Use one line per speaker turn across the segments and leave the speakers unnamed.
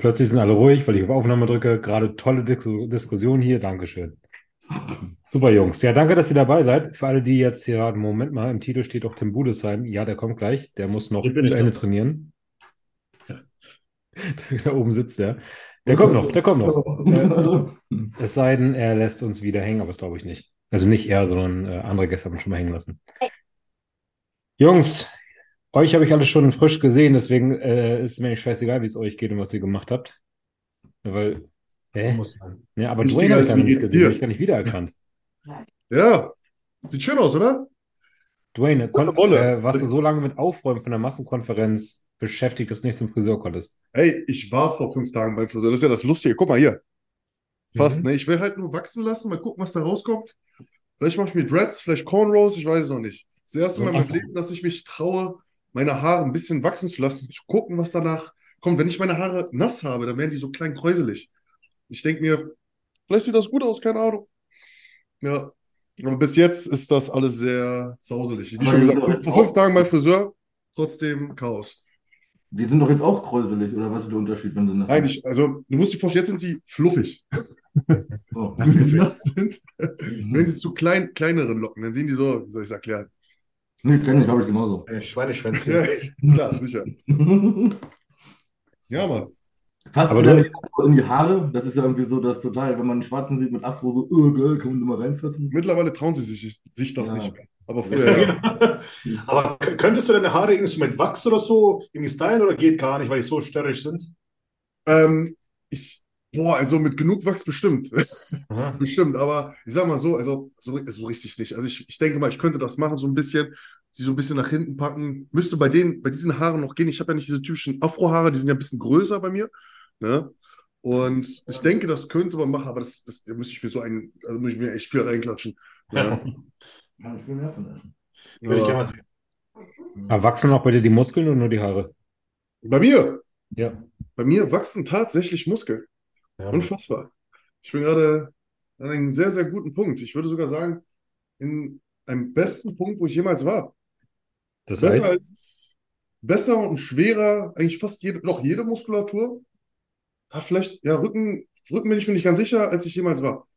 Plötzlich sind alle ruhig, weil ich auf Aufnahme drücke. Gerade tolle Dis Diskussion hier. Dankeschön. Super, Jungs. Ja, danke, dass ihr dabei seid. Für alle, die jetzt hier gerade, Moment mal, im Titel steht auch Tim Budesheim. Ja, der kommt gleich. Der muss noch zu Ende
noch.
trainieren. Da oben sitzt der. Der kommt noch, der kommt noch. Es sei denn, er lässt uns wieder hängen, aber das glaube ich nicht. Also nicht er, sondern äh, andere Gäste haben schon mal hängen lassen. Jungs, euch habe ich alles schon frisch gesehen, deswegen äh, ist mir nicht scheißegal, wie es euch geht und was ihr gemacht habt. Weil, hä? Ja, aber Dwayne habe ich nicht gesehen,
dir?
habe ich gar nicht wiedererkannt.
Ja, sieht schön aus, oder?
Dwayne, kon äh, warst du so lange mit Aufräumen von der Massenkonferenz beschäftigt, dass du nicht zum Friseur konntest?
Hey, ich war vor fünf Tagen beim Friseur. Das ist ja das Lustige. Guck mal hier. Fast,
Mhm.
ne? Ich will halt nur wachsen lassen, mal gucken, was da rauskommt. Vielleicht mache ich mir Dreads, vielleicht Cornrows, ich weiß es noch nicht. Das erste Mal in meinem Leben, dass ich mich traue, meine Haare ein bisschen wachsen zu lassen, zu gucken, was danach kommt. Wenn ich meine Haare nass habe, dann werden die so klein kräuselig. Ich denke mir, vielleicht sieht das gut aus, keine Ahnung. Ja. Aber bis jetzt ist das alles sehr zauselig. Wie schon gesagt, fünf, vor fünf Tagen beim Friseur, trotzdem Chaos.
Die sind doch jetzt auch kräuselig, oder was ist der Unterschied, wenn sie nass
Nein, ich, also du musst dir vorstellen, jetzt sind sie fluffig.
Oh.
Wenn sie nass sind, wenn sie zu klein, kleineren Locken, dann sehen die so, wie soll ich es erklären?
Nee, kenne ich, habe ich genauso.
Ein Schweineschwänzchen.
Ja, klar, sicher. Ja, Mann.
Fasst
Aber
du in die Haare? Das ist ja irgendwie so, dass total, wenn man einen Schwarzen sieht mit Afro, so, oh, geil, kann man da mal reinfassen?
Mittlerweile trauen sie sich, sich das
Ja.
nicht mehr. Aber früher, ja.
Aber könntest du deine Haare irgendwie so mit Wachs oder so irgendwie stylen oder geht gar nicht, weil die so störrisch sind?
ähm, ich, boah, also mit genug Wachs bestimmt.
Aha.
Bestimmt, aber ich sag mal so, also so, so richtig nicht. Also ich, ich denke mal, ich könnte das machen, so ein bisschen, sie so ein bisschen nach hinten packen. Müsste bei denen, bei diesen Haaren noch gehen. Ich habe ja nicht diese typischen Afro-Haare, die sind ja ein bisschen größer bei mir. Ne? Und ich denke, das könnte man machen, aber das, das da müsste ich mir so ein, also muss ich mir echt viel reinklatschen. Ne?
Kann ich viel mehr von essen.
Würde ich
Ja.
Aber wachsen auch bei dir die Muskeln oder nur die Haare?
Bei mir,
Ja.
bei mir wachsen tatsächlich Muskeln.
Ja.
Unfassbar. Ich bin gerade an einem sehr, sehr guten Punkt. Ich würde sogar sagen, in einem besten Punkt, wo ich jemals war.
Das
Besser
heißt,
als, besser und schwerer, eigentlich fast jede, noch jede Muskulatur. Ja, vielleicht, ja, Rücken, Rücken bin ich mir nicht ganz sicher, als ich jemals war.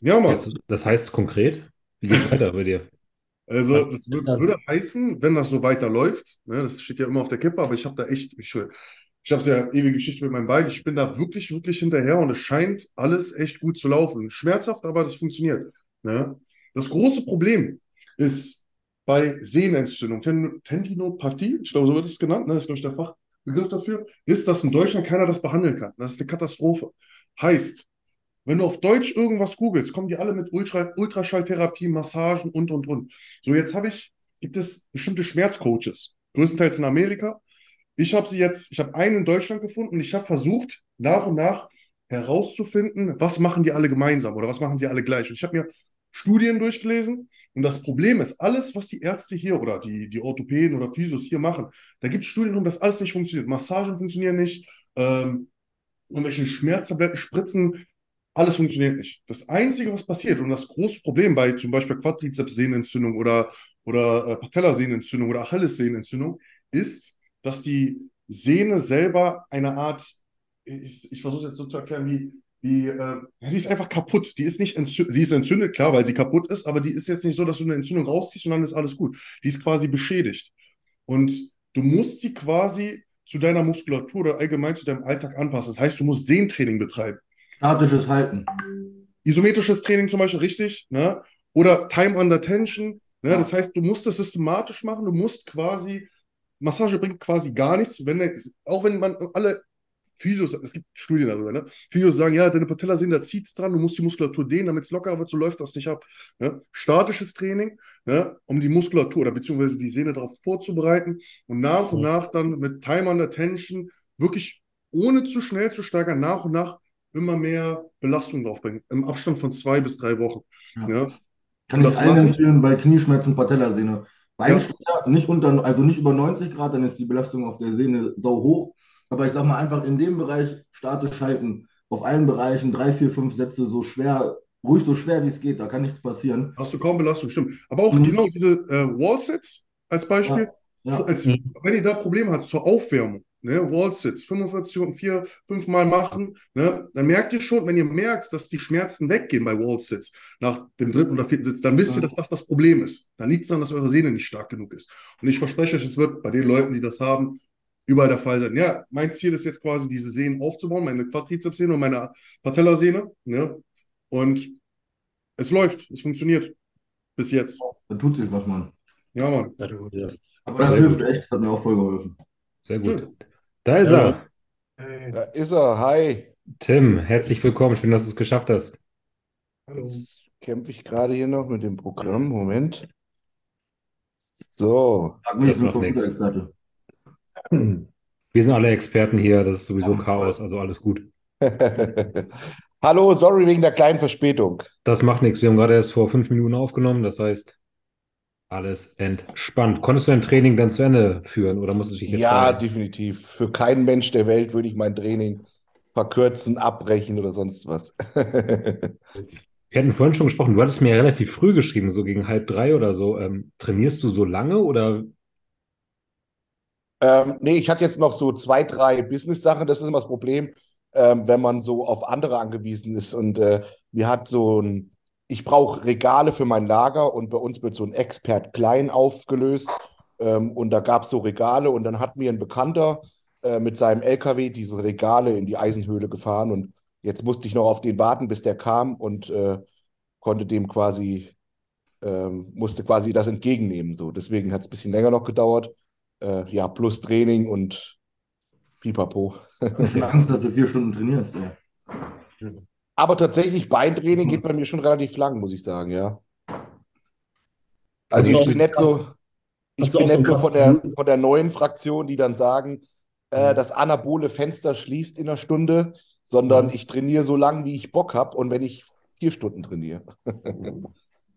Ja, Mann.
das, das heißt konkret, wie geht's weiter bei dir?
Also, das wür- würde heißen, wenn das so weiterläuft, ne, das steht ja immer auf der Kippe, aber ich habe da echt, ich, ich habe es ja ewige Geschichte mit meinem Bein, ich bin da wirklich, wirklich hinterher und es scheint alles echt gut zu laufen. Schmerzhaft, aber das funktioniert. Ne? Das große Problem ist bei Sehnenentzündung, Ten Tendinopathie, ich glaube, so wird es genannt, ne, das ist, glaube ich, der Fachbegriff dafür, ist, dass in Deutschland keiner das behandeln kann. Das ist eine Katastrophe. Heißt, wenn du auf Deutsch irgendwas googelst, kommen die alle mit Ultra Ultraschalltherapie, Massagen und, und, und. So, jetzt habe ich, gibt es bestimmte Schmerzcoaches, größtenteils in Amerika. Ich habe sie jetzt, ich habe einen in Deutschland gefunden und ich habe versucht, nach und nach herauszufinden, was machen die alle gemeinsam oder was machen sie alle gleich. Und ich habe mir Studien durchgelesen und das Problem ist, alles, was die Ärzte hier oder die, die Orthopäden oder Physios hier machen, da gibt es Studien, um das alles nicht funktioniert. Massagen funktionieren nicht, ähm, irgendwelche Schmerztabletten, Spritzen, alles funktioniert nicht. Das Einzige, was passiert und das große Problem bei zum Beispiel Quadrizepssehnenentzündung oder, oder äh, Patellasehnenentzündung oder Achillessehnenentzündung ist, dass die Sehne selber eine Art, ich, ich versuche jetzt so zu erklären, wie, wie äh, die ist einfach kaputt. Die ist nicht entzündet, sie ist entzündet, klar, weil sie kaputt ist, aber die ist jetzt nicht so, dass du eine Entzündung rausziehst und dann ist alles gut. Die ist quasi beschädigt. Und du musst sie quasi zu deiner Muskulatur oder allgemein zu deinem Alltag anpassen. Das heißt, du musst Sehnentraining betreiben.
Statisches Halten.
Isometrisches Training zum Beispiel, richtig, ne? Oder Time under Tension, ne?
Ja.
Das heißt, du musst das systematisch machen, du musst quasi, Massage bringt quasi gar nichts, wenn auch wenn man alle Physios, es gibt Studien darüber, ne? Physios sagen, ja, deine Patellasehne, da zieht's dran, du musst die Muskulatur dehnen, damit es locker wird, so läuft das nicht ab. Ne? Statisches Training, ne? Um die Muskulatur oder beziehungsweise die Sehne darauf vorzubereiten und nach und nach dann mit Time under Tension wirklich ohne zu schnell zu steigern, nach und nach immer mehr Belastung draufbringen, im Abstand von zwei bis drei Wochen.
Ja.
Ja.
Kann ich
Das
allen
ich.
empfehlen bei Knieschmerzen, Patellasehne. Beinstrecker, nicht unter, also nicht über 90 Grad, dann ist die Belastung auf der Sehne sau hoch. Aber ich sag mal einfach in dem Bereich statisch halten, auf allen Bereichen drei, vier, fünf Sätze so schwer, ruhig so schwer wie es geht, da kann nichts passieren.
Hast du kaum Belastung, stimmt. Aber auch
Mhm.
genau diese äh, Wall-Sits als Beispiel,
Ja.
als, wenn ihr da Probleme habt zur Aufwärmung, ne, Wall-Sits, 45 Sekunden, vier, fünf Mal machen, ne, dann merkt ihr schon, wenn ihr merkt, dass die Schmerzen weggehen bei Wall-Sits nach dem dritten oder vierten Sitz, dann wisst ihr, dass das das Problem ist. Dann liegt es daran, dass eure Sehne nicht stark genug ist. Und ich verspreche euch, es wird bei den Leuten, die das haben, überall der Fall sein. Ja, mein Ziel ist jetzt quasi, diese Sehnen aufzubauen, meine Quadrizepssehne und meine Patellasehne, ne, und es läuft, es funktioniert. Bis jetzt.
Da tut sich was, Mann.
Ja, Mann.
Aber das hilft echt, hat mir auch voll geholfen.
Sehr gut. Da ist er.
Da ist er. Hi.
Tim, herzlich willkommen. Schön, dass du es geschafft hast.
Jetzt kämpfe ich gerade hier noch mit dem Programm. Moment. So.
Mir,
macht nix.
Computerexperte.
Wir sind alle Experten hier. Das ist sowieso Chaos, also alles gut.
Hallo, sorry wegen der kleinen Verspätung.
Das macht nichts. Wir haben gerade erst vor fünf Minuten aufgenommen. Das heißt, alles entspannt. Konntest du dein Training dann zu Ende führen oder musstest du dich jetzt
Ja,
beeilen?
definitiv. Für keinen Mensch der Welt würde ich mein Training verkürzen, abbrechen oder sonst was.
Wir hatten vorhin schon gesprochen. Du hattest mir ja relativ früh geschrieben, so gegen halb drei oder so. Ähm, trainierst du so lange oder?
Ähm, nee, ich hatte jetzt noch so zwei, drei Business-Sachen. Das ist immer das Problem, ähm, wenn man so auf andere angewiesen ist. Und äh, mir hat so ein, ich brauche Regale für mein Lager und bei uns wird so ein Expert Klein aufgelöst. Ähm, und da gab es so Regale und dann hat mir ein Bekannter äh, mit seinem LKW diese Regale in die Eisenhöhle gefahren und jetzt musste ich noch auf den warten, bis der kam und äh, konnte dem quasi, ähm, musste quasi das entgegennehmen. So. Deswegen hat es ein bisschen länger noch gedauert. Äh, ja, plus Training und Pipapo.
Schon Angst, dass du vier Stunden trainierst, ey.
Aber tatsächlich, Beintraining geht bei mir schon relativ lang, muss ich sagen, ja. Also
du
ich bin nicht so, ich
du
bin nicht so von der, von der neuen Fraktion, die dann sagen, äh, das anabole Fenster schließt in einer Stunde, sondern ich trainiere so lange, wie ich Bock habe und wenn ich vier Stunden trainiere.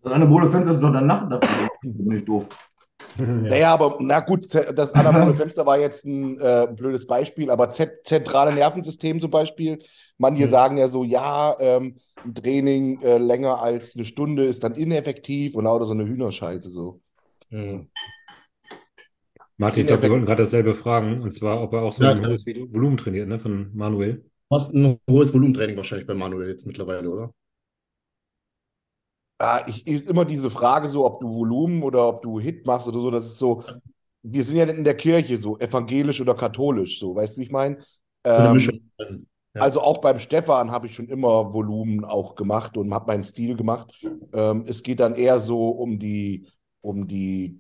Das anabole Fenster ist doch dein Nachmittag. Nicht doof.
Naja, aber na gut, das anabole Fenster war jetzt ein äh, blödes Beispiel, aber Z zentrale Nervensystem zum Beispiel. Manche sagen ja so, ja, ähm, ein Training äh, länger als eine Stunde ist dann ineffektiv und lauter so eine Hühnerscheiße so.
Martin, ich glaube, wir wollten gerade dasselbe fragen. Und zwar, ob er auch so
Ja,
ein hohes Volumen trainiert, ne, von Manuel.
Du hast ein hohes Volumentraining wahrscheinlich bei Manuel jetzt mittlerweile, oder?
Ja, ich, ist immer diese Frage so, ob du Volumen oder ob du Hit machst oder so, das ist so, wir sind ja nicht in der Kirche so, evangelisch oder katholisch so, weißt du, wie ich meine? Ähm.
Ja.
Also auch beim Stefan habe ich schon immer Volumen auch gemacht und habe meinen Stil gemacht. Ähm, es geht dann eher so um die, um die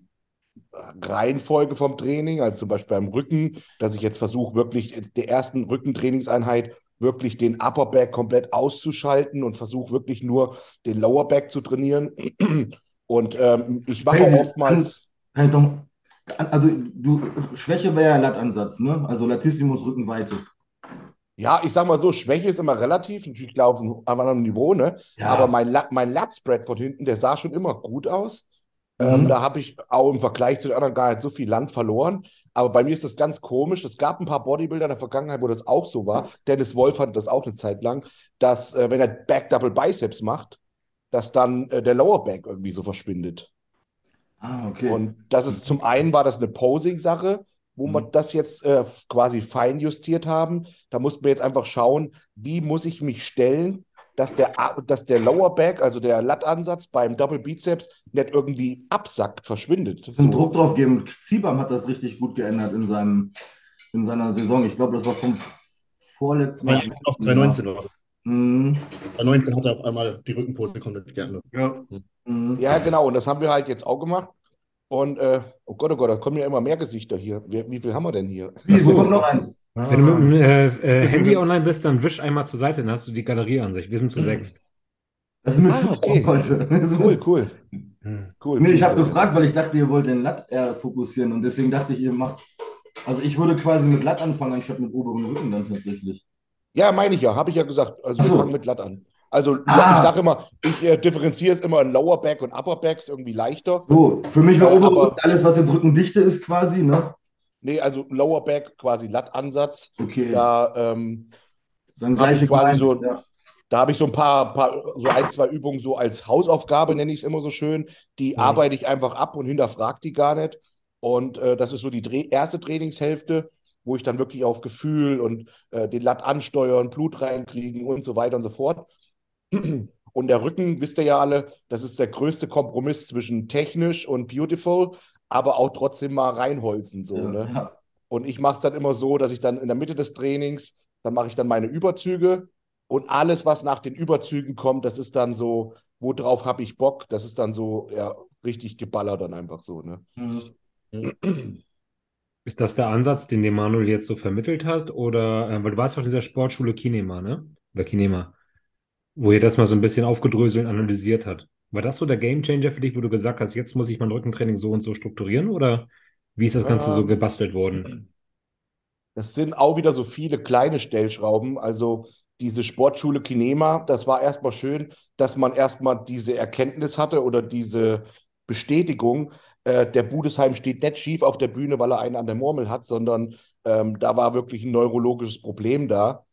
Reihenfolge vom Training, also zum Beispiel beim Rücken, dass ich jetzt versuche, wirklich der ersten Rückentrainingseinheit wirklich den Upper Back komplett auszuschalten und versuche wirklich nur den Lower Back zu trainieren. Und ähm, ich mache
Hey,
oftmals.
Kann doch, also du, Schwäche wäre ja Lattansatz, ne? Also Latissimus Rückenweite.
Ja, ich sag mal so, Schwäche ist immer relativ, natürlich klar auf einem auf einem anderen Niveau, ne?
Ja.
Aber mein, La mein Lat-Spread von hinten, der sah schon immer gut aus. Ähm,
Mhm.
da habe ich auch im Vergleich zu den anderen gar nicht so viel Land verloren. Aber bei mir ist das ganz komisch. Es gab ein paar Bodybuilder in der Vergangenheit, wo das auch so war. Dennis Wolf hatte das auch eine Zeit lang, dass, äh, wenn er Back Double Biceps macht, dass dann äh, der Lower Back irgendwie so verschwindet.
Ah, okay.
Und das ist zum einen war das eine Posing-Sache, wo wir
Mhm.
das jetzt äh, quasi fein justiert haben. Da mussten wir jetzt einfach schauen, wie muss ich mich stellen, dass der, dass der Lower Back, also der Lattansatz beim Double Bizeps nicht irgendwie absackt, verschwindet.
einen
So.
Druck drauf geben. Ziebam hat das richtig gut geändert in seinem, in seiner Saison. Ich glaube, das war vom vorletzten
Ja,
Mal.
auch 2019 war das.
Mhm.
2019 hat er auf einmal die Rückenpose komplett geändert.
Ja.
Mhm.
Ja, genau. Und das haben wir halt jetzt auch gemacht. Und äh, oh Gott, oh Gott, da kommen ja immer mehr Gesichter hier. Wie, wie viel haben wir denn hier?
Wie,
so.
wo kommt noch eins?
Wenn du mit dem äh, äh, Handy online bist, dann wisch einmal zur Seite, dann hast du die Galerie-Ansicht. Wir sind zu sechst.
Das ist mit
Ah,
Zuschauern
okay.
heute. Ist
Cool,
mit-
cool. Cool.
Nee, ich habe gefragt, weil ich dachte, ihr wollt den Latt eher fokussieren und deswegen dachte ich, ihr macht. Also ich würde quasi mit Latt anfangen, anstatt mit oberem Rücken dann tatsächlich.
Ja, meine ich ja, habe ich ja gesagt. Also
Ach
wir
so.
fangen mit Latt an. Also
Ah.
ich sage immer, ich äh, differenziere es immer in Lower Back und Upper Back, ist irgendwie leichter.
So, für mich wäre
Ja,
oberer
aber-
Rücken alles, was jetzt Rückendichte ist quasi, ne?
Nee, also Lower Back quasi Lattansatz.
Okay,
Da, ähm,
dann gleiche
ich quasi so-
ja.
da habe ich so ein paar, paar, so ein, zwei Übungen so als Hausaufgabe, nenne ich es immer so schön. Die
Mhm.
arbeite ich einfach ab und hinterfrage die gar nicht. Und äh, das ist so die Dreh erste Trainingshälfte. wo ich dann wirklich auf Gefühl und äh, den Latt ansteuern, Blut reinkriegen und so weiter und so fort. Und der Rücken, wisst ihr ja alle, das ist der größte Kompromiss zwischen technisch und beautiful, aber auch trotzdem mal reinholzen. So,
Ja,
ne?
ja.
Und ich mache es dann immer so, dass ich dann in der Mitte des Trainings, dann mache ich dann meine Überzüge und alles, was nach den Überzügen kommt, das ist dann so, worauf habe ich Bock? Das ist dann so, ja, richtig geballert dann einfach so, ne?
Mhm.
Ist das der Ansatz, den der Manuel jetzt so vermittelt hat? Oder, äh, weil du warst auf dieser Sportschule Kinema, ne? Oder Kinema, wo ihr das mal so ein bisschen aufgedröselt und analysiert hat. War das so der Gamechanger für dich, wo du gesagt hast, jetzt muss ich mein Rückentraining so und so strukturieren? Oder wie ist das Ganze so
Ähm,
gebastelt worden?
Das sind auch wieder so viele kleine Stellschrauben. Also diese Sportschule Kinema, das war erstmal schön, dass man erstmal diese Erkenntnis hatte oder diese Bestätigung, äh, der Budesheim steht nicht schief auf der Bühne, weil er einen an der Murmel hat, sondern ähm, da war wirklich ein neurologisches Problem da.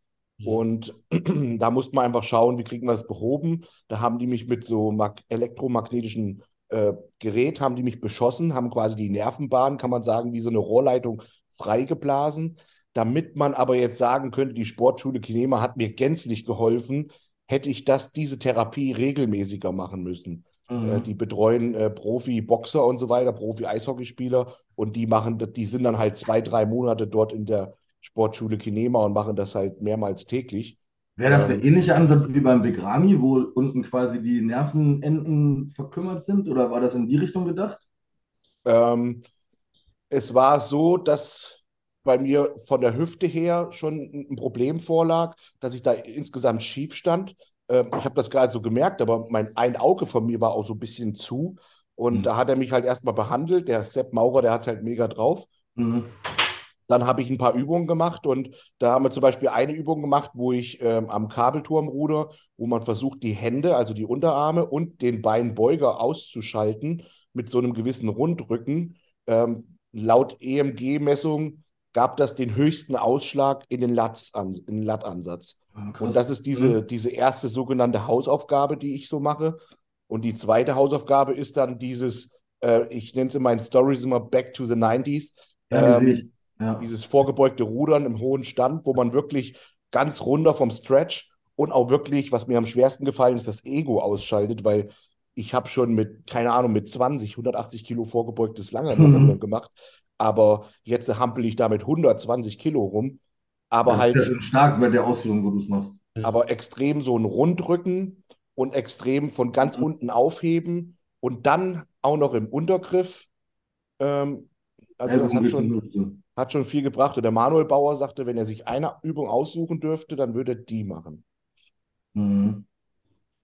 Und da musste man einfach schauen, wie kriegen wir das behoben. Da haben die mich mit so mag elektromagnetischen äh, Gerät, haben die mich beschossen, haben quasi die Nervenbahn, kann man sagen, wie so eine Rohrleitung freigeblasen. Damit man aber jetzt sagen könnte, die Sportschule Kinema hat mir gänzlich geholfen, hätte ich das, diese Therapie regelmäßiger machen müssen. Äh,
Mhm.
die betreuen äh, Profi-Boxer und so weiter, Profi-Eishockeyspieler und die machen, die sind dann halt zwei, drei Monate dort in der Sportschule Kinema und machen das halt mehrmals täglich.
Wäre das der
Ähm,
ähnliche Ansatz wie beim Begrami, wo unten quasi die Nervenenden verkümmert sind? Oder war das in die Richtung gedacht?
Ähm, es war so, dass bei mir von der Hüfte her schon ein ein Problem vorlag, dass ich da insgesamt schief stand. Ähm, ich habe das gerade so gemerkt, aber mein ein Auge von mir war auch so ein bisschen zu. Und
Mhm.
da hat er mich halt erstmal behandelt. Der Sepp Maurer, der hat es halt mega drauf.
Mhm.
Dann habe ich ein paar Übungen gemacht und da haben wir zum Beispiel eine Übung gemacht, wo ich ähm, am Kabelturmruder, wo man versucht, die Hände, also die Unterarme und den Beinbeuger auszuschalten mit so einem gewissen Rundrücken. Ähm, laut EMG-Messung gab das den höchsten Ausschlag in den Latz in den Lattansatz.
Ah, krass.
Und das ist diese, diese erste sogenannte Hausaufgabe, die ich so mache. Und die zweite Hausaufgabe ist dann dieses, äh, ich nenne es in meinen Stories immer Back to the 90s.
Ja,
Ähm.
Ja.
dieses vorgebeugte Rudern im hohen Stand, wo man wirklich ganz runter vom Stretch und auch wirklich, was mir am schwersten gefallen ist, das Ego ausschaltet, weil ich habe schon mit, keine Ahnung, mit 20, 180 Kilo vorgebeugtes Langhantelrudern
Mhm.
gemacht, aber jetzt hampel ich da mit 120 Kilo rum, aber
Das ist
halt
ja schon stark bei der Ausführung, wo du es machst.
aber extrem so ein Rundrücken und extrem von ganz
Mhm.
unten aufheben und dann auch noch im Untergriff. Ähm, also das
Ellbogen
hat schon,
Hüfte.
Hat schon viel gebracht. Und der Manuel Bauer sagte, wenn er sich eine Übung aussuchen dürfte, dann würde er die machen.
Mhm.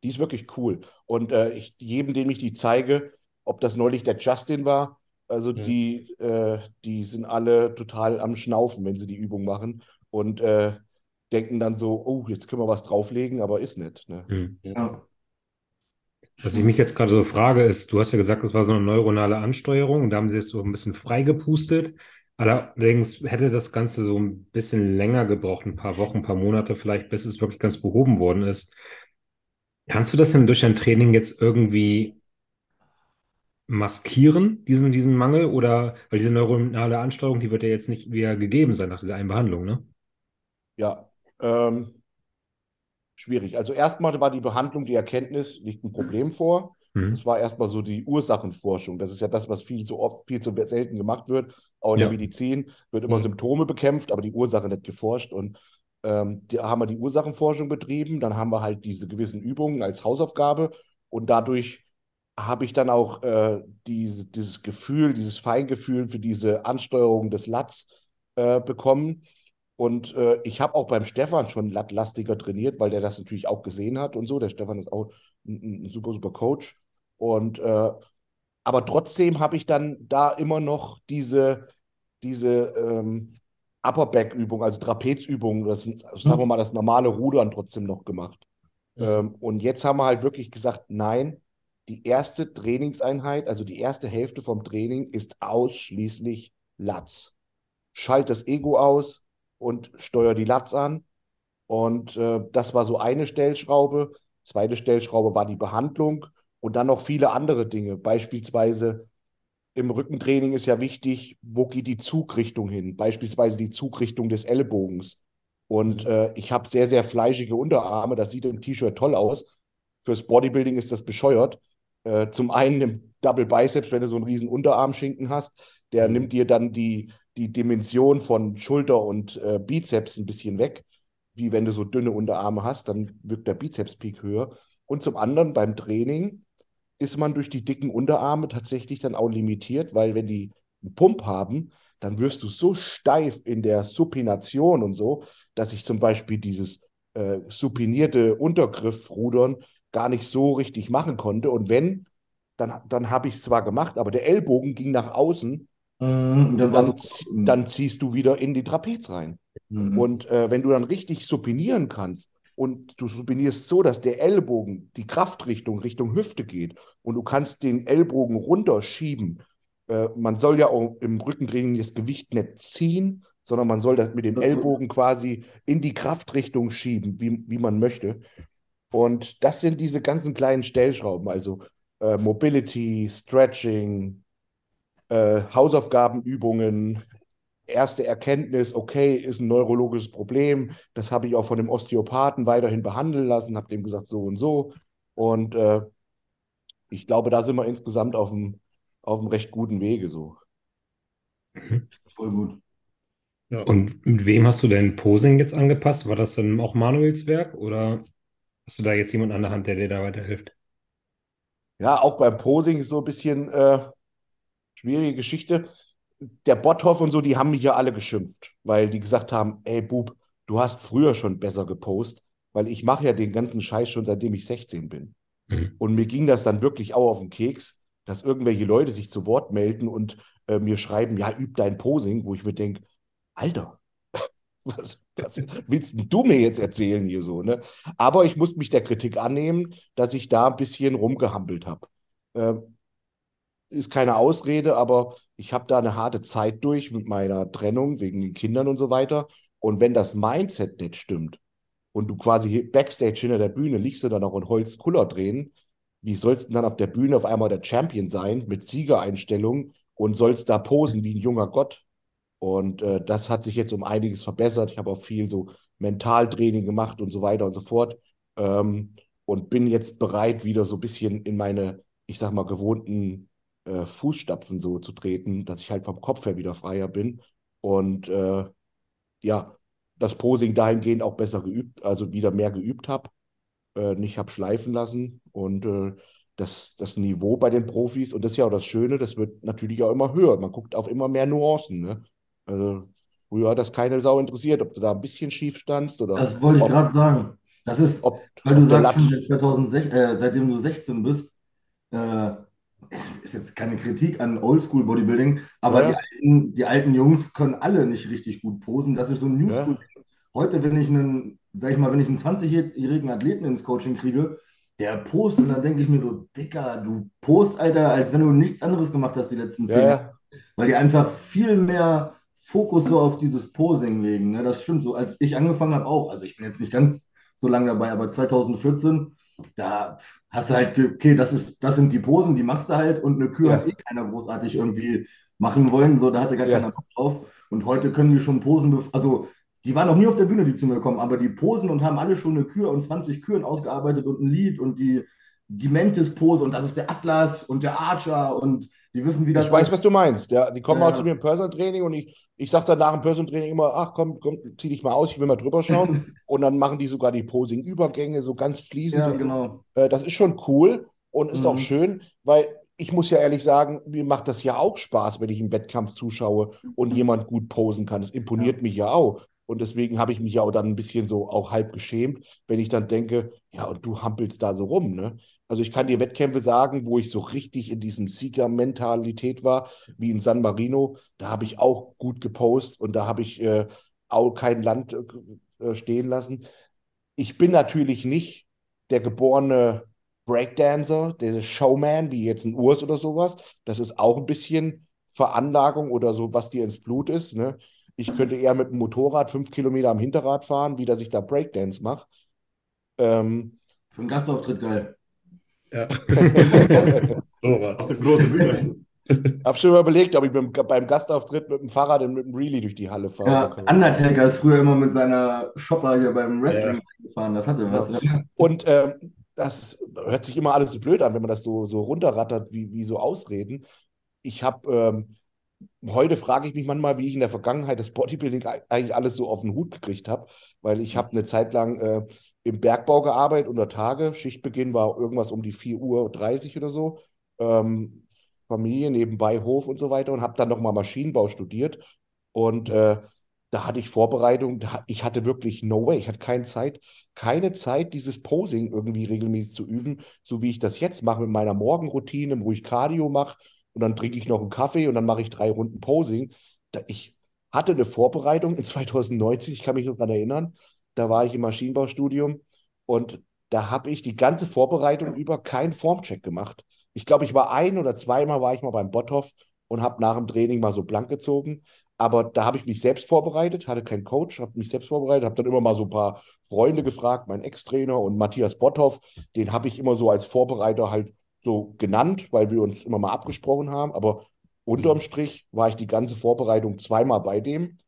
Die ist wirklich cool. Und äh, ich, jedem, dem ich die zeige, ob das neulich der Justin war, also
Ja.
die, äh, die sind alle total am Schnaufen, wenn sie die Übung machen und äh, denken dann so, oh, jetzt können wir was drauflegen, aber ist nicht. Ne?
Hm.
Ja.
Was ich mich jetzt gerade so frage, ist, du hast ja gesagt, es war so eine neuronale Ansteuerung und da haben sie es so ein bisschen freigepustet. Allerdings hätte das Ganze so ein bisschen länger gebraucht, ein paar Wochen, ein paar Monate vielleicht, bis es wirklich ganz behoben worden ist. Kannst du das denn durch dein Training jetzt irgendwie maskieren, diesen, diesen Mangel? Oder, weil diese neuronale Ansteuerung, die wird ja jetzt nicht wieder gegeben sein nach dieser einen Behandlung, ne?
Ja, ähm, schwierig. Also erstmal war die Behandlung, die Erkenntnis, liegt ein Problem vor.
Mhm.
Das war erstmal so die Ursachenforschung. Das ist ja das, was viel zu oft, viel zu selten gemacht wird. Auch in der
Ja.
Medizin wird immer
Mhm.
Symptome bekämpft, aber die Ursache nicht geforscht. Und ähm, da haben wir die Ursachenforschung betrieben. Dann haben wir halt diese gewissen Übungen als Hausaufgabe. Und dadurch habe ich dann auch äh, diese, dieses Gefühl, dieses Feingefühl für diese Ansteuerung des Latz äh, bekommen. Und äh, ich habe auch beim Stefan schon lattlastiger trainiert, weil der das natürlich auch gesehen hat und so. Der Stefan ist auch ein, ein super, super Coach. Und äh, aber trotzdem habe ich dann da immer noch diese, diese ähm, Upper Back-Übung, also Trapezübungen, das sind, sagen wir mal, das normale Rudern trotzdem noch gemacht. Ähm, und jetzt haben wir halt wirklich gesagt, nein, die erste Trainingseinheit, also die erste Hälfte vom Training ist ausschließlich Latz. Schalt das Ego aus und steuer die Latz an. Und äh, das war so eine Stellschraube. Zweite Stellschraube war die Behandlung und dann noch viele andere Dinge. Beispielsweise im Rückentraining ist ja wichtig, wo geht die Zugrichtung hin? Beispielsweise die Zugrichtung des Ellbogens. Und äh, ich habe sehr, sehr fleischige Unterarme. Das sieht im T-Shirt toll aus. Fürs Bodybuilding ist das bescheuert. Äh, zum einen im Double Biceps, wenn du so einen riesen Unterarmschinken hast, der nimmt dir dann die, die Dimension von Schulter und äh, Bizeps ein bisschen weg. Wie wenn du so dünne Unterarme hast, dann wirkt der Bizeps-Peak höher. Und zum anderen beim Training ist man durch die dicken Unterarme tatsächlich dann auch limitiert, weil wenn die einen Pump haben, dann wirst du so steif in der Supination und so, dass ich zum Beispiel dieses äh, supinierte Untergriffrudern gar nicht so richtig machen konnte. Und wenn, dann, dann habe ich es zwar gemacht, aber der Ellbogen ging nach außen. Mhm, dann, dann, dann, ziehst du wieder in die Trapez rein. Mhm. Und äh, wenn du dann richtig supinieren kannst, und du supinierst so, dass der Ellbogen, die Kraftrichtung Richtung Hüfte geht und du kannst den Ellbogen runterschieben. Äh, man soll ja auch im Rückentraining das Gewicht nicht ziehen, sondern man soll das mit dem Ellbogen quasi in die Kraftrichtung schieben, wie, wie man möchte. Und das sind diese ganzen kleinen Stellschrauben, also äh, Mobility, Stretching, äh, Hausaufgabenübungen, erste Erkenntnis, okay, ist ein neurologisches Problem. Das habe ich auch von dem Osteopathen weiterhin behandeln lassen, habe dem gesagt, so und so. Und äh, ich glaube, da sind wir insgesamt auf einem, auf recht guten Wege so.
Mhm. Voll gut. Ja. Und mit wem hast du dein Posing jetzt angepasst? War das dann auch Manuels Werk oder hast du da jetzt jemand an der Hand, der dir da weiterhilft?
Ja, auch beim Posing ist so ein bisschen äh, schwierige Geschichte der Botthoff und so, die haben mich ja alle geschimpft, weil die gesagt haben, ey Bub, du hast früher schon besser gepostet, weil ich mache ja den ganzen Scheiß schon seitdem ich 16 bin. Mhm. Und mir ging das dann wirklich auch auf den Keks, dass irgendwelche Leute sich zu Wort melden und äh, mir schreiben, ja, üb dein Posing, wo ich mir denke, Alter, was, was, willst du mir jetzt erzählen hier so, ne? Aber ich muss mich der Kritik annehmen, dass ich da ein bisschen rumgehampelt habe. Äh, ist keine Ausrede, aber ich habe da eine harte Zeit durch mit meiner Trennung wegen den Kindern und so weiter. Und wenn das Mindset nicht stimmt und du quasi backstage hinter der Bühne liegst und dann auch in Holzkuller drehen, wie sollst du dann auf der Bühne auf einmal der Champion sein mit Siegereinstellung und sollst da posen wie ein junger Gott? Und äh, das hat sich jetzt um einiges verbessert. Ich habe auch viel so Mentaltraining gemacht und so weiter und so fort. Ähm, und bin jetzt bereit, wieder so ein bisschen in meine, ich sag mal, gewohnten äh, Fußstapfen so zu treten, dass ich halt vom Kopf her wieder freier bin und äh, ja, das Posing dahingehend auch besser geübt, also wieder mehr geübt habe, äh, nicht habe schleifen lassen und äh, das, das Niveau bei den Profis, und das ist ja auch das Schöne, das wird natürlich auch immer höher. Man guckt auf immer mehr Nuancen. Ne? Also früher hat das keine Sau interessiert, ob du da ein bisschen schief standst oder.
Das wollte ich gerade sagen. Das ist, ob, weil du sagst, schon 2006, äh, seitdem du 16 bist, äh, ist jetzt keine Kritik an Oldschool Bodybuilding, aber ja. die, alten, die alten Jungs können alle nicht richtig gut posen. Das ist so ein New School. Ja. Heute, wenn ich einen, sag ich mal, wenn ich einen 20-jährigen Athleten ins Coaching kriege, der post und dann denke ich mir so, Dicker, du post, Alter, als wenn du nichts anderes gemacht hast die letzten zehn Jahre. Ja. Weil die einfach viel mehr Fokus so auf dieses Posing legen. Ne? Das stimmt so. Als ich angefangen habe auch, also ich bin jetzt nicht ganz so lange dabei, aber 2014 da hast du halt, okay, das, ist, das sind die Posen, die machst du halt und eine Kür ja. hat eh keiner großartig irgendwie machen wollen, so, da hatte gar ja. keiner Bock drauf. Und heute können die schon Posen, also die waren noch nie auf der Bühne, die zu mir kommen, aber die posen und haben alle schon eine Kür und 20 Küren ausgearbeitet und ein Lied und die, die Mentis-Pose und das ist der Atlas und der Archer und die wissen, wie das
Ich weiß, was du meinst. Ja, die kommen ja. auch zu mir im Personal Training und ich, ich sage dann nach dem Personal Training immer, ach komm, komm, zieh dich mal aus, ich will mal drüber schauen. und dann machen die sogar die Posing-Übergänge so ganz fließend.
Ja, genau.
Äh, das ist schon cool und ist mhm. auch schön, weil ich muss ja ehrlich sagen, mir macht das ja auch Spaß, wenn ich im Wettkampf zuschaue und mhm. jemand gut posen kann. Das imponiert ja. mich ja auch. Und deswegen habe ich mich ja auch dann ein bisschen so auch halb geschämt, wenn ich dann denke, ja, und du hampelst da so rum, ne? Also ich kann dir Wettkämpfe sagen, wo ich so richtig in diesem Siegermentalität war, wie in San Marino. Da habe ich auch gut gepostet und da habe ich äh, auch kein Land äh, äh, stehen lassen. Ich bin natürlich nicht der geborene Breakdancer, der Showman, wie jetzt ein Urs oder sowas. Das ist auch ein bisschen Veranlagung oder so, was dir ins Blut ist. Ne? Ich könnte eher mit dem Motorrad fünf Kilometer am Hinterrad fahren, wie dass ich da Breakdance mache.
Ähm, Für einen Gastauftritt geil.
Ja. so, was eine große Bühne.
Hab schon mal überlegt, ob ich mit, beim Gastauftritt mit dem Fahrrad und mit dem Really durch die Halle fahre.
Ja, Undertaker ist früher immer mit seiner Shopper hier beim Wrestling gefahren. Das hatte was.
Und ähm, das hört sich immer alles so blöd an, wenn man das so, so runterrattert, wie, wie so Ausreden. Ich habe ähm, heute frage ich mich manchmal, wie ich in der Vergangenheit das Bodybuilding eigentlich alles so auf den Hut gekriegt habe, weil ich habe eine Zeit lang äh, im Bergbau gearbeitet unter Tage. Schichtbeginn war irgendwas um die 4.30 Uhr oder so. Ähm, Familie, nebenbei Hof und so weiter und habe dann nochmal Maschinenbau studiert. Und äh, da hatte ich Vorbereitung, da, ich hatte wirklich no way, ich hatte keine Zeit, keine Zeit, dieses Posing irgendwie regelmäßig zu üben, so wie ich das jetzt mache mit meiner Morgenroutine, wo ich Cardio mache und dann trinke ich noch einen Kaffee und dann mache ich drei Runden Posing. Da, ich hatte eine Vorbereitung in 2019, ich kann mich noch daran erinnern, da war ich im Maschinenbaustudium und da habe ich die ganze Vorbereitung über keinen Formcheck gemacht ich glaube, ich war ein oder zweimal war ich mal beim Botthoff und habe nach dem Training mal so blank gezogen. Aber da habe ich mich selbst vorbereitet, hatte keinen Coach, habe mich selbst vorbereitet, habe dann immer mal so ein paar Freunde gefragt, mein Ex-Trainer und Matthias Botthoff, den habe ich immer so als Vorbereiter halt so genannt, weil wir uns immer mal abgesprochen haben. Aber unterm Strich war ich die ganze Vorbereitung zweimal bei dem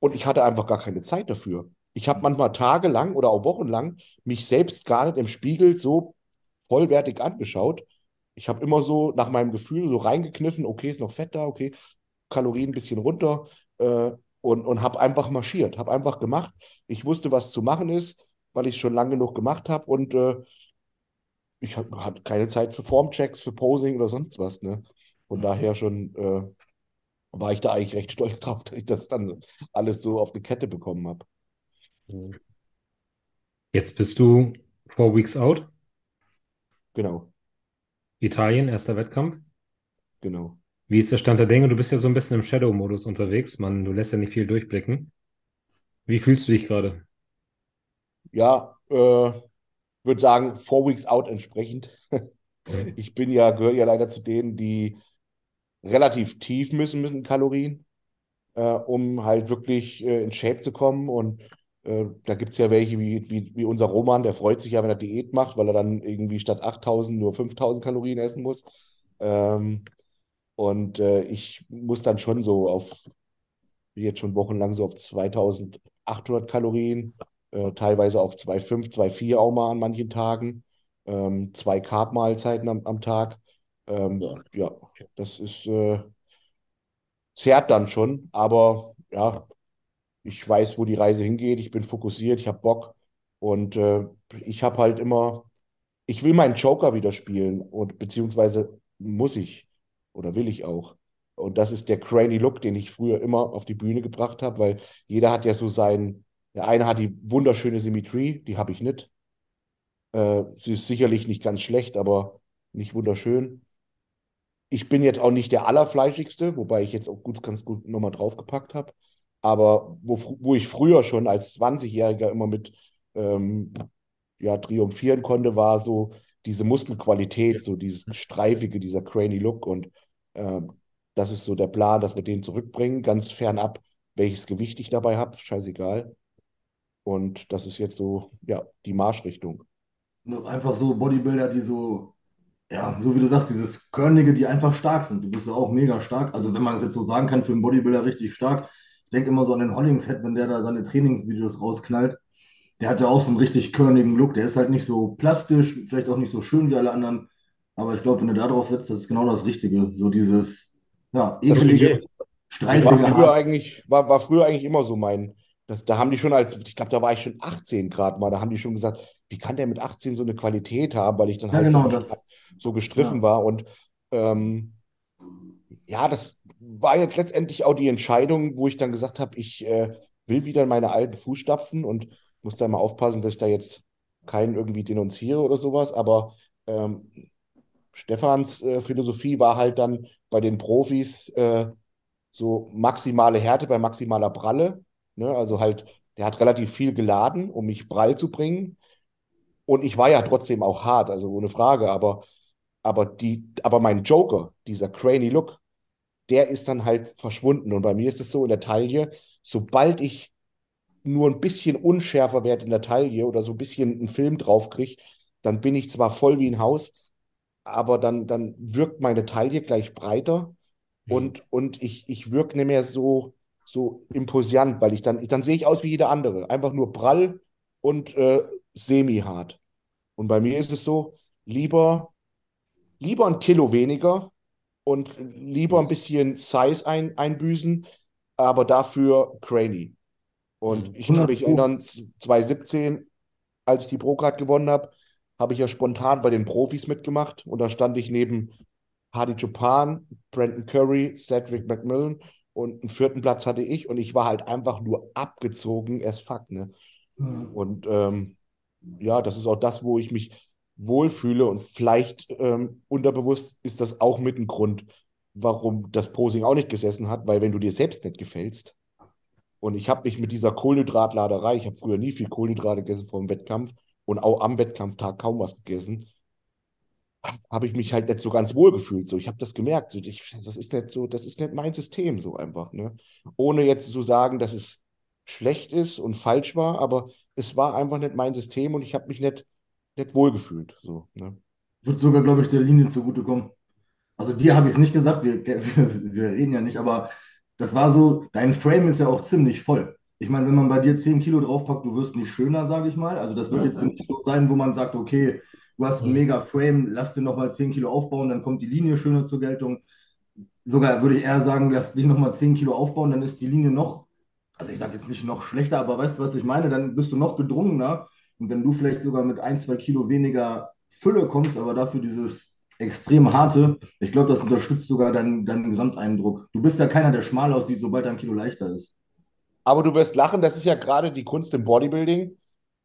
und ich hatte einfach gar keine Zeit dafür. Ich habe manchmal tagelang oder auch wochenlang mich selbst gar nicht im Spiegel so vollwertig angeschaut ich habe immer so nach meinem Gefühl so reingekniffen, okay, ist noch Fett da, okay, Kalorien ein bisschen runter äh, und, und habe einfach marschiert, habe einfach gemacht. Ich wusste, was zu machen ist, weil ich es schon lange genug gemacht habe und äh, ich hatte keine Zeit für Formchecks, für Posing oder sonst was. Ne? Von daher schon äh, war ich da eigentlich recht stolz drauf, dass ich das dann alles so auf die Kette bekommen habe.
Jetzt bist du four weeks out.
Genau.
Italien, erster Wettkampf.
Genau.
Wie ist der Stand der Dinge? Du bist ja so ein bisschen im Shadow-Modus unterwegs. Man, du lässt ja nicht viel durchblicken. Wie fühlst du dich gerade?
Ja, äh, würde sagen, four weeks out entsprechend. Okay. Ich bin ja, gehöre ja leider zu denen, die relativ tief müssen mit den Kalorien, äh, um halt wirklich äh, in Shape zu kommen. Und da gibt es ja welche wie, wie, wie unser Roman, der freut sich ja, wenn er Diät macht, weil er dann irgendwie statt 8000 nur 5000 Kalorien essen muss. Ähm, und äh, ich muss dann schon so auf, wie jetzt schon wochenlang, so auf 2800 Kalorien, äh, teilweise auf 2,5, 2,4 auch mal an manchen Tagen, ähm, zwei Carb-Mahlzeiten am, am Tag. Ähm, ja. ja, das ist, äh, zerrt dann schon, aber ja, ich weiß, wo die Reise hingeht, ich bin fokussiert, ich habe Bock und äh, ich habe halt immer, ich will meinen Joker wieder spielen und beziehungsweise muss ich oder will ich auch. Und das ist der Cranny Look, den ich früher immer auf die Bühne gebracht habe, weil jeder hat ja so seinen, der eine hat die wunderschöne Symmetrie, die habe ich nicht. Äh, sie ist sicherlich nicht ganz schlecht, aber nicht wunderschön. Ich bin jetzt auch nicht der allerfleischigste, wobei ich jetzt auch gut, ganz gut nochmal draufgepackt habe. Aber wo, wo ich früher schon als 20-Jähriger immer mit ähm, ja, triumphieren konnte, war so diese Muskelqualität, so dieses streifige, dieser cranny Look. Und ähm, das ist so der Plan, dass wir den zurückbringen, ganz fernab, welches Gewicht ich dabei habe, scheißegal. Und das ist jetzt so, ja, die Marschrichtung.
Einfach so Bodybuilder, die so, ja, so wie du sagst, dieses Körnige, die einfach stark sind. Du bist ja auch mega stark. Also, wenn man das jetzt so sagen kann, für einen Bodybuilder richtig stark. Ich denke immer so an den Hollingshead, wenn der da seine Trainingsvideos rausknallt. Der hat ja auch so einen richtig körnigen Look. Der ist halt nicht so plastisch, vielleicht auch nicht so schön wie alle anderen. Aber ich glaube, wenn du da drauf setzt, das ist genau das Richtige. So dieses, ja, ekelige,
streifige. War früher, eigentlich, war, war früher eigentlich immer so mein. Das, da haben die schon als, ich glaube, da war ich schon 18 Grad mal, da haben die schon gesagt, wie kann der mit 18 so eine Qualität haben, weil ich dann halt ja, genau so, so, gestriffen ja. war. Und ähm, ja, das war jetzt letztendlich auch die Entscheidung, wo ich dann gesagt habe, ich äh, will wieder in meine alten Fußstapfen und muss da mal aufpassen, dass ich da jetzt keinen irgendwie denunziere oder sowas. Aber ähm, Stefans äh, Philosophie war halt dann bei den Profis äh, so maximale Härte bei maximaler Pralle. Ne? Also halt, der hat relativ viel geladen, um mich prall zu bringen. Und ich war ja trotzdem auch hart, also ohne Frage. Aber, aber, die, aber mein Joker, dieser Cranny Look, der ist dann halt verschwunden. Und bei mir ist es so in der Taille, sobald ich nur ein bisschen unschärfer werde in der Taille oder so ein bisschen einen Film drauf kriege, dann bin ich zwar voll wie ein Haus, aber dann, dann wirkt meine Taille gleich breiter
Mhm.
und, und ich, ich wirke nicht mehr so, so imposant, weil ich dann, ich, dann sehe ich aus wie jeder andere. Einfach nur prall und äh, semi-hart. Und bei mir ist es so, lieber, lieber ein Kilo weniger und lieber ein bisschen Size ein, einbüßen, aber dafür cranny. Und
Mhm.
ich kann
100
mich erinnern, 2017, als ich die Pro-Card gewonnen habe, habe ich ja spontan bei den Profis mitgemacht und da stand ich neben Hardy Chopin, Brandon Curry, Cedric McMillan und einen vierten Platz hatte ich und ich war halt einfach nur abgezogen as fuck, ne?
Mhm.
Und ähm, ja, das ist auch das, wo ich mich wohlfühle und vielleicht ähm, unterbewusst ist das auch mit ein Grund, warum das Posing auch nicht gesessen hat, weil wenn du dir selbst nicht gefällst und ich habe mich mit dieser Kohlenhydratladerei, ich habe früher nie viel Kohlenhydrate gegessen vor dem Wettkampf und auch am Wettkampftag kaum was gegessen, habe ich mich halt nicht so ganz wohl gefühlt. So, ich habe das gemerkt. So, ich, das ist nicht so, das ist nicht mein System so einfach. Ne? Ohne jetzt zu sagen, dass es schlecht ist und falsch war, aber es war einfach nicht mein System und ich habe mich nicht, nicht wohl gefühlt. So, ne?
Wird sogar, glaube ich, der Linie zugutekommen. Also dir habe ich es nicht gesagt, wir, wir, wir reden ja nicht, aber das war so, dein Frame ist ja auch ziemlich voll. Ich meine, wenn man bei dir 10 Kilo draufpackt, du wirst nicht schöner, sage ich mal. Also das wird jetzt nicht so sein, wo man sagt, okay, du hast einen mega Frame, lass dir nochmal 10 Kilo aufbauen, dann kommt die Linie schöner zur Geltung. Sogar würde ich eher sagen, lass dich nochmal 10 Kilo aufbauen, dann ist die Linie noch, also ich sage jetzt nicht noch schlechter, aber weißt du, was ich meine? Dann bist du noch gedrungener. Und wenn du vielleicht sogar mit 1, 2 Kilo weniger Fülle kommst, aber dafür dieses extrem harte, ich glaube, das unterstützt sogar deinen, deinen Gesamteindruck. Du bist ja keiner, der schmal aussieht, sobald ein Kilo leichter ist.
Aber du wirst lachen, das ist ja gerade die Kunst im Bodybuilding,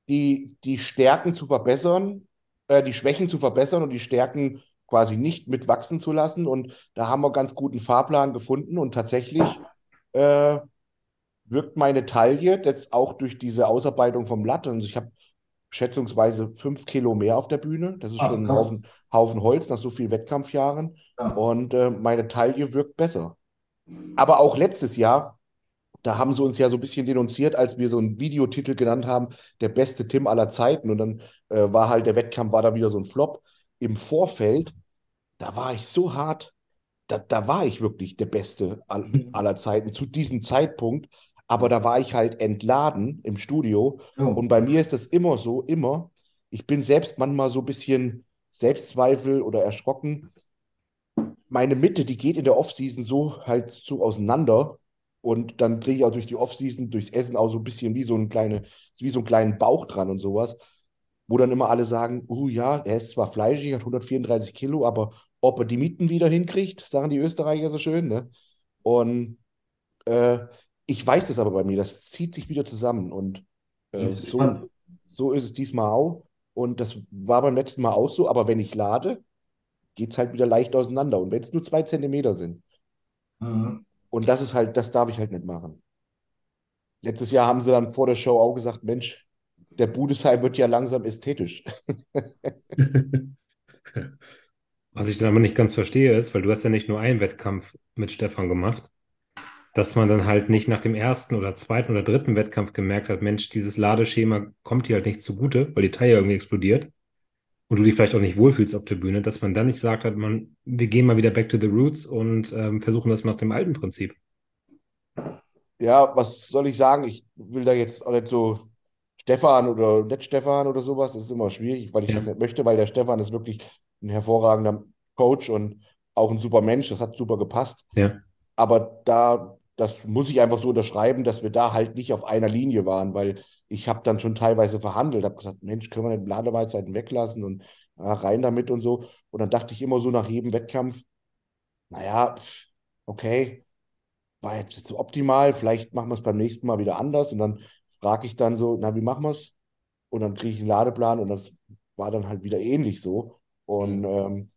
die, die Stärken zu verbessern, äh, die Schwächen zu verbessern und die Stärken quasi nicht mitwachsen zu lassen. Und da haben wir ganz guten Fahrplan gefunden und tatsächlich äh, wirkt meine Taille jetzt auch durch diese Ausarbeitung vom Latte. Also ich habe schätzungsweise fünf Kilo mehr auf der Bühne. Das ist
Ach,
schon ein. Haufen, Haufen Holz nach so vielen Wettkampfjahren.
Ja.
Und äh, meine Taille wirkt besser. Aber auch letztes Jahr, da haben sie uns ja so ein bisschen denunziert, als wir so einen Videotitel genannt haben, der beste Tim aller Zeiten. Und dann äh, war halt der Wettkampf, war da wieder so ein Flop. Im Vorfeld, da war ich so hart, da, da war ich wirklich der Beste all, aller Zeiten zu diesem Zeitpunkt. Aber da war ich halt entladen im Studio.
Ja.
Und bei mir ist das immer so, immer. Ich bin selbst manchmal so ein bisschen Selbstzweifel oder erschrocken. Meine Mitte, die geht in der Offseason so halt so auseinander. Und dann kriege ich auch durch die Offseason, durchs Essen auch so ein bisschen wie so, ein kleine, wie so einen kleinen Bauch dran und sowas. Wo dann immer alle sagen, oh ja, er ist zwar fleischig, hat 134 Kilo, aber ob er die Mieten wieder hinkriegt, sagen die Österreicher so schön, ne? Und äh, ich weiß das aber bei mir, das zieht sich wieder zusammen. Und äh, so, so ist es diesmal auch. Und das war beim letzten Mal auch so, aber wenn ich lade, geht es halt wieder leicht auseinander. Und wenn es nur zwei Zentimeter sind.
Mhm.
Und das ist halt, das darf ich halt nicht machen. Letztes Jahr haben sie dann vor der Show auch gesagt, Mensch, der Budesheim wird ja langsam ästhetisch.
Was ich dann aber nicht ganz verstehe, ist, weil du hast ja nicht nur einen Wettkampf mit Stefan gemacht, dass man dann halt nicht nach dem ersten oder zweiten oder dritten Wettkampf gemerkt hat, Mensch, dieses Ladeschema kommt dir halt nicht zugute, weil die Taille irgendwie explodiert und du dich vielleicht auch nicht wohlfühlst auf der Bühne, dass man dann nicht sagt hat, man, wir gehen mal wieder back to the roots und ähm, versuchen das nach dem alten Prinzip.
Ja, was soll ich sagen? Ich will da jetzt auch nicht so Stefan oder nicht Stefan oder sowas. Das ist immer schwierig, weil ich
Ja.
das nicht möchte, weil der Stefan ist wirklich ein hervorragender Coach und auch ein super Mensch. Das hat super gepasst.
Ja.
Aber da, das muss ich einfach so unterschreiben, dass wir da halt nicht auf einer Linie waren, weil ich habe dann schon teilweise verhandelt, habe gesagt, Mensch, können wir nicht Lademahlzeiten weglassen und ja, rein damit und so. Und dann dachte ich immer so nach jedem Wettkampf, naja, okay, war jetzt, jetzt so optimal, vielleicht machen wir es beim nächsten Mal wieder anders. Und dann frage ich dann so, na, wie machen wir es? Und dann kriege ich einen Ladeplan und das war dann halt wieder ähnlich so. Und ähm,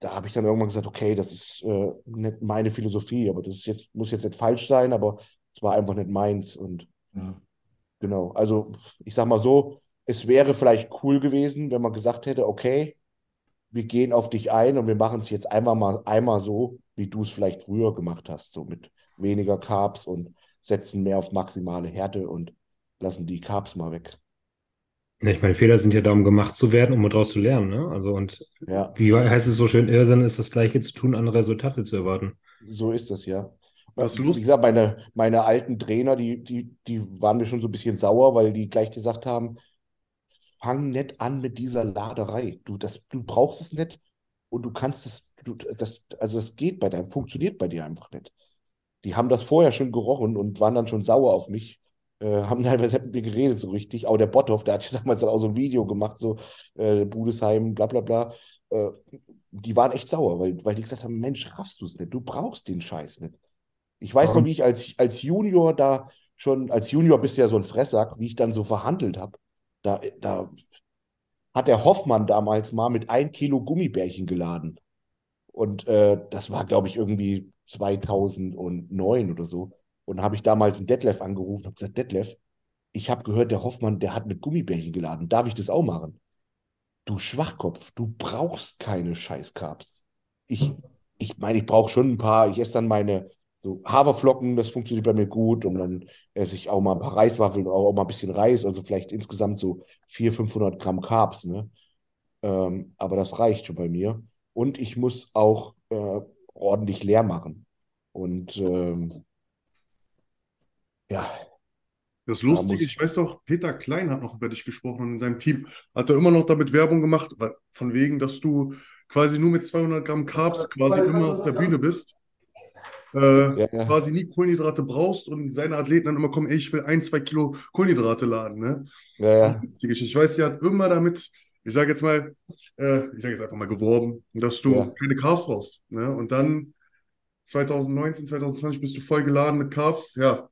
da habe ich dann irgendwann gesagt, okay, das ist äh, nicht meine Philosophie, aber das ist jetzt, muss jetzt nicht falsch sein, aber es war einfach nicht meins. Und
Ja.
genau, also ich sag mal so, es wäre vielleicht cool gewesen, wenn man gesagt hätte, okay, wir gehen auf dich ein und wir machen es jetzt einmal mal einmal so, wie du es vielleicht früher gemacht hast, so mit weniger Carbs und setzen mehr auf maximale Härte und lassen die Carbs mal weg.
Ja, ich meine, Fehler sind ja da, um gemacht zu werden, um daraus zu lernen. Ne? Also, und
Ja,
wie heißt es so schön, Irrsinn ist das Gleiche zu tun, andere Resultate zu erwarten.
so ist das, ja.
Was
Wie
lustig.
gesagt, meine, meine alten Trainer, die, die, die waren mir schon so ein bisschen sauer, weil die gleich gesagt haben, fang nicht an mit dieser Laderei. Du, das, du brauchst es nicht und du kannst es, du, das, also das geht bei deinem, funktioniert bei dir einfach nicht. Die haben das vorher schon gerochen und waren dann schon sauer auf mich. Äh, haben teilweise mit mir geredet, so richtig. Auch der Botthoff, der hat ja damals dann auch so ein Video gemacht, so äh, Budesheim, bla bla bla. Äh, die waren echt sauer, weil, weil die gesagt haben: Mensch, raffst du es nicht? Du brauchst den Scheiß nicht. Ich weiß noch,
Warum?
wie ich als, als Junior da schon, als Junior bist du ja so ein Fresssack, wie ich dann so verhandelt habe. Da, da hat der Hoffmann damals mal mit ein Kilo Gummibärchen geladen. Und äh, das war, glaube ich, irgendwie 2009 oder so. Und habe ich damals einen Detlef angerufen und gesagt, Detlef, ich habe gehört, der Hoffmann, der hat mit Gummibärchen geladen. Darf ich das auch machen? Du Schwachkopf, du brauchst keine Scheiß-Carbs. Ich, ich meine, ich brauche schon ein paar. Ich esse dann meine so Haferflocken, das funktioniert bei mir gut. Und dann esse ich auch mal ein paar Reiswaffeln, auch, auch mal ein bisschen Reis. Also vielleicht insgesamt so 400, 500 Gramm Carbs. Ne? Ähm, aber das reicht schon bei mir. Und ich muss auch äh, ordentlich leer machen. Und ähm, ja,
Das
da
Lustige, ich weiß doch, Peter Klein hat noch über dich gesprochen und in seinem Team hat er immer noch damit Werbung gemacht, weil- von wegen, dass du quasi nur mit 200 Gramm Carbs quasi immer auf der Bühne bist, äh,
ja, ja,
quasi nie Kohlenhydrate brauchst und seine Athleten dann immer kommen, ey, ich will ein, zwei Kilo Kohlenhydrate laden, ne?
ja.
Ich weiß, die hat immer damit, ich sage jetzt mal, äh, ich sage jetzt einfach mal geworben, dass du keine Carbs brauchst, ne? Und dann 2019, 2020 bist du voll geladen mit Carbs, ja,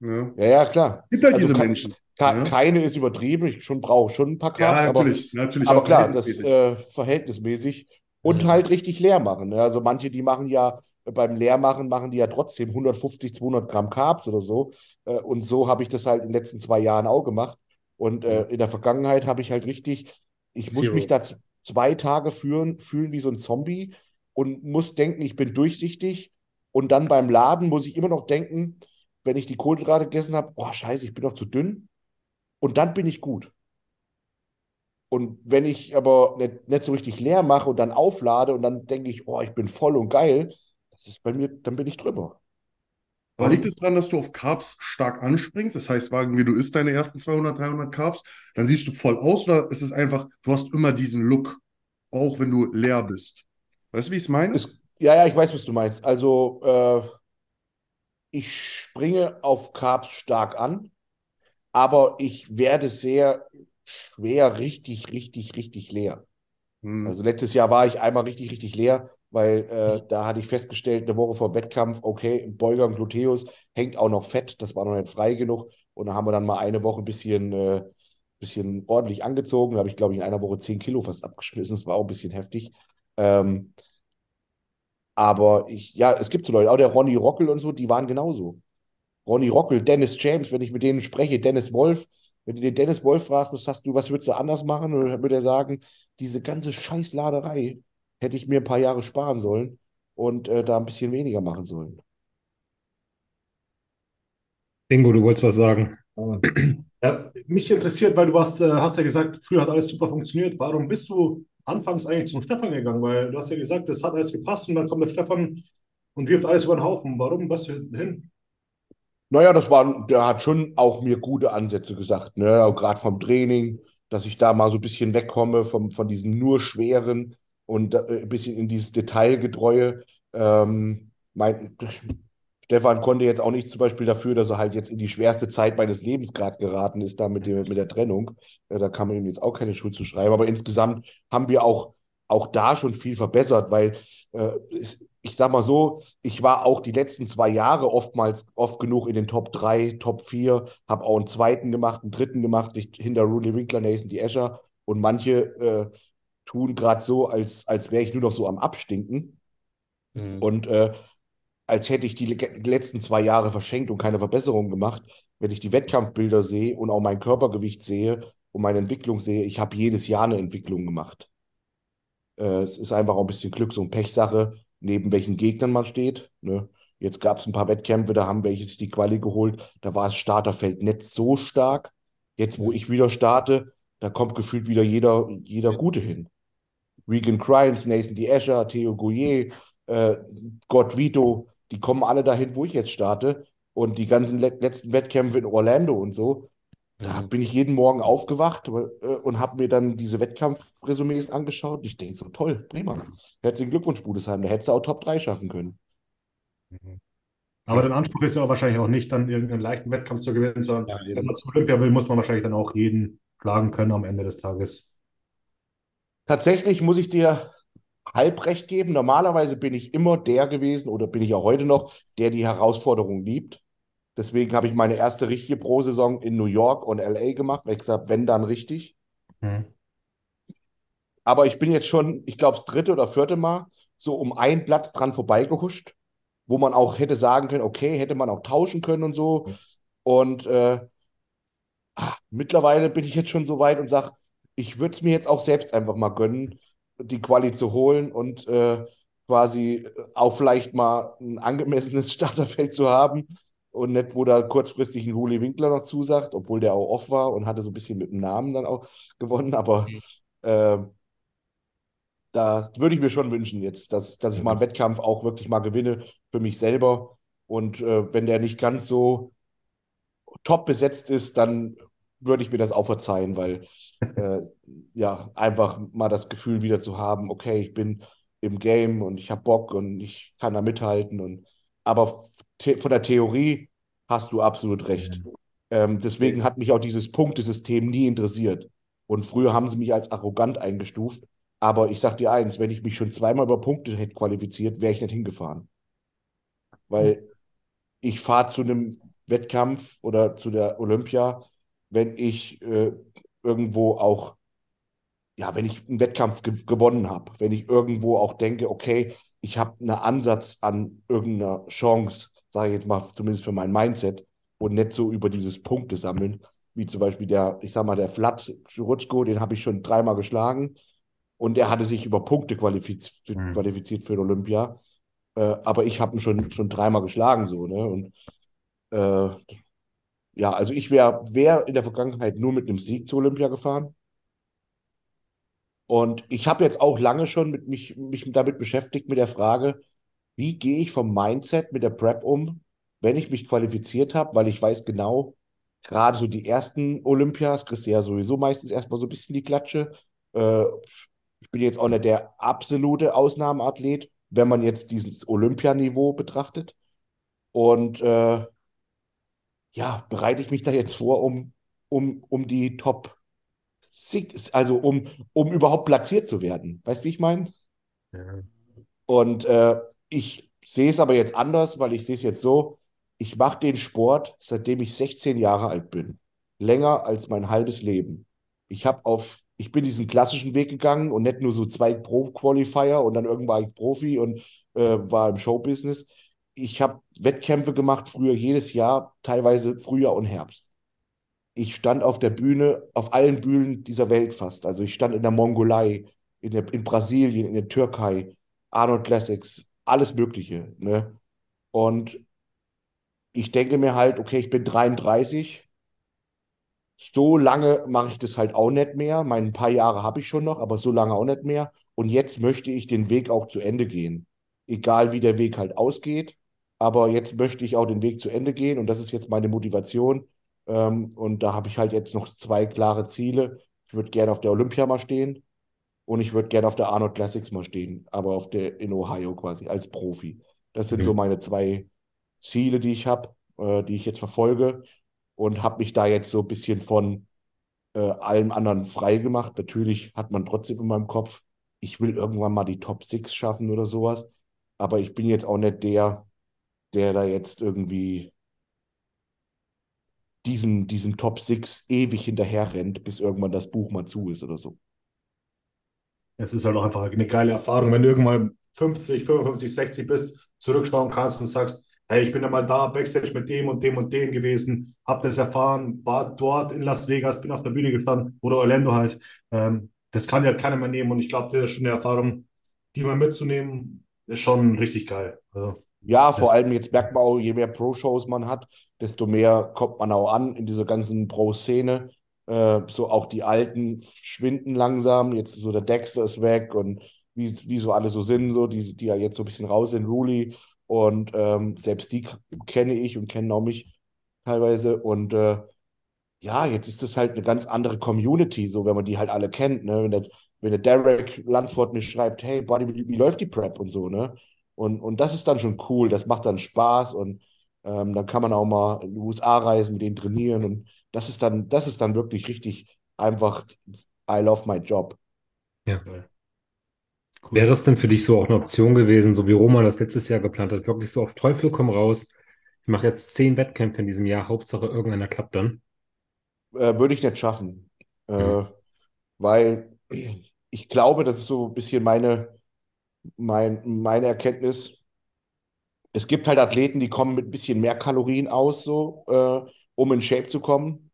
ne?
ja, ja, klar.
Gibt halt
Also
diese Menschen,
ke
ne?
keine ist übertrieben. Ich schon brauche schon ein paar
Ja,
Carbs, aber,
natürlich, natürlich
aber
auch
klar, das
verhältnismäßig.
äh, verhältnismäßig und halt richtig leer machen. Ne? Also manche, die machen ja beim Leermachen, machen die ja trotzdem 150, 200 Gramm Carbs oder so. Äh, und so habe ich das halt in den letzten zwei Jahren auch gemacht. Und äh, in der Vergangenheit habe ich halt richtig, ich muss mich
Zero.
da z- zwei Tage fühlen, fühlen wie so ein Zombie und muss denken, ich bin durchsichtig. Und dann beim Laden muss ich immer noch denken, wenn ich die Kohlenhydrate gegessen habe, oh scheiße, ich bin noch zu dünn. Und dann bin ich gut. Und wenn ich aber nicht, nicht so richtig leer mache und dann auflade und dann denke ich, oh, ich bin voll und geil, das ist bei mir, dann bin ich drüber.
Aber liegt es daran, dass du auf Carbs stark anspringst? Das heißt, sagen wir, du isst deine ersten 200, 300 Carbs, dann siehst du voll aus oder ist es einfach, du hast immer diesen Look, auch wenn du leer bist? Weißt du, wie ich es meine?
Ja, ja, ich weiß, was du meinst. Also, äh, ich springe auf Carbs stark an, aber ich werde sehr schwer richtig, richtig, richtig leer.
Hm.
Also letztes Jahr war ich einmal richtig, richtig leer, weil äh, da hatte ich festgestellt, eine Woche vor dem Wettkampf, okay, im Beuger und Gluteus hängt auch noch Fett, das war noch nicht frei genug. Und da haben wir dann mal eine Woche ein bisschen, äh, bisschen ordentlich angezogen. Da habe ich, glaube ich, in einer Woche 10 Kilo fast abgeschmissen. Das war auch ein bisschen heftig. Ähm, aber ich, ja, es gibt so Leute, auch der Ronny Rockel und so, die waren genauso. Ronny Rockel, Dennis James, wenn ich mit denen spreche, Dennis Wolf, wenn du den Dennis Wolf fragst, was hast du, was würdest du anders machen, dann würde er sagen, diese ganze Scheißladerei hätte ich mir ein paar Jahre sparen sollen und äh, da ein bisschen weniger machen sollen.
Bingo, du wolltest was sagen.
Ja, mich interessiert, weil du warst, äh, hast ja gesagt, früher hat alles super funktioniert. Warum bist du anfangs eigentlich zum Stefan gegangen? Weil du hast ja gesagt, das hat alles gepasst und dann kommt der Stefan und wirft alles über den Haufen. Warum du hin?
Naja, das war, der hat schon auch mir gute Ansätze gesagt, ne? Gerade vom Training, dass ich da mal so ein bisschen wegkomme vom, von diesem nur schweren und äh, ein bisschen in dieses Detailgetreue. Ähm, mein, Stefan konnte jetzt auch nicht zum Beispiel dafür, dass er halt jetzt in die schwerste Zeit meines Lebens gerade geraten ist, da mit, dem, mit der Trennung. Äh, da kann man ihm jetzt auch keine Schuld zu schreiben. Aber insgesamt haben wir auch, auch da schon viel verbessert, weil äh, ich sag mal so, ich war auch die letzten zwei Jahre oftmals oft genug in den Top 3, Top 4, habe auch einen zweiten gemacht, einen dritten gemacht, nicht hinter Rudy Winkler, Nathan die Escher. Und manche äh, tun gerade so, als, als wäre ich nur noch so am Abstinken.
Mhm.
Und äh, als hätte ich die le- letzten zwei Jahre verschenkt und keine Verbesserung gemacht. Wenn ich die Wettkampfbilder sehe und auch mein Körpergewicht sehe und meine Entwicklung sehe, ich habe jedes Jahr eine Entwicklung gemacht. Äh, es ist einfach auch ein bisschen Glücks- und Pechsache, neben welchen Gegnern man steht. Ne? Jetzt gab es ein paar Wettkämpfe, da haben welche sich die Quali geholt. Da war das Starterfeld nicht so stark. Jetzt, wo ich wieder starte, da kommt gefühlt wieder jeder, jeder Gute hin. Regan Grimes, Nathan D. Escher, Theo Gouillet, äh, Gott Vito, die kommen alle dahin, wo ich jetzt starte. Und die ganzen le letzten Wettkämpfe in Orlando und so, da bin ich jeden Morgen aufgewacht äh, und habe mir dann diese Wettkampfresümees angeschaut. Ich denke so, toll, prima. Herzlichen Glückwunsch, Budesheim. Da hättest du auch Top 3 schaffen können.
Aber dein Anspruch ist ja auch wahrscheinlich auch nicht, dann irgendeinen leichten Wettkampf zu gewinnen, sondern
Ja,
wenn man zu Olympia will, muss man wahrscheinlich dann auch jeden schlagen können am Ende des Tages.
Tatsächlich muss ich dir halb recht geben. Normalerweise bin ich immer der gewesen oder bin ich auch heute noch, der die Herausforderung liebt. Deswegen habe ich meine erste richtige Pro-Saison in New York und LA gemacht, weil ich gesagt wenn dann richtig.
Mhm.
Aber ich bin jetzt schon, ich glaube, das dritte oder vierte Mal so um einen Platz dran vorbeigehuscht, wo man auch hätte sagen können, okay, hätte man auch tauschen können und so. Und äh, ah, mittlerweile bin ich jetzt schon so weit und sage, ich würde es mir jetzt auch selbst einfach mal gönnen, die Quali zu holen und äh, quasi auch vielleicht mal ein angemessenes Starterfeld zu haben und nicht, wo da kurzfristig ein Ruli Winkler noch zusagt, obwohl der auch off war und hatte so ein bisschen mit dem Namen dann auch gewonnen. Aber äh, da würde ich mir schon wünschen jetzt, dass, dass ich mal einen Wettkampf auch wirklich mal gewinne für mich selber. Und äh, wenn der nicht ganz so top besetzt ist, dann würde ich mir das auch verzeihen, weil äh, ja, einfach mal das Gefühl wieder zu haben, okay, ich bin im Game und ich habe Bock und ich kann da mithalten. Und, aber von der Theorie hast du absolut recht. Ähm, deswegen hat mich auch dieses Punktesystem nie interessiert. Und früher haben sie mich als arrogant eingestuft. Aber ich sag dir eins, wenn ich mich schon zweimal über Punkte hätte qualifiziert, wäre ich nicht hingefahren. Weil ich fahre zu einem Wettkampf oder zu der Olympia, wenn ich äh, irgendwo auch, ja, wenn ich einen Wettkampf ge gewonnen habe, wenn ich irgendwo auch denke, okay, ich habe einen Ansatz an irgendeiner Chance, sage ich jetzt mal, zumindest für mein Mindset, und nicht so über dieses Punkte sammeln, wie zum Beispiel der, ich sag mal, der Flat Rutschko, den habe ich schon dreimal geschlagen und er hatte sich über Punkte qualifiz
Mhm.
qualifiziert für den Olympia. Äh, aber ich habe ihn schon, schon dreimal geschlagen, so, ne? Und äh, ja, also ich wäre wär in der Vergangenheit nur mit einem Sieg zu Olympia gefahren. Und ich habe jetzt auch lange schon mit mich, mich damit beschäftigt, mit der Frage, wie gehe ich vom Mindset mit der Prep um, wenn ich mich qualifiziert habe, weil ich weiß genau, gerade so die ersten Olympias kriegst du ja sowieso meistens erstmal so ein bisschen die Klatsche. Äh, ich bin jetzt auch nicht der absolute Ausnahmeathlet, wenn man jetzt dieses Olympianiveau betrachtet. Und äh, ja, bereite ich mich da jetzt vor, um, um, um die Top Six, also um, um überhaupt platziert zu werden. Weißt du, wie ich meine?
Ja.
Und äh, ich sehe es aber jetzt anders, weil ich sehe es jetzt so, ich mache den Sport, seitdem ich 16 Jahre alt bin. Länger als mein halbes Leben. Ich habe auf, ich bin diesen klassischen Weg gegangen und nicht nur so zwei Pro-Qualifier und dann irgendwann war ich Profi und äh, war im Showbusiness. Ich habe Wettkämpfe gemacht, früher jedes Jahr, teilweise Frühjahr und Herbst. Ich stand auf der Bühne, auf allen Bühnen dieser Welt fast. Also ich stand in der Mongolei, in, der, in Brasilien, in der Türkei, Arnold Classics, alles Mögliche. Ne? Und ich denke mir halt, okay, ich bin 33. So lange mache ich das halt auch nicht mehr. Mein paar Jahre habe ich schon noch, aber so lange auch nicht mehr. Und jetzt möchte ich den Weg auch zu Ende gehen. Egal wie der Weg halt ausgeht. Aber jetzt möchte ich auch den Weg zu Ende gehen und das ist jetzt meine Motivation. Ähm, und da habe ich halt jetzt noch zwei klare Ziele. Ich würde gerne auf der Olympia mal stehen und ich würde gerne auf der Arnold Classics mal stehen, aber auf der in Ohio quasi als Profi. Das sind
Mhm.
so meine zwei Ziele, die ich habe, äh, die ich jetzt verfolge und habe mich da jetzt so ein bisschen von äh, allem anderen frei gemacht. Natürlich hat man trotzdem in meinem Kopf, ich will irgendwann mal die Top 6 schaffen oder sowas, aber ich bin jetzt auch nicht der, der da jetzt irgendwie diesem, diesem Top 6 ewig hinterher rennt, bis irgendwann das Buch mal zu ist oder so.
Es ist halt auch einfach eine geile Erfahrung, wenn du irgendwann 50, 55, 60 bist, zurückschauen kannst und sagst, hey, ich bin ja mal da Backstage mit dem und dem und dem gewesen, hab das erfahren, war dort in Las Vegas, bin auf der Bühne gestanden oder Orlando halt. Ähm, das kann ja keiner mehr nehmen und ich glaube, das ist schon eine Erfahrung, die mal mitzunehmen, ist schon richtig geil. Also,
Ja, vor allem jetzt merkt man auch, je mehr Pro-Shows man hat, desto mehr kommt man auch an in dieser ganzen Pro-Szene. Äh, so auch die Alten schwinden langsam. Jetzt so der Dexter ist weg und wie, wie so alle so sind, so, die, die ja jetzt so ein bisschen raus sind, Ruli. Und ähm, selbst die kenne ich und kennen auch mich teilweise. Und äh, ja, jetzt ist das halt eine ganz andere Community, so wenn man die halt alle kennt, ne? Wenn der, wenn der Derek Lansford mir schreibt, hey, Buddy, wie, wie läuft die Prep und so, ne? Und, und das ist dann schon cool, das macht dann Spaß und ähm, dann kann man auch mal in die USA reisen, mit denen trainieren und das ist dann, das ist dann wirklich richtig einfach, I love my job.
Ja. Cool. Wäre es denn für dich so auch eine Option gewesen, so wie Roman das letztes Jahr geplant hat, wirklich so auf Teufel komm raus, ich mache jetzt zehn Wettkämpfe in diesem Jahr, Hauptsache irgendeiner klappt dann?
Äh, würde ich nicht schaffen. Äh, mhm. Weil ich glaube, das ist so ein bisschen meine, mein, meine Erkenntnis. Es gibt halt Athleten, die kommen mit ein bisschen mehr Kalorien aus, so, äh, um in Shape zu kommen.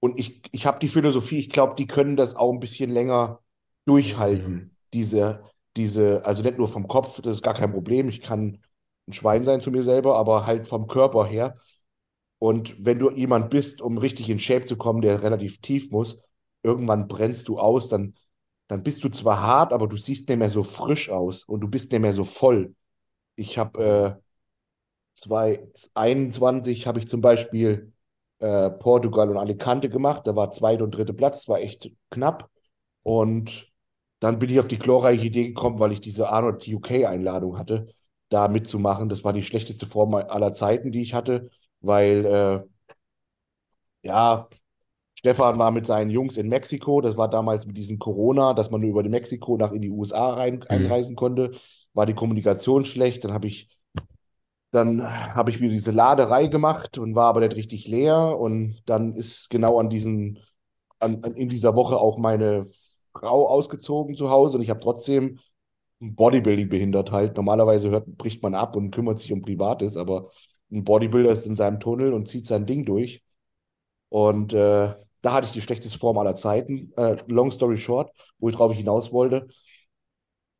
Und ich, ich habe die Philosophie, ich glaube, die können das auch ein bisschen länger durchhalten. Mhm. Diese, diese, also nicht nur vom Kopf, das ist gar kein Problem. Ich kann ein Schwein sein zu mir selber, aber halt vom Körper her. Und wenn du jemand bist, um richtig in Shape zu kommen, der relativ tief muss, irgendwann brennst du aus, dann, dann bist du zwar hart, aber du siehst nicht mehr so frisch aus und du bist nicht mehr so voll. Ich habe äh, 2021 habe ich zum Beispiel äh, Portugal und Alicante gemacht. Da war zweiter und dritter Platz, das war echt knapp. Und dann bin ich auf die glorreiche Idee gekommen, weil ich diese Arnold UK-Einladung hatte, da mitzumachen. Das war die schlechteste Form aller Zeiten, die ich hatte, weil äh, ja, Stefan war mit seinen Jungs in Mexiko. Das war damals mit diesem Corona, dass man nur über Mexiko nach in die USA rein, mhm. einreisen konnte. War die Kommunikation schlecht. Dann habe ich, dann habe ich mir diese Laderei gemacht und war aber nicht richtig leer. Und dann ist genau an diesen, an, an in dieser Woche auch meine Frau ausgezogen zu Hause und ich habe trotzdem Bodybuilding behindert halt. Normalerweise hört, bricht man ab und kümmert sich um Privates, aber ein Bodybuilder ist in seinem Tunnel und zieht sein Ding durch. Und äh, da hatte ich die schlechteste Form aller Zeiten. Äh, long story short, worauf ich hinaus wollte.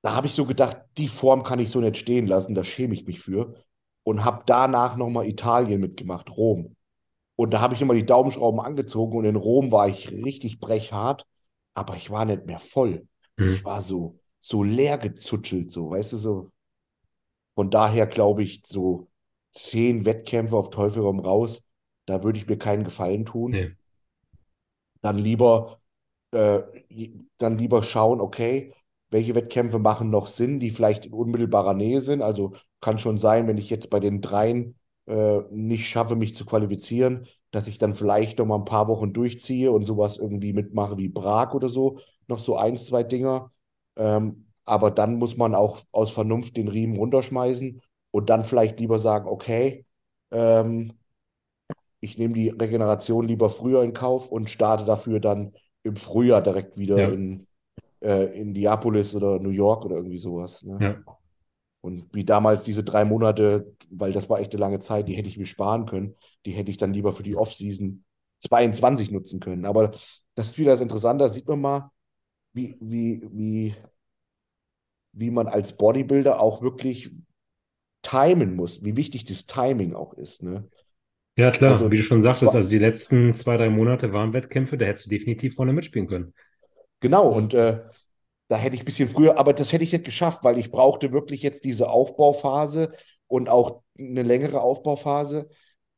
Da habe ich so gedacht, die Form kann ich so nicht stehen lassen, da schäme ich mich für. Und habe danach nochmal Italien mitgemacht, Rom. Und da habe ich immer die Daumenschrauben angezogen und in Rom war ich richtig brechhart, aber ich war nicht mehr voll. Mhm. Ich war so, so leer gezutschelt, so, weißt du, so. Von daher glaube ich, so zehn Wettkämpfe auf Teufel komm raus, da würde ich mir keinen Gefallen tun. Nee. Dann lieber, äh, dann lieber schauen, okay, welche Wettkämpfe machen noch Sinn, die vielleicht in unmittelbarer Nähe sind. Also kann schon sein, wenn ich jetzt bei den dreien äh, nicht schaffe, mich zu qualifizieren, dass ich dann vielleicht noch mal ein paar Wochen durchziehe und sowas irgendwie mitmache wie Prag oder so, noch so ein, zwei Dinger. Ähm, aber dann muss man auch aus Vernunft den Riemen runterschmeißen und dann vielleicht lieber sagen, okay, ähm, ich nehme die Regeneration lieber früher in Kauf und starte dafür dann im Frühjahr direkt wieder ja. in äh, Indianapolis oder New York oder irgendwie sowas. Ne? Ja. Und wie damals diese drei Monate, weil das war echt eine lange Zeit, die hätte ich mir sparen können, die hätte ich dann lieber für die Off-Season 22 nutzen können. Aber das ist wieder das Interessante, da sieht man mal, wie, wie, wie, wie man als Bodybuilder auch wirklich timen muss, wie wichtig das Timing auch ist. Ne?
Ja, klar, also, wie du schon sagtest, also die letzten zwei, drei Monate waren Wettkämpfe, da hättest du definitiv vorne mitspielen können.
Genau, und äh, da hätte ich ein bisschen früher, aber das hätte ich nicht geschafft, weil ich brauchte wirklich jetzt diese Aufbauphase und auch eine längere Aufbauphase,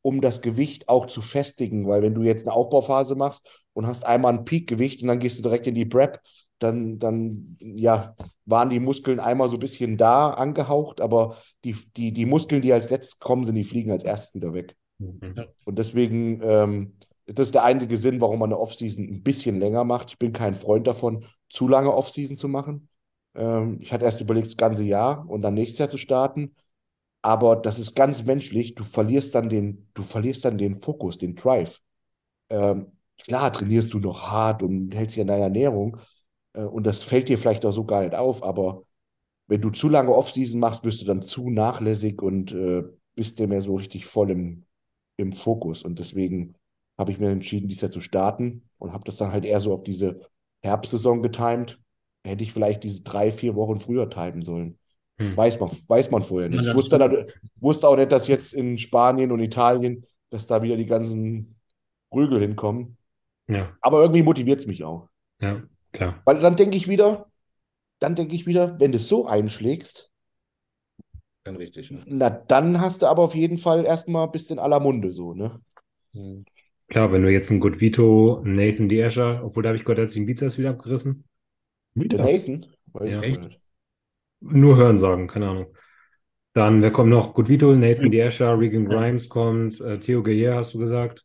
um das Gewicht auch zu festigen. Weil wenn du jetzt eine Aufbauphase machst und hast einmal ein Peakgewicht und dann gehst du direkt in die Prep, dann, dann ja, waren die Muskeln einmal so ein bisschen da angehaucht, aber die, die, die Muskeln, die als letztes kommen sind, die fliegen als erstes wieder weg. Mhm. Und deswegen, ähm, das ist der einzige Sinn, warum man eine Offseason ein bisschen länger macht. Ich bin kein Freund davon, zu lange Offseason zu machen. Ähm, ich hatte erst überlegt, das ganze Jahr und dann nächstes Jahr zu starten. Aber das ist ganz menschlich. Du verlierst dann den, du verlierst dann den Fokus, den Drive. Ähm, klar trainierst du noch hart und hältst dich an deiner Ernährung. Äh, und das fällt dir vielleicht auch so gar nicht auf. Aber wenn du zu lange Offseason machst, bist du dann zu nachlässig und äh, bist dir mehr so richtig voll im, im Fokus. Und deswegen habe ich mir entschieden, dieses Jahr zu starten und habe das dann halt eher so auf diese Herbstsaison getimed. Hätte ich vielleicht diese drei, vier Wochen früher timen sollen. Hm. Weiß, man, weiß man vorher nicht. Ich wusste, dann, wusste auch nicht, dass jetzt in Spanien und Italien, dass da wieder die ganzen Prügel hinkommen.
Ja,
Aber irgendwie motiviert es mich auch.
ja, klar.
Weil dann denke ich wieder, dann denke ich wieder, wenn du es so einschlägst,
Dann richtig. Ne?
na dann hast du aber auf jeden Fall erstmal bist in aller Munde so, ne?
Mhm.
Klar, wenn du jetzt einen Good Vito, Nathan D'Asher, obwohl da habe ich gehört, hat sich den Bizeps wieder abgerissen.
Der Nathan? Weiß
Ja.
ich nicht.
Nur hören sagen, keine Ahnung. Dann, wer kommt noch? Good Vito, Nathan D'Asher, Regan Grimes kommt, äh, Theo Gaillard hast du gesagt.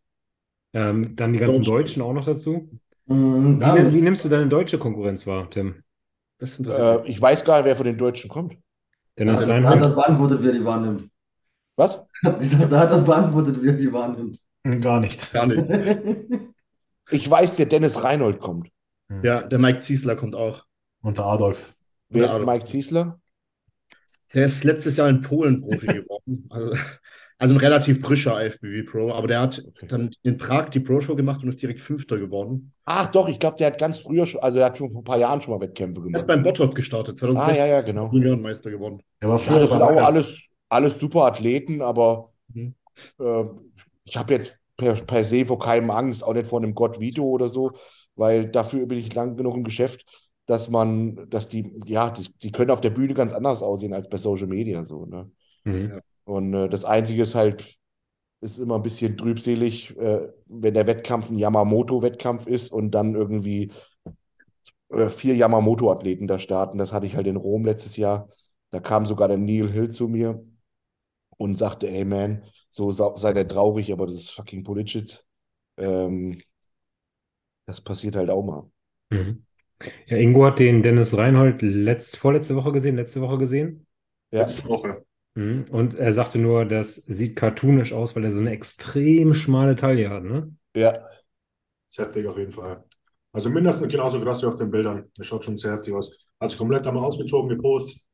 Ähm, dann die ganzen Deutschen auch noch dazu.
Mhm,
Wie, wie nimmst du deine deutsche Konkurrenz wahr, Tim?
Äh, ich weiß gar nicht, wer von den Deutschen kommt.
Dennis
da hat
Reinhardt?
das beantwortet, wer die wahrnimmt.
Was?
Da hat das beantwortet, wer die wahrnimmt.
Gar nichts.
Gar nicht.
Ich weiß, der Dennis Reinhold kommt.
Ja, der Mike Ziesler kommt auch.
Und der Adolf.
Wer
Ja,
ist Mike Ziesler?
Der ist letztes Jahr in Polen Profi geworden. Also, also ein relativ frischer IFBB Pro, aber der hat dann in Prag die Pro-Show gemacht und ist direkt Fünfter geworden.
Ach doch, ich glaube, der hat ganz früher schon, also er hat schon vor ein paar Jahren schon mal Wettkämpfe
Er ist
gemacht.
beim Bottrop gestartet,
Ah,
2016
ja, ja, genau.
Juniorenmeister geworden.
Ja,
früher
das sind auch alles, alles super Athleten, aber
Mhm.
äh, ich habe jetzt per, per se vor keinem Angst, auch nicht vor einem Gott Vito oder so, weil dafür bin ich lang genug im Geschäft, dass man, dass die, ja, die, die können auf der Bühne ganz anders aussehen als bei Social Media so, ne?
Mhm.
Und äh, das Einzige ist halt, ist immer ein bisschen trübselig, äh, wenn der Wettkampf ein Yamamoto-Wettkampf ist und dann irgendwie äh, vier Yamamoto-Athleten da starten. Das hatte ich halt in Rom letztes Jahr. Da kam sogar der Neil Hill zu mir und sagte, ey man, so sei der traurig, aber das ist fucking Bullshit. Ähm, das passiert halt auch mal.
Mhm. Ja, Ingo hat den Dennis Reinhold letzt, vorletzte Woche gesehen, letzte Woche gesehen.
Ja,
Letzte Woche.
Mhm. Und er sagte nur, das sieht cartoonisch aus, weil er so eine extrem schmale Taille hat, ne?
ja,
Ist heftig auf jeden Fall. Also mindestens genauso krass wie auf den Bildern. Das schaut schon sehr heftig aus. Also komplett einmal ausgezogen, gepost.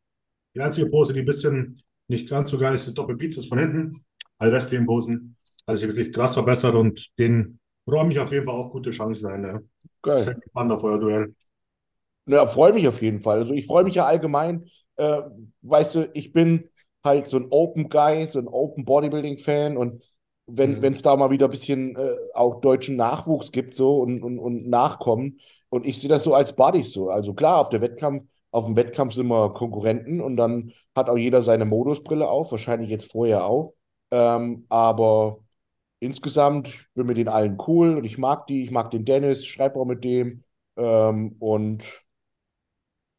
Die einzige Pose, die ein bisschen nicht ganz so geil ist, ist Doppelbizeps von hinten. Alle restlichen Posen. Also wirklich krass verbessert und den räume ich auf jeden Fall auch gute Chancen ein. Ne? Sehr
geil.
gespannt auf euer Duell.
Ja, freue mich auf jeden Fall. Also ich freue mich ja allgemein, äh, weißt du, ich bin halt so ein Open Guy, so ein Open Bodybuilding Fan und wenn
Mhm.
es da mal wieder ein bisschen äh, auch deutschen Nachwuchs gibt so und, und, und Nachkommen und ich sehe das so als Buddies so. Also klar, auf der Wettkampf, auf dem Wettkampf sind wir Konkurrenten und dann hat auch jeder seine Modusbrille auf, wahrscheinlich jetzt vorher auch. Ähm, aber insgesamt bin mit den allen cool und ich mag die, ich mag den Dennis, schreibe auch mit dem ähm, und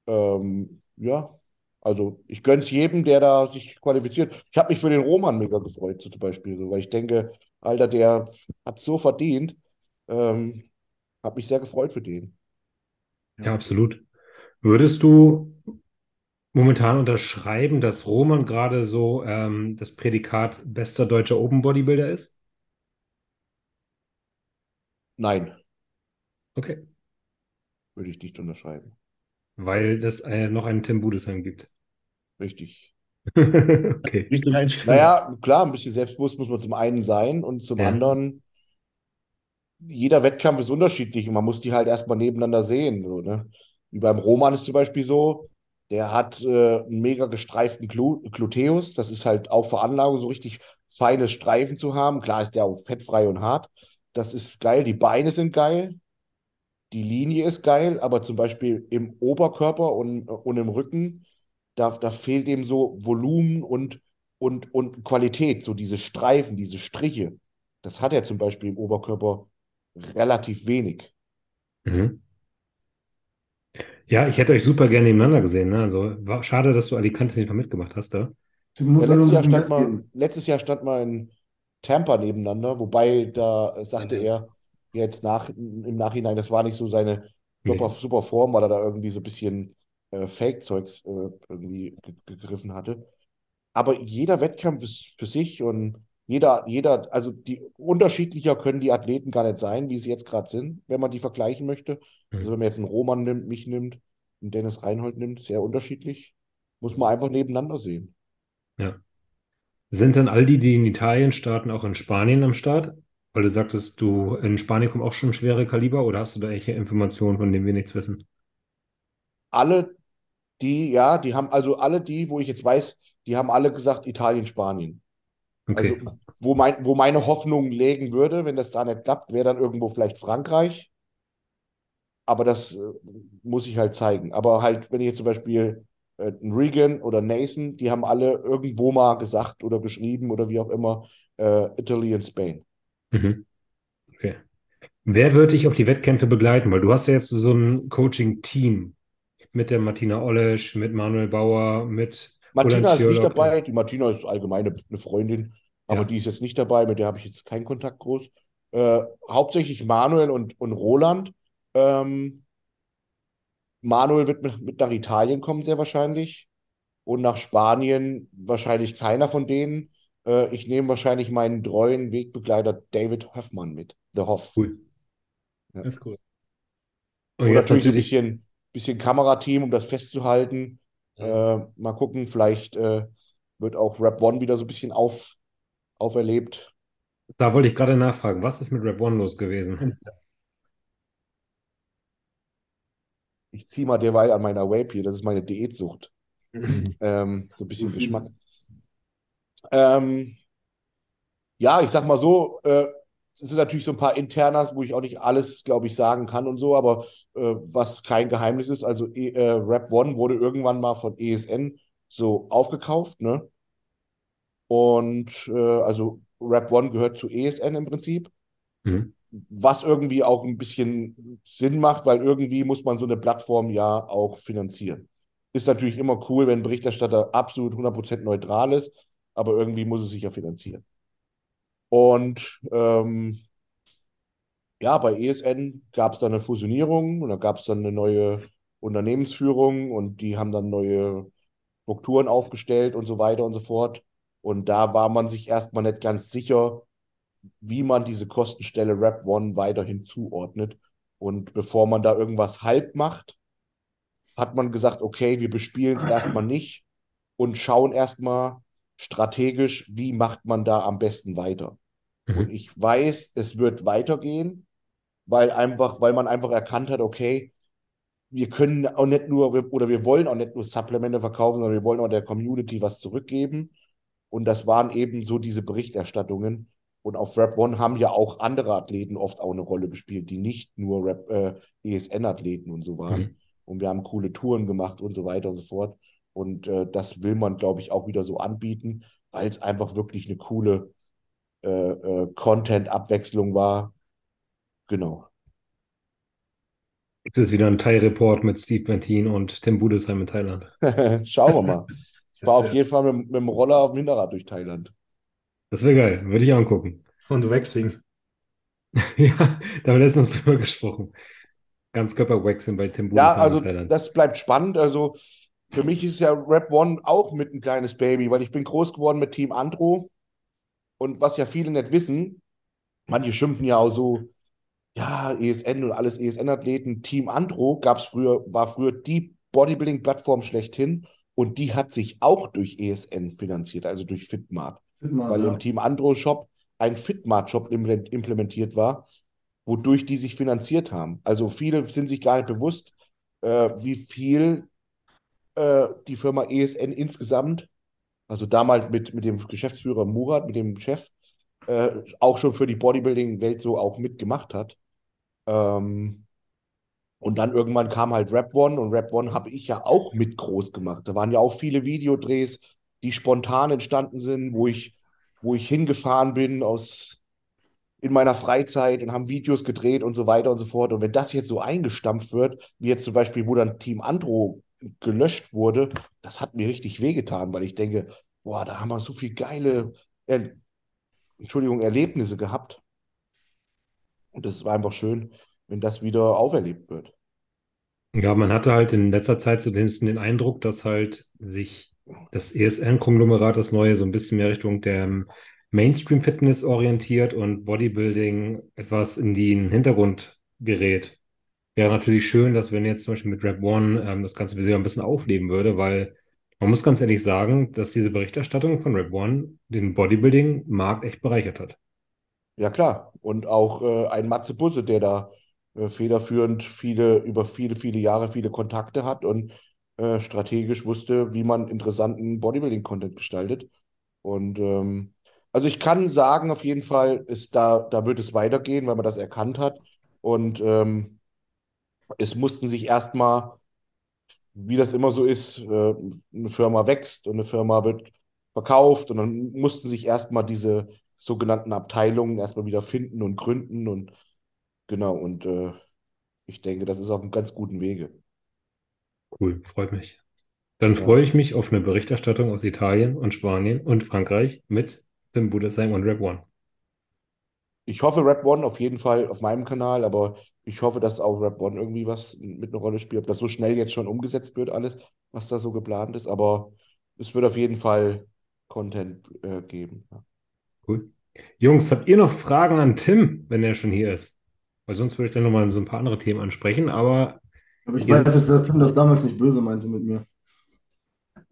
ähm, ja, also ich gönne es jedem, der da sich qualifiziert. Ich habe mich für den Roman mega gefreut, so zum Beispiel, so, weil ich denke, Alter, der hat so verdient. Ähm, habe mich sehr gefreut für den.
Ja, absolut. Würdest du momentan unterschreiben, dass Roman gerade so ähm, das Prädikat bester deutscher Open Bodybuilder ist?
Nein,
Okay.
würde ich nicht unterschreiben.
Weil es äh, noch einen Tim Budesheim gibt.
Richtig.
Okay.
Richtig einstellen.
Naja, klar, ein bisschen selbstbewusst muss man zum einen sein und zum
Ja.
anderen, jeder Wettkampf ist unterschiedlich und man muss die halt erstmal nebeneinander sehen. So, ne? Wie beim Roman ist zum Beispiel so, der hat äh, einen mega gestreiften Glu Gluteus. Das ist halt auch Veranlagung, so richtig feine Streifen zu haben. Klar ist der auch fettfrei und hart. Das ist geil. Die Beine sind geil. Die Linie ist geil, aber zum Beispiel im Oberkörper und, und im Rücken, da, da fehlt ihm so Volumen und, und, und Qualität, so diese Streifen, diese Striche. Das hat er zum Beispiel im Oberkörper relativ wenig.
Mhm. Ja, ich hätte euch super gerne nebeneinander gesehen. Ne? Also war schade, dass du Alicante nicht mal mitgemacht hast da.
Du musst
Ja, letztes, Jahr stand mal, letztes Jahr stand mal in Tampa nebeneinander, wobei da sagte
Mhm.
er jetzt nach, im Nachhinein, das war nicht so seine super,
Nee.
super Form, weil er da irgendwie so ein bisschen äh, Fake-Zeugs äh, irgendwie ge gegriffen hatte. Aber jeder Wettkampf ist für sich und jeder, jeder, also die unterschiedlicher können die Athleten gar nicht sein, wie sie jetzt gerade sind, wenn man die vergleichen möchte. Also
Mhm.
wenn man jetzt einen Roman nimmt, mich nimmt, einen Dennis Reinhold nimmt, sehr unterschiedlich. Muss man einfach nebeneinander sehen.
Ja. Sind dann all die, die in Italien starten, auch in Spanien am Start? Weil du sagtest, du in Spanien kommen auch schon schwere Kaliber oder hast du da irgendwelche Informationen, von denen wir nichts wissen?
alle die, ja, die haben also alle die, wo ich jetzt weiß, die haben alle gesagt Italien, Spanien. Okay. Also, wo, mein, wo meine Hoffnung lägen würde, wenn das da nicht klappt, wäre dann irgendwo vielleicht Frankreich. Aber das äh, muss ich halt zeigen. Aber halt, wenn ich jetzt zum Beispiel äh, Regan oder Nathan, die haben alle irgendwo mal gesagt oder geschrieben oder wie auch immer, äh, Italy and Spain.
Mhm. Okay. Wer wird dich auf die Wettkämpfe begleiten? Weil du hast ja jetzt so ein Coaching-Team mit der Martina Olesch, mit Manuel Bauer, mit
Martina ist nicht dabei. Die Martina ist allgemein eine Freundin, aber ja. die ist jetzt nicht dabei. Mit der habe ich jetzt keinen Kontakt groß. Äh, hauptsächlich Manuel und, und Roland. Ähm, Manuel wird mit, mit nach Italien kommen, sehr wahrscheinlich. Und nach Spanien wahrscheinlich keiner von denen. Äh, ich nehme wahrscheinlich meinen treuen Wegbegleiter David Hoffmann mit. The Hoff.
Cool.
Ja. Das ist cool.
Und, Und natürlich, natürlich ein bisschen, bisschen Kamerateam, um das festzuhalten. Ja. Äh, mal gucken, vielleicht äh, wird auch Rap One wieder so ein bisschen auf, auferlebt.
Da wollte ich gerade nachfragen, was ist mit Rap One los gewesen?
Ich ziehe mal derweil an meiner Vape hier, das ist meine Diätsucht. ähm, so ein bisschen Geschmack. Ähm, ja, ich sag mal so, äh, es sind natürlich so ein paar Internas, wo ich auch nicht alles, glaube ich, sagen kann und so, aber äh, was kein Geheimnis ist, also e, äh, Rap One wurde irgendwann mal von ESN so aufgekauft, ne? Und äh, also Rap One gehört zu ESN im Prinzip. Mhm. Was irgendwie auch ein bisschen Sinn macht, weil irgendwie muss man so eine Plattform ja auch finanzieren. Ist natürlich immer cool, wenn ein Berichterstatter absolut 100% neutral ist, aber irgendwie muss es sich ja finanzieren. Und ähm, ja, bei ESN gab es dann eine Fusionierung und da gab es dann eine neue Unternehmensführung und die haben dann neue Strukturen aufgestellt und so weiter und so fort. Und da war man sich erstmal nicht ganz sicher, wie man diese Kostenstelle Rap One weiterhin zuordnet. Und bevor man da irgendwas halb macht, hat man gesagt, okay, wir bespielen es erstmal nicht und schauen erstmal strategisch, wie macht man da am besten weiter. Mhm. Und ich weiß, es wird weitergehen, weil einfach, weil man einfach erkannt hat, okay, wir können auch nicht nur, oder wir wollen auch nicht nur Supplemente verkaufen, sondern wir wollen auch der Community was zurückgeben. Und das waren eben so diese Berichterstattungen. Und auf Rap One haben ja auch andere Athleten oft auch eine Rolle gespielt, die nicht nur Rap, äh, ESN-Athleten und so waren. Mhm. Und wir haben coole Touren gemacht und so weiter und so fort. Und äh, das will man, glaube ich, auch wieder so anbieten, weil es einfach wirklich eine coole äh, äh, Content-Abwechslung war. Genau.
Gibt es wieder einen Thai-Report mit Steve Bentin und Tim Budesheim in Thailand?
Schauen wir mal. Ich war auf jeden Fall mit, mit dem Roller auf dem Hinterrad durch Thailand.
Das wäre geil, würde ich angucken.
Und Waxing.
ja, da haben wir letztens drüber gesprochen. Ganzkörper-Waxing bei Tim
Budesheim ja, also in Thailand. das bleibt spannend. Also für mich ist ja Rap One auch mit ein kleines Baby, weil ich bin groß geworden mit Team Andro. Und was ja viele nicht wissen, manche schimpfen ja auch so, ja, ESN und alles ESN-Athleten. Team Andro gab's früher, war früher die Bodybuilding-Plattform schlechthin und die hat sich auch durch ESN finanziert, also durch Fitmart. Fitmart weil ja. im Team Andro-Shop ein Fitmart-Shop implementiert war, wodurch die sich finanziert haben. Also viele sind sich gar nicht bewusst, äh, wie viel äh, die Firma ESN insgesamt also damals mit, mit dem Geschäftsführer Murat, mit dem Chef, äh, auch schon für die Bodybuilding-Welt so auch mitgemacht hat. Ähm, und dann irgendwann kam halt Rap One und Rap One habe ich ja auch mit groß gemacht. Da waren ja auch viele Videodrehs, die spontan entstanden sind, wo ich, wo ich hingefahren bin aus in meiner Freizeit und haben Videos gedreht und so weiter und so fort. Und wenn das jetzt so eingestampft wird, wie jetzt zum Beispiel, wo dann Team Andro gelöscht wurde, das hat mir richtig wehgetan, weil ich denke, boah, da haben wir so viel geile, er Entschuldigung, Erlebnisse gehabt. Und das war einfach schön, wenn das wieder auferlebt wird.
Ja, man hatte halt in letzter Zeit den, den Eindruck, dass halt sich das ESN-Konglomerat, das neue, so ein bisschen mehr Richtung der Mainstream-Fitness orientiert und Bodybuilding etwas in den Hintergrund gerät. Wäre natürlich schön, dass wenn jetzt zum Beispiel mit Rap One ähm, das Ganze wieder ein bisschen aufleben würde, weil man muss ganz ehrlich sagen, dass diese Berichterstattung von Rap One den Bodybuilding-Markt echt bereichert hat.
Ja, klar. Und auch äh, ein Matze Busse, der da äh, federführend viele, über viele, viele Jahre viele Kontakte hat und äh, strategisch wusste, wie man interessanten Bodybuilding-Content gestaltet. Und ähm, Also ich kann sagen, auf jeden Fall ist da, da wird es weitergehen, weil man das erkannt hat. Und ähm, es mussten sich erstmal, wie das immer so ist, äh, eine Firma wächst und eine Firma wird verkauft und dann mussten sich erstmal diese sogenannten Abteilungen erstmal wieder finden und gründen und genau, und äh, ich denke, das ist auf einem ganz guten Wege.
Cool, freut mich. Dann
Ja.
freue ich mich auf eine Berichterstattung aus Italien und Spanien und Frankreich mit Tim Budesheim und Rap One.
Ich hoffe Rap One auf jeden Fall auf meinem Kanal, aber ich hoffe, dass auch Rap One irgendwie was mit einer Rolle spielt, ob das so schnell jetzt schon umgesetzt wird, alles, was da so geplant ist. Aber es wird auf jeden Fall Content äh, geben. Ja.
Cool. Jungs, habt ihr noch Fragen an Tim, wenn er schon hier ist? Weil sonst würde ich dann nochmal so ein paar andere Themen ansprechen, aber
Aber ich weiß, dass Tim das damals nicht böse meinte mit mir.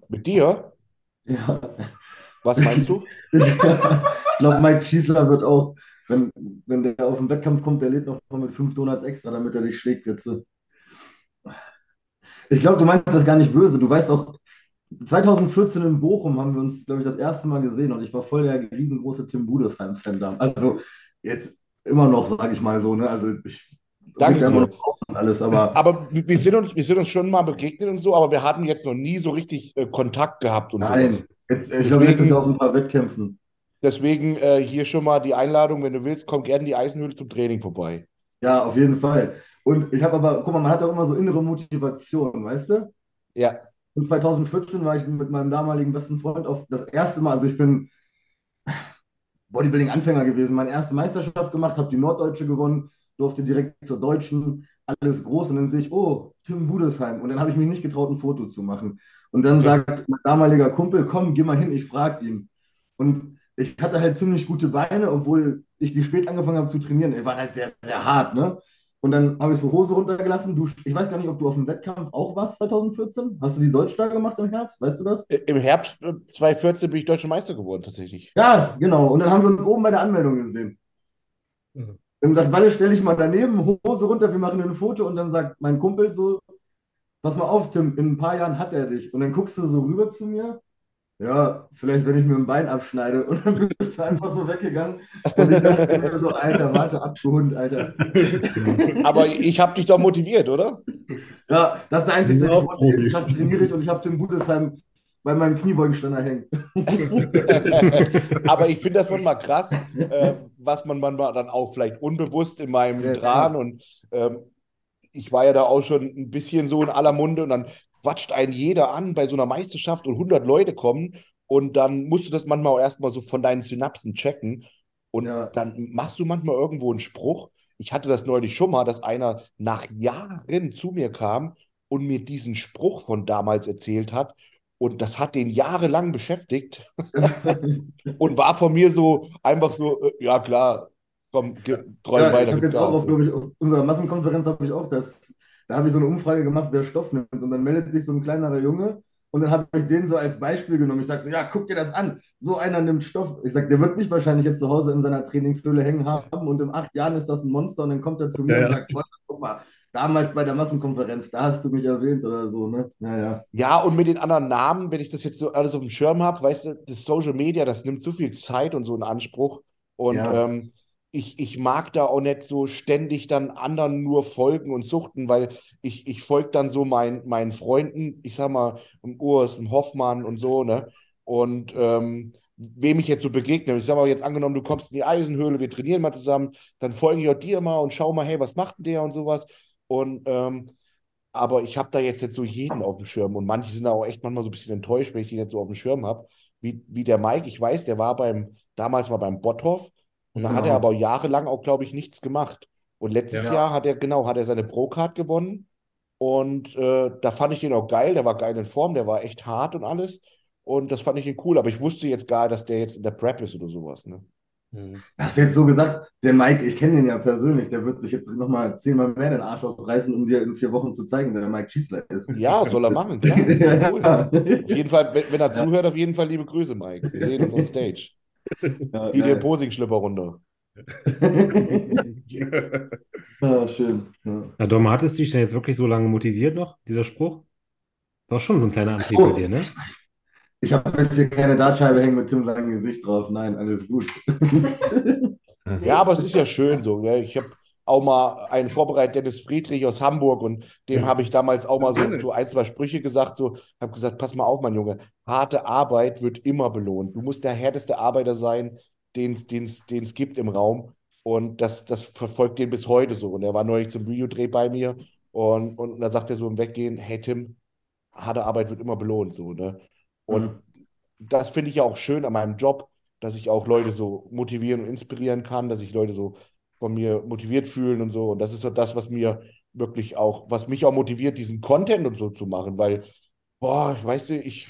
Mit dir?
Ja.
Was meinst du?
Ich glaube, Mike Schießler wird auch, wenn, wenn der auf den Wettkampf kommt, der lädt noch mal mit fünf Donuts extra, damit er dich schlägt jetzt. Ich glaube, du meinst das gar nicht böse. Du weißt auch, 2014 in Bochum haben wir uns, glaube ich, das erste Mal gesehen und ich war voll der riesengroße Tim Budesheim-Fan da. Also jetzt immer noch, sage ich mal so, ne? Also ich
Danke
da immer noch alles, aber
Aber wir sind uns, wir sind uns schon mal begegnet und so, aber wir hatten jetzt noch nie so richtig äh, Kontakt gehabt und
nein. Jetzt, ich glaube, jetzt sind wir auf ein paar Wettkämpfen.
Deswegen äh, hier schon mal die Einladung, wenn du willst, komm gerne in die Eisenhöhle zum Training vorbei.
Ja, auf jeden Fall. Und ich habe aber, guck mal, man hat auch immer so innere Motivation, weißt du?
Ja,
Und 2014 war ich mit meinem damaligen besten Freund auf das erste Mal, also ich bin Bodybuilding-Anfänger gewesen, meine erste Meisterschaft gemacht, habe die Norddeutsche gewonnen, durfte direkt zur Deutschen, alles groß und dann sehe ich, oh, Tim Budesheim. Und dann habe ich mich nicht getraut, ein Foto zu machen. Und dann sagt mein damaliger Kumpel, komm, geh mal hin, ich frage ihn. Und ich hatte halt ziemlich gute Beine, obwohl ich die spät angefangen habe zu trainieren. Die waren halt sehr, sehr hart, ne? Und dann habe ich so Hose runtergelassen. Du, ich weiß gar nicht, ob du auf dem Wettkampf auch warst 2014. Hast du die Deutschstar gemacht im Herbst? Weißt du das?
Äh, im Herbst äh, 2014 bin ich Deutscher Meister geworden, tatsächlich.
Ja, genau. Und dann haben wir uns oben bei der Anmeldung gesehen.
Mhm.
Dann sagt, Walle, stell dich mal daneben, Hose runter, wir machen ein Foto. Und dann sagt mein Kumpel so, pass mal auf, Tim, in ein paar Jahren hat er dich. Und dann guckst du so rüber zu mir. Ja, vielleicht, wenn ich mir ein Bein abschneide. Und dann bist du einfach so weggegangen. Und ich dachte mir so, Alter, warte ab, du Hund, Alter.
Aber ich habe dich doch motiviert, oder?
Ja, das ist der einzige
Ja,
Grund. Ich habe trainiere ich und ich habe Tim Budesheim bei meinem Kniebeugenständer hängen.
Aber ich finde das manchmal krass, äh, was man manchmal dann auch vielleicht unbewusst in meinem
Ja,
Dran und ähm, ich war ja da auch schon ein bisschen so in aller Munde und dann quatscht einen jeder an bei so einer Meisterschaft und 100 Leute kommen und dann musst du das manchmal auch erstmal so von deinen Synapsen checken und
Ja.
dann machst du manchmal irgendwo einen Spruch. Ich hatte das neulich schon mal, dass einer nach Jahren zu mir kam und mir diesen Spruch von damals erzählt hat und das hat den jahrelang beschäftigt und war von mir so einfach so, äh, ja klar, komm, träum
Ja, ich
weiter,
habe
gib
jetzt auch auf, ich, auf unserer Massenkonferenz habe ich auch das, da habe ich so eine Umfrage gemacht, wer Stoff nimmt. Und dann meldet sich so ein kleinerer Junge und dann habe ich den so als Beispiel genommen. Ich sage so, ja, guck dir das an. So einer nimmt Stoff. Ich sage, der wird mich wahrscheinlich jetzt zu Hause in seiner Trainingshöhle hängen haben und in acht Jahren ist das ein Monster und dann kommt er zu mir
Ja,
und sagt, "Boah, guck mal, damals bei der Massenkonferenz, da hast du mich erwähnt oder so, ne? Ja, ja.
Ja, und mit den anderen Namen, wenn ich das jetzt so alles auf dem Schirm habe, weißt du, das Social Media, das nimmt so viel Zeit und so in Anspruch. Und
Ja.
ähm, ich, ich mag da auch nicht so ständig dann anderen nur folgen und suchten, weil ich, ich folge dann so mein, meinen Freunden, ich sag mal, im Urs, im Hoffmann und so, ne? Und ähm, wem ich jetzt so begegne, ich sag mal jetzt angenommen, du kommst in die Eisenhöhle, wir trainieren mal zusammen, dann folge ich auch dir mal und schau mal, hey, was macht denn der und sowas. Und ähm, aber ich habe da jetzt nicht so jeden auf dem Schirm und manche sind da auch echt manchmal so ein bisschen enttäuscht, wenn ich die nicht so auf dem Schirm habe, wie, wie der Mike. Ich weiß, der war beim, damals mal beim Botthoff und da hat er
Genau.
aber jahrelang auch, glaube ich, nichts gemacht. Und letztes
Ja.
Jahr hat er, genau, hat er seine Pro-Card gewonnen und äh, da fand ich den auch geil, der war geil in Form, der war echt hart und alles und das fand ich ihn cool, aber ich wusste jetzt gar, dass der jetzt in der Prep ist oder sowas, ne?
Mhm.
Hast du jetzt so gesagt, der Mike, ich kenne den ja persönlich, der wird sich jetzt nochmal zehnmal mehr den Arsch aufreißen, um dir in vier Wochen zu zeigen, wer der Mike Schießler ist.
Ja, soll er machen, klar, cool.
Ja,
Auf jeden Fall, wenn, wenn er
Ja.
zuhört, auf jeden Fall liebe Grüße, Mike. Wir sehen uns on Stage.
Ja,
Die dir
geil.
Posing-Schlipper runter.
Ja, schön. Ja.
Na, Dom, hat es dich denn jetzt wirklich so lange motiviert noch, dieser Spruch? War schon so ein kleiner Antrieb bei dir, ne?
Ich habe jetzt hier keine Dartscheibe hängen mit Tim seinem Gesicht drauf. Nein, alles gut.
Ja, aber es ist ja schön so. Ne? Ich habe auch mal einen vorbereitet, Dennis Friedrich aus Hamburg, und dem habe ich damals auch mal so, so ein, zwei Sprüche gesagt. So, habe gesagt, pass mal auf, mein Junge, harte Arbeit wird immer belohnt. Du musst der härteste Arbeiter sein, den es gibt im Raum. Und das, das verfolgt den bis heute so. Und er war neulich zum Videodreh bei mir und, und dann sagt er so im Weggehen, hey Tim, harte Arbeit wird immer belohnt. So, ne? Und das finde ich ja auch schön an meinem Job, dass ich auch Leute so motivieren und inspirieren kann, dass ich Leute so von mir motiviert fühlen und so. Und das ist so das, was mir wirklich auch, was mich auch motiviert, diesen Content und so zu machen, weil, boah, weißt du, ich,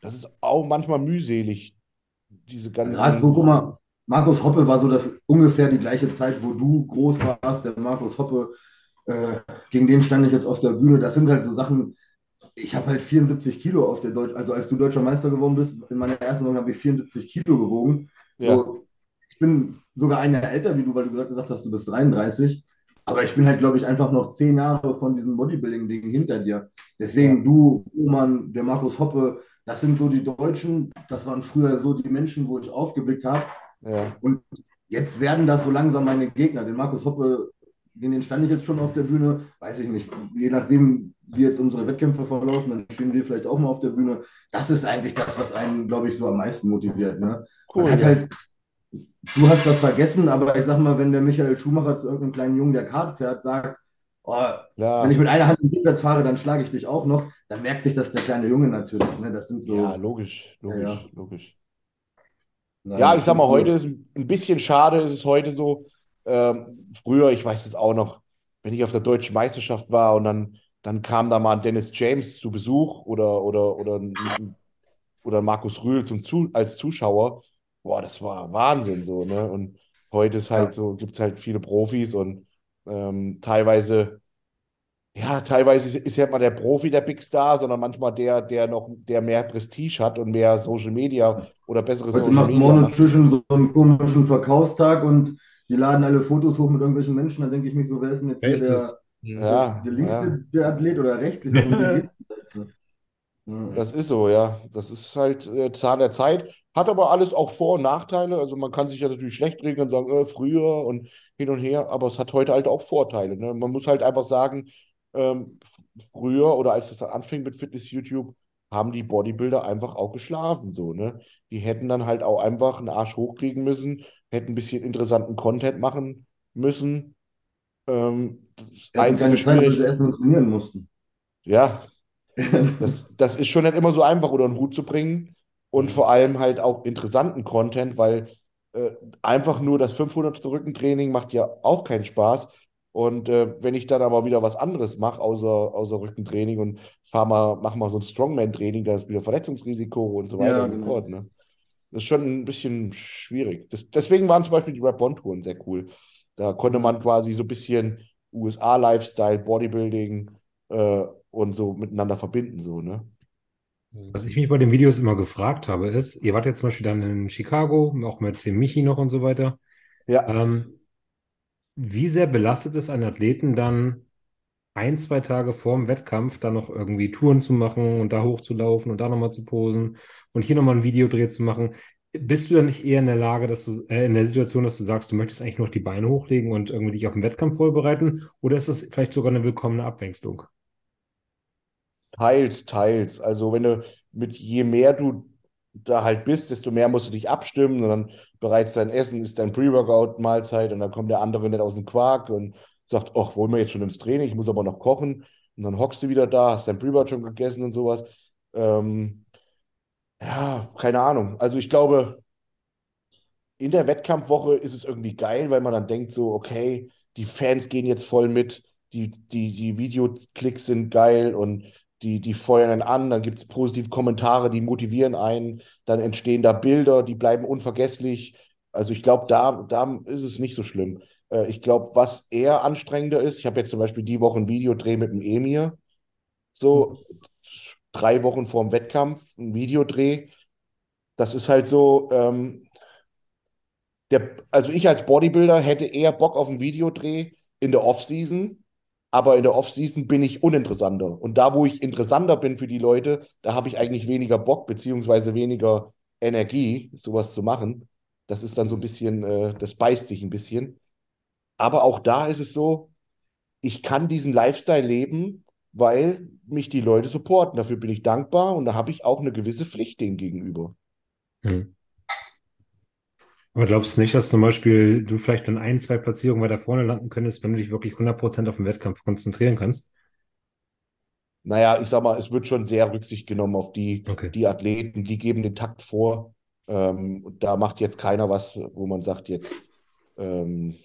das ist auch manchmal mühselig, diese ganzen.
Gerade so, guck mal, Markus Hoppe war so das ungefähr die gleiche Zeit, wo du groß warst. Der Markus Hoppe, äh, gegen den stand ich jetzt auf der Bühne. Das sind halt so Sachen. Ich habe halt 74 Kilo auf der Deutsch, also als du deutscher Meister geworden bist, in meiner ersten Saison habe ich 74 Kilo gewogen.
Ja.
So, ich bin sogar ein Jahr älter wie du, weil du gesagt- hast, du bist 33. Aber ich bin halt, glaube ich, einfach noch zehn Jahre von diesem Bodybuilding-Ding hinter dir. Deswegen du, Roman, der Markus Hoppe, das sind so die Deutschen, das waren früher so die Menschen, wo ich aufgeblickt habe.
Ja.
Und jetzt werden das so langsam meine Gegner. Den Markus Hoppe, den stand ich jetzt schon auf der Bühne, weiß ich nicht. Je nachdem, wie jetzt unsere Wettkämpfe verlaufen, dann stehen wir vielleicht auch mal auf der Bühne. Das ist eigentlich das, was einen, glaube ich, so am meisten motiviert. Ne?
Cool,
Man hat
ja.
halt, du hast das vergessen, aber ich sag mal, wenn der Michael Schumacher zu irgendeinem kleinen Jungen, der Kart fährt, sagt, oh,
Ja.
wenn ich mit einer Hand rückwärts fahre, dann schlage ich dich auch noch, dann merkt sich das der kleine Junge natürlich. Ne? Das sind so.
Ja, logisch, logisch,
Ja, ja.
logisch.
Na,
Ja, ich sag mal, heute ist ein bisschen schade, ist es heute so. Ähm, früher, ich weiß es auch noch, wenn ich auf der deutschen Meisterschaft war und dann, dann kam da mal ein Dennis James zu Besuch oder, oder, oder, ein, oder Markus Rühl zum zu, als Zuschauer. Boah, das war Wahnsinn so, ne? Und heute ist halt
Ja.
so, gibt es halt viele Profis und ähm, teilweise, ja, teilweise ist, ist ja mal der Profi der Big Star, sondern manchmal der, der noch, der mehr Prestige hat und mehr Social Media oder bessere
Heute
Social
macht
Media macht.
Nutrition so einen komischen Verkaufstag und die laden alle Fotos hoch mit irgendwelchen Menschen. Da denke ich mich so, wer ist denn jetzt hier
ist
der?
Ja,
der linkste
ja.
der Athlet oder rechts? Jetzt? Ja.
Das ist so, ja. Das ist halt äh, Zahn der Zeit. Hat aber alles auch Vor- und Nachteile. Also man kann sich ja natürlich schlecht reden und sagen, äh, früher und hin und her, aber es hat heute halt auch Vorteile. Ne? Man muss halt einfach sagen, ähm, früher oder als es dann anfing mit Fitness-YouTube, haben die Bodybuilder einfach auch geschlafen. So, ne? Die hätten dann halt auch einfach einen Arsch hochkriegen müssen, hätten ein bisschen interessanten Content machen müssen. Ähm, das
hatten
einzige
Zeit,
schwierig,
wir essen und trainieren mussten.
ja, das, das ist schon nicht immer so einfach unter den Hut zu bringen und vor allem halt auch interessanten Content, weil äh, einfach nur das 500. Rückentraining macht ja auch keinen Spaß. Und äh, wenn ich dann aber wieder was anderes mache, außer, außer Rückentraining und fahr mal, mach mal so ein Strongman-Training, da ist wieder Verletzungsrisiko und so weiter
Ja,
und so
genau.
fort. Ne? Das ist schon ein bisschen schwierig. Das, deswegen waren zum Beispiel die Rap-One-Touren sehr cool. Da konnte man quasi so ein bisschen USA-Lifestyle, Bodybuilding äh, und so miteinander verbinden, so, ne?
Was ich mich bei den Videos immer gefragt habe, ist, ihr wart jetzt zum Beispiel dann in Chicago, auch mit dem Michi noch und so weiter.
Ja.
Ähm, wie sehr belastet es einen Athleten dann ein, zwei Tage vor dem Wettkampf dann noch irgendwie Touren zu machen und da hochzulaufen und da nochmal zu posen und hier nochmal ein Videodreh zu machen? Bist du dann nicht eher in der Lage, dass du, äh, in der Situation, dass du sagst, du möchtest eigentlich nur noch die Beine hochlegen und irgendwie dich auf den Wettkampf vorbereiten? Oder ist das vielleicht sogar eine willkommene Abwechslung?
Teils, teils. Also wenn du mit je mehr du da halt bist, desto mehr musst du dich abstimmen und dann bereits dein Essen ist dein Pre-Workout-Mahlzeit und dann kommt der andere nicht aus dem Quark und sagt, ach, wollen wir jetzt schon ins Training, ich muss aber noch kochen und dann hockst du wieder da, hast dein Pre-Workout schon gegessen und sowas. Ähm, ja, keine Ahnung. Also ich glaube, in der Wettkampfwoche ist es irgendwie geil, weil man dann denkt so, okay, die Fans gehen jetzt voll mit, die, die, die Videoklicks sind geil und die, die feuern einen an, dann gibt es positive Kommentare, die motivieren einen, dann entstehen da Bilder, die bleiben unvergesslich. Also ich glaube, da, da ist es nicht so schlimm. Äh, ich glaube, was eher anstrengender ist, ich habe jetzt zum Beispiel die Woche ein Videodreh mit dem Emir, so drei Wochen vor dem Wettkampf, ein Videodreh. Das ist halt so, ähm, der, also ich als Bodybuilder hätte eher Bock auf einen Videodreh in der Offseason, aber in der Off-Season bin ich uninteressanter. Und da, wo ich interessanter bin für die Leute, da habe ich eigentlich weniger Bock beziehungsweise weniger Energie, sowas zu machen. Das ist dann so ein bisschen, äh, das beißt sich ein bisschen. Aber auch da ist es so, ich kann diesen Lifestyle leben, weil mich die Leute supporten. Dafür bin ich dankbar und da habe ich auch eine gewisse Pflicht denen gegenüber.
Hm. Aber glaubst du nicht, dass zum Beispiel du vielleicht in ein, zwei Platzierungen weiter vorne landen könntest, wenn du dich wirklich 100% auf den Wettkampf konzentrieren kannst?
Naja, ich sag mal, es wird schon sehr Rücksicht genommen auf die,
Okay.
die Athleten, die geben den Takt vor. Ähm, und da macht jetzt keiner was, wo man sagt, jetzt, ähm,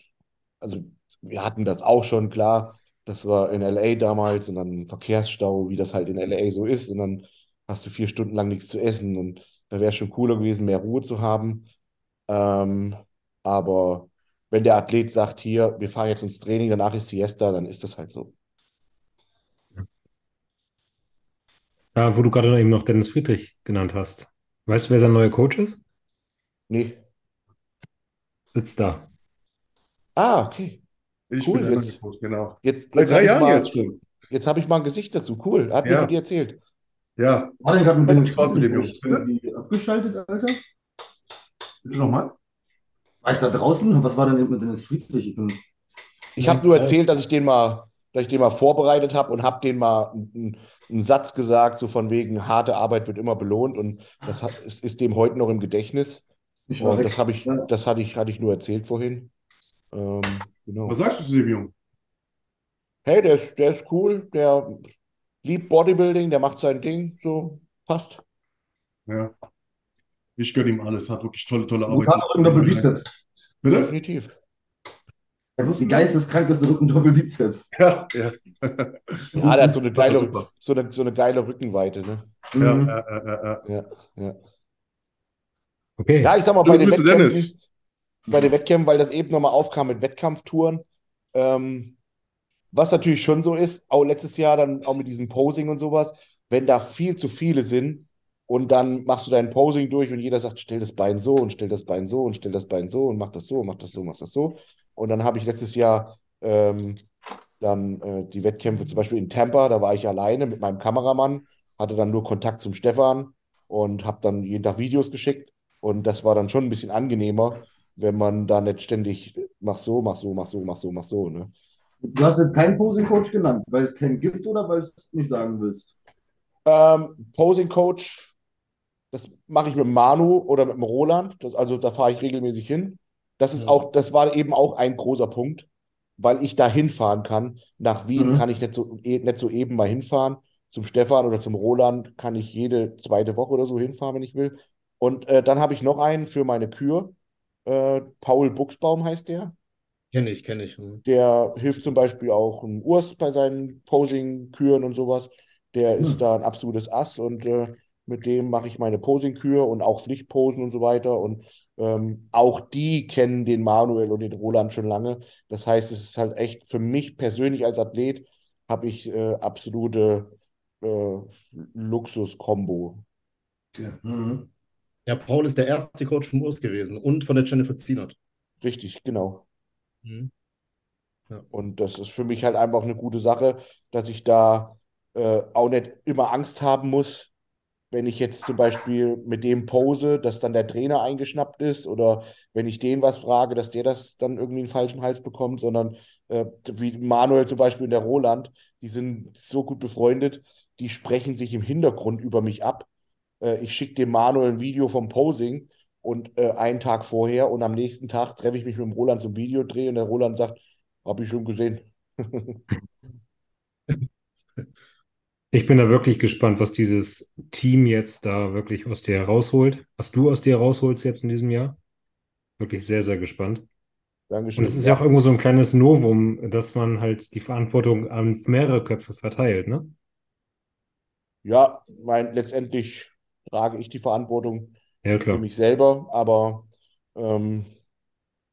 also wir hatten das auch schon, klar, das war in LA damals und dann Verkehrsstau, wie das halt in LA so ist. Und dann hast du vier Stunden lang nichts zu essen und da wäre es schon cooler gewesen, mehr Ruhe zu haben. Ähm, aber wenn der Athlet sagt, hier, wir fahren jetzt ins Training, danach ist Siesta, dann ist das halt so.
Ja, wo du gerade eben noch Dennis Friedrich genannt hast. Weißt du, wer sein neuer Coach ist?
Nee.
Sitzt da.
Ah, okay.
Ich
Cool,
bin
jetzt-
Coach, genau.
Jetzt,
Seit
jetzt
drei
habe ich
Jahren
mal,
jetzt schon.
jetzt habe ich mal ein Gesicht dazu. Cool. Hat mir
Ja.
von dir erzählt.
Ja,
War denn gerade mit
Hat
Dennis
Spaß mit dem Jungen.
abgeschaltet, Alter? Nochmal? War ich da draußen? Was war denn eben mit Dennis Friedrich? Ich bin,
Ich habe nur erzählt, dass ich den mal, dass ich den mal vorbereitet habe und habe den mal einen, einen Satz gesagt, so von wegen, harte Arbeit wird immer belohnt und das hat, ist, ist dem heute noch im Gedächtnis.
ich war
Und
weg.
das habe ich, das hatte ich, hatte ich nur erzählt vorhin. Ähm, genau.
was sagst du zu dem Jungen?
Hey, der ist, der ist cool, der liebt Bodybuilding, der macht sein Ding, so passt.
Ja. Ich gönne ihm alles, hat wirklich tolle, tolle Arbeit.
Brutal Rücken Doppelbizeps.
Bitte?
Definitiv.
Das ist die geisteskrankeste Rücken Doppelbizeps.
Ja, ja.
Ja, der hat so eine geile, so eine, so eine geile Rückenweite, ne?
Ja,
Mhm.
ja, ja, ja, ja.
Okay.
Ja, ich sag mal,
Du
bei den Wettkämpfen,
Dennis.
bei den Wettkämpfen, weil das eben nochmal aufkam mit Wettkampftouren, ähm, was natürlich schon so ist, auch letztes Jahr dann auch mit diesem Posing und sowas, wenn da viel zu viele sind und dann machst du dein Posing durch und jeder sagt, stell das Bein so und stell das Bein so und stell das Bein so und mach das so, mach das so, mach das so. Und dann habe ich letztes Jahr ähm, dann äh, die Wettkämpfe zum Beispiel in Tampa, da war ich alleine mit meinem Kameramann, hatte dann nur Kontakt zum Stefan und habe dann jeden Tag Videos geschickt. Und das war dann schon ein bisschen angenehmer, wenn man da nicht ständig mach so, mach so, mach so, mach so, mach so, ne?
Du hast jetzt keinen Posing-Coach genannt, weil es keinen gibt oder weil du es nicht sagen willst?
Ähm, Posing Coach, das mache ich mit Manu oder mit dem Roland. Das, also da fahre ich regelmäßig hin. Das ist
Ja.
auch, das war eben auch ein großer Punkt, weil ich da hinfahren kann. Nach Wien
Mhm.
kann ich nicht so, eh- nicht so eben mal hinfahren. Zum Stefan oder zum Roland kann ich jede zweite Woche oder so hinfahren, wenn ich will. Und äh, dann habe ich noch einen für meine Kür. Äh, Paul Buchsbaum heißt der.
Kenne ich, kenne ich. Hm.
Der hilft zum Beispiel auch einem Urs bei seinen Posing-Küren und sowas. Der ist
Hm.
da ein absolutes Ass und äh, mit dem mache ich meine Posing-Kür und auch Pflichtposen und so weiter. Und ähm, auch die kennen den Manuel und den Roland schon lange. Das heißt, es ist halt echt für mich persönlich als Athlet habe ich äh, absolute äh, Luxus-Kombo.
Okay. Mhm.
Ja, Paul ist der erste Coach vom Urs gewesen und von der Jennifer Zienert.
Richtig, genau.
Mhm.
Und das ist für mich halt einfach eine gute Sache, dass ich da äh, auch nicht immer Angst haben muss, wenn ich jetzt zum Beispiel mit dem pose, dass dann der Trainer eingeschnappt ist oder wenn ich den was frage, dass der das dann irgendwie einen falschen Hals bekommt, sondern äh, wie Manuel zum Beispiel und der Roland, die sind so gut befreundet, die sprechen sich im Hintergrund über mich ab. Äh, ich schicke dem Manuel ein Video vom Posing und äh, einen Tag vorher und am nächsten Tag treffe ich mich mit dem Roland zum Videodreh und der Roland sagt, habe ich schon gesehen.
Ich bin da wirklich gespannt, was dieses Team jetzt da wirklich aus dir rausholt, was du aus dir rausholst jetzt in diesem Jahr. Wirklich sehr, sehr gespannt.
Dankeschön.
Und es ist ja auch irgendwo so ein kleines Novum, dass man halt die Verantwortung an mehrere Köpfe verteilt, ne?
Ja, mein, letztendlich trage ich die Verantwortung
Ja,
für mich selber, aber ähm,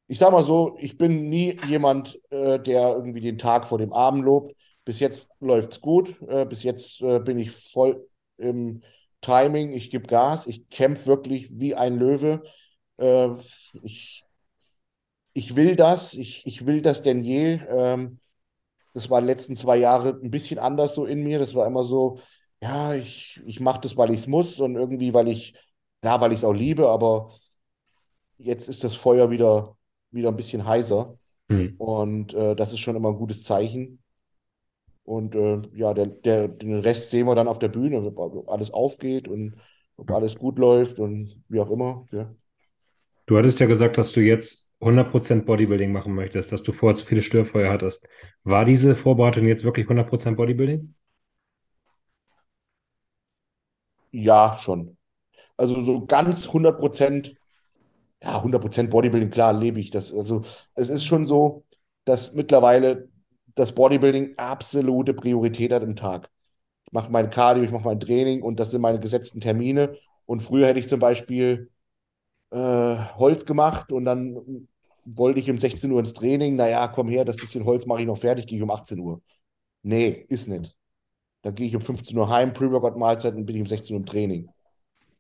ich sag mal so, ich bin nie jemand, äh, der irgendwie den Tag vor dem Abend lobt. Bis jetzt läuft's gut. Äh, bis jetzt äh, bin ich voll im Timing. Ich gebe Gas. Ich kämpfe wirklich wie ein Löwe. Äh, ich, ich will das. Ich, ich will das denn je. Ähm, Das war die letzten zwei Jahre ein bisschen anders so in mir. Das war immer so, ja, ich, ich mache das, weil ich es muss und irgendwie, weil ich, ja, weil ich es auch liebe, aber jetzt ist das Feuer wieder, wieder ein bisschen heißer.
Hm.
Und äh, das ist schon immer ein gutes Zeichen. Und äh, ja, der, der, den Rest sehen wir dann auf der Bühne, ob alles aufgeht und ob alles gut läuft und wie auch immer. Ja.
Du hattest ja gesagt, dass du jetzt 100% Bodybuilding machen möchtest, dass du vorher zu viele Störfeuer hattest. War diese Vorbereitung jetzt wirklich 100% Bodybuilding?
Ja, schon. Also so ganz 100%, ja, 100% Bodybuilding, klar, lebe ich das. Also es ist schon so, dass mittlerweile das Bodybuilding absolute Priorität hat im Tag. Ich mache mein Cardio, ich mache mein Training und das sind meine gesetzten Termine. Und früher hätte ich zum Beispiel äh, Holz gemacht und dann wollte ich um 16 Uhr ins Training. Naja, komm her, das bisschen Holz mache ich noch fertig, gehe ich um 18 Uhr. Nee, ist nicht. Dann gehe ich um 15 Uhr heim, Pre-Workout-Mahlzeit und bin ich um 16 Uhr im Training.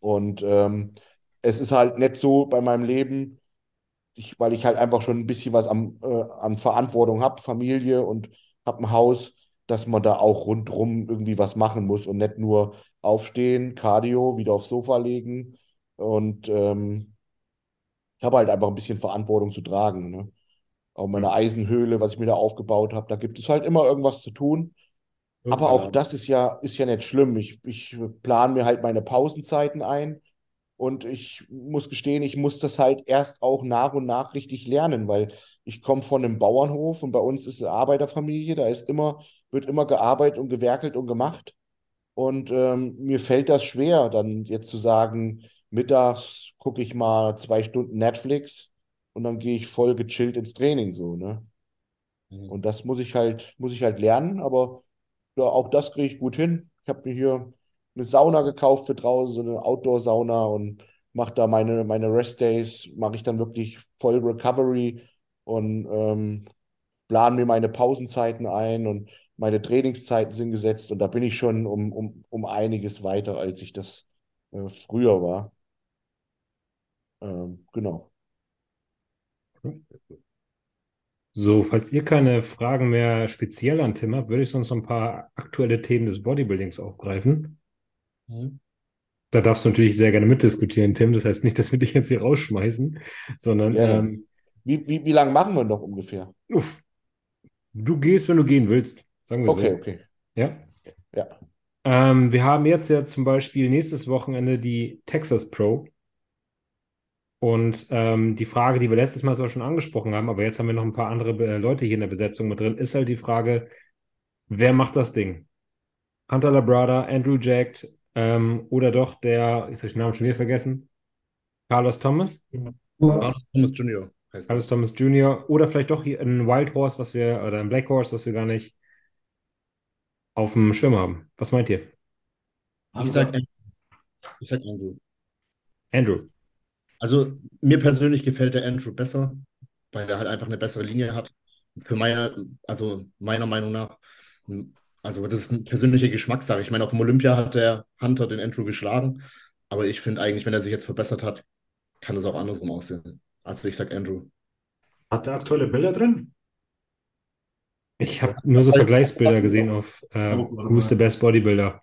Und ähm, es ist halt nicht so bei meinem Leben, ich, weil ich halt einfach schon ein bisschen was am, äh, an Verantwortung habe, Familie und habe ein Haus, dass man da auch rundrum irgendwie was machen muss und nicht nur aufstehen, Cardio, wieder aufs Sofa legen. Und ähm, ich habe halt einfach ein bisschen Verantwortung zu tragen. Ne? Auch meine Eisenhöhle, was ich mir da aufgebaut habe, da gibt es halt immer irgendwas zu tun. Aber auch das ist ja, ist ja nicht schlimm. Ich, ich plane mir halt meine Pausenzeiten ein und ich muss gestehen, ich muss das halt erst auch nach und nach richtig lernen, weil ich komme von einem Bauernhof und bei uns ist eine Arbeiterfamilie, da ist immer, wird immer gearbeitet und gewerkelt und gemacht. Und ähm, mir fällt das schwer, dann jetzt zu sagen, mittags gucke ich mal zwei Stunden Netflix und dann gehe ich voll gechillt ins Training so, ne?
Mhm.
Und das muss ich halt, muss ich halt lernen, aber ja, auch das kriege ich gut hin. Ich habe mir hier eine Sauna gekauft für draußen, so eine Outdoor-Sauna und mache da meine, meine Rest-Days, mache ich dann wirklich voll Recovery und ähm, plane mir meine Pausenzeiten ein und meine Trainingszeiten sind gesetzt und da bin ich schon um, um, um einiges weiter, als ich das äh, früher war. Ähm, genau.
So, falls ihr keine Fragen mehr speziell an Tim habt, würde ich sonst noch ein paar aktuelle Themen des Bodybuildings aufgreifen.
Mhm.
Da darfst du natürlich sehr gerne mitdiskutieren, Tim. Das heißt nicht, dass wir dich jetzt hier rausschmeißen, sondern
Gerne.
ähm,
Wie, wie, wie lange machen wir noch ungefähr?
uff, du gehst, wenn du gehen willst. Sagen wir
Okay,
so.
okay.
Ja.
Ja.
Ähm, wir haben jetzt ja zum Beispiel nächstes Wochenende die Texas Pro. Und ähm, die Frage, die wir letztes Mal zwar schon angesprochen haben, aber jetzt haben wir noch ein paar andere äh, Leute hier in der Besetzung mit drin, ist halt die Frage, wer macht das Ding? Hunter Labrada, Andrew Jack ähm, oder doch der, jetzt habe ich den Namen schon wieder vergessen, Carlos Thomas?
Carlos Thomas Jr. heißt er.
Carlos Thomas Jr. oder vielleicht doch hier ein Wild Horse, was wir, oder ein Black Horse, was wir gar nicht auf dem Schirm haben. Was meint ihr?
Ich sag, Andrew. ich sag Andrew.
Andrew.
Also mir persönlich gefällt der Andrew besser, weil er halt einfach eine bessere Linie hat. Für meine, also meiner Meinung nach, also das ist eine persönliche Geschmackssache. Ich meine, auf dem Olympia hat der Hunter den Andrew geschlagen, aber ich finde eigentlich, wenn er sich jetzt verbessert hat, kann es auch andersrum aussehen. Also ich sag Andrew.
Hat der aktuelle Bilder drin?
Ich habe nur so Vergleichsbilder gesehen auf äh, Who's the Best Bodybuilder.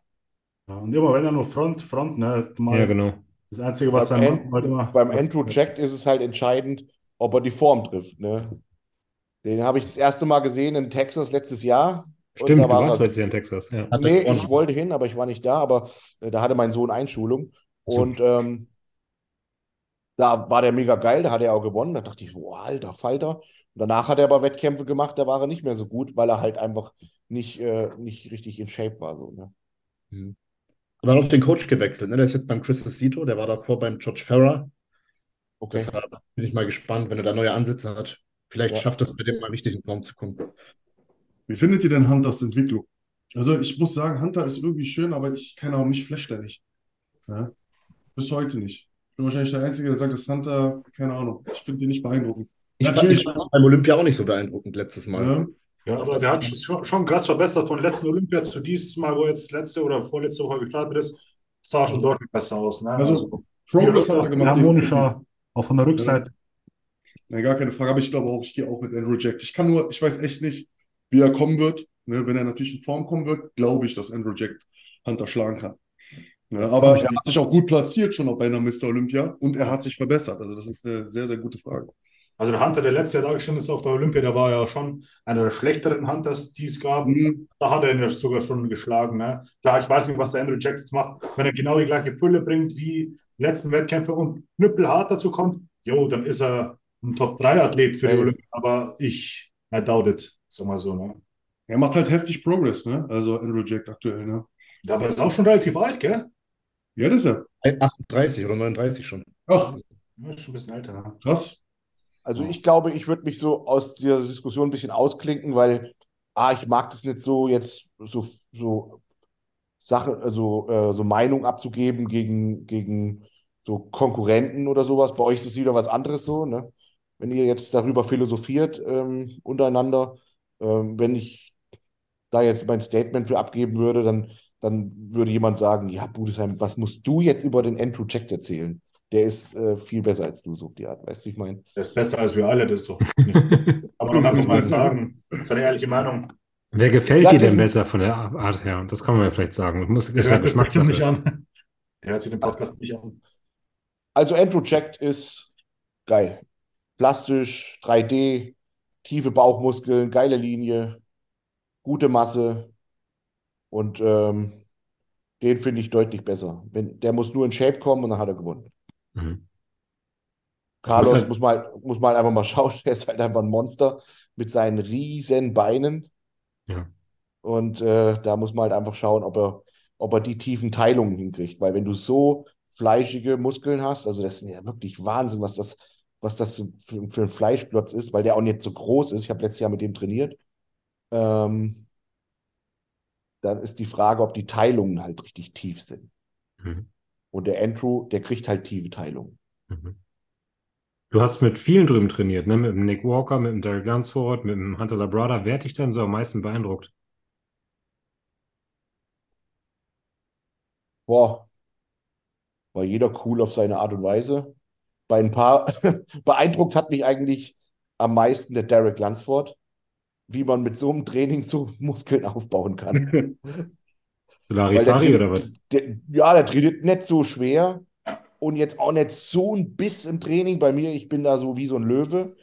Ja, und immer wenn er nur Front, Front, ne, mal
Ja, genau.
das Einzige, was
Beim
er
An-
macht, halt immer.
Beim Andrew Jack ist es halt entscheidend, ob er die Form trifft. Ne? Den habe ich das erste Mal gesehen in Texas letztes Jahr. Und
Stimmt,
da
du
war
warst letztes Jahr in Texas. Ja.
Nee, ich wollte hin, aber ich war nicht da. Aber äh, da hatte mein Sohn Einschulung.
So.
Und ähm, da war der mega geil, da hat er auch gewonnen. Da dachte ich, boah, alter Falter. Und danach hat er aber Wettkämpfe gemacht, da war er nicht mehr so gut, weil er halt einfach nicht, äh, nicht richtig in Shape war. So, ne?
Aber auch den Coach gewechselt. Ne? Der ist jetzt beim Chris Esito, der war davor beim George Farrer.
Okay.
Deshalb bin ich mal gespannt, wenn er da neue Ansätze hat. Vielleicht
Ja.
schafft es bei dem mal richtig in Form zu kommen.
Wie findet ihr denn Hunters Entwicklung? Also ich muss sagen, Hunter ist irgendwie schön, aber ich keine Ahnung, mich flasht er nicht. Ja? Bis heute nicht. Ich bin wahrscheinlich der Einzige, der sagt, dass Hunter, keine Ahnung, ich finde ihn nicht beeindruckend.
Ich
Natürlich.
fand beim Olympia auch nicht so beeindruckend letztes Mal.
Ja?
Ja, aber der hat schon, schon krass verbessert von letzten Olympia zu diesmal, wo jetzt letzte oder vorletzte Woche gestartet ist, sah schon deutlich besser aus. Ne?
Also, Progress hat er gemacht.
harmonischer, auch von der Rückseite.
Nein, gar keine Frage, aber ich glaube auch, ich gehe auch mit Andrew Jack. Ich kann nur, ich weiß echt nicht, wie er kommen wird. Ne, wenn er natürlich in Form kommen wird, glaube ich, dass Andrew Jack Hunter schlagen kann. Ja, aber er hat sich auch gut platziert schon bei einer Mr. Olympia und er hat sich verbessert. Also das ist eine sehr, sehr gute Frage.
Also der Hunter, der letztes Jahr dargestellt ist auf der Olympia, der war ja schon einer der schlechteren Hunters, die es gab.
Mhm.
Da hat er ihn ja sogar schon geschlagen. Ne? Klar, ich weiß nicht, was der Andrew Jack jetzt macht. Wenn er genau die gleiche Fülle bringt wie letzten Wettkämpfe und knüppelhart dazu kommt, jo, dann ist er ein Top-3-Athlet für die. Olympia. Aber ich, I doubt it, sag mal so. Ne?
Er macht halt heftig Progress, ne? Also Andrew Jack aktuell, ne?
Aber er ist auch schon relativ alt, gell?
Ja, das ist er.
38 oder 39 schon.
Ach,
Ja, ist schon ein bisschen älter. Ne?
krass.
Also ich glaube, ich würde mich so aus dieser Diskussion ein bisschen ausklinken, weil ah, ich mag das nicht so jetzt so, so Sache, also äh, so Meinung abzugeben gegen, gegen so Konkurrenten oder sowas. Bei euch ist es wieder was anderes so, ne? Wenn ihr jetzt darüber philosophiert ähm, untereinander, ähm, wenn ich da jetzt mein Statement für abgeben würde, dann, dann würde jemand sagen, ja, Budesheim, was musst du jetzt über den Andrew Jack erzählen? Der ist äh, viel besser als du, so auf die Art, weißt du, wie ich meine?
Der ist besser als wir alle, das ist doch nicht. Aber doch einfach mal sagen. Das ist eine ehrliche Meinung.
Wer gefällt
Ja,
dir denn besser von der Art her? Das kann man ja vielleicht sagen. Muss, ist
Der
ja
hört das bestimmt nicht
Geschmackssache.
an. Er hört sich den Podcast nicht an.
Also Andrew Jack ist geil. Plastisch, 3D, tiefe Bauchmuskeln, geile Linie, gute Masse und ähm, den finde ich deutlich besser. Wenn, der muss nur in Shape kommen und dann hat er gewonnen.
Mhm.
Carlos
halt-
muss mal, muss mal einfach mal schauen, der ist halt einfach ein Monster mit seinen riesen Beinen.
Ja.
Und äh, da muss man halt einfach schauen, ob er, ob er die tiefen Teilungen hinkriegt. Weil wenn du so fleischige Muskeln hast, also das ist ja wirklich Wahnsinn, was das, was das für, für ein Fleischklotz ist, weil der auch nicht so groß ist. Ich habe letztes Jahr mit dem trainiert. Ähm, dann ist die Frage, ob die Teilungen halt richtig tief sind.
Mhm.
Und der Andrew, der kriegt halt tiefe Teilungen.
Mhm. Du hast mit vielen drüben trainiert, ne? Mit dem Nick Walker, mit dem Derek Lunsford, mit dem Hunter Labrada. Wer hat dich denn so am meisten beeindruckt?
Boah, war jeder cool auf seine Art und Weise. Bei ein paar beeindruckt hat mich eigentlich am meisten der Derek Lunsford, wie man mit so einem Training so Muskeln aufbauen kann.
Solari
Weil der
Fari
trainiert,
oder was?
der, ja, der trainiert nicht so schwer und jetzt auch nicht so ein Biss im Training. Bei mir, ich bin da so wie so ein Löwe.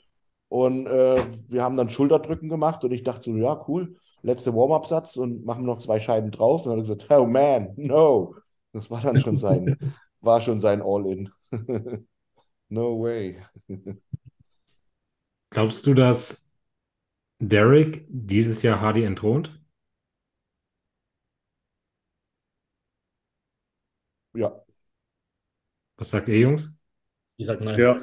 Und äh, wir haben dann Schulterdrücken gemacht und ich dachte so, ja, cool, letzter Warm-up-Satz und machen noch zwei Scheiben drauf. Und dann hat er gesagt, oh man, no. Das war dann schon sein, war schon sein All-In. No way.
Glaubst du, dass Derek dieses Jahr Hardy entthront?
Ja,
Was sagt ihr, Jungs?
Ich sag nein.
Ja.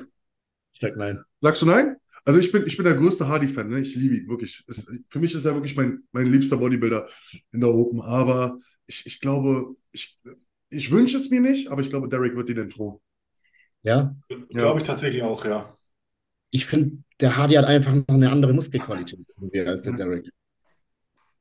Ich sag nein.
Sagst du nein? Also ich bin, ich bin der größte Hardy-Fan, ne? Ich liebe ihn, wirklich. Es, für mich ist er wirklich mein, mein liebster Bodybuilder in der Open. Aber ich, ich glaube, ich, ich wünsche es mir nicht, aber ich glaube, Derek wird ihn entthronen.
Ja,
Glaube ich tatsächlich auch, ja.
ich finde, der Hardy hat einfach noch eine andere Muskelqualität als der Derek.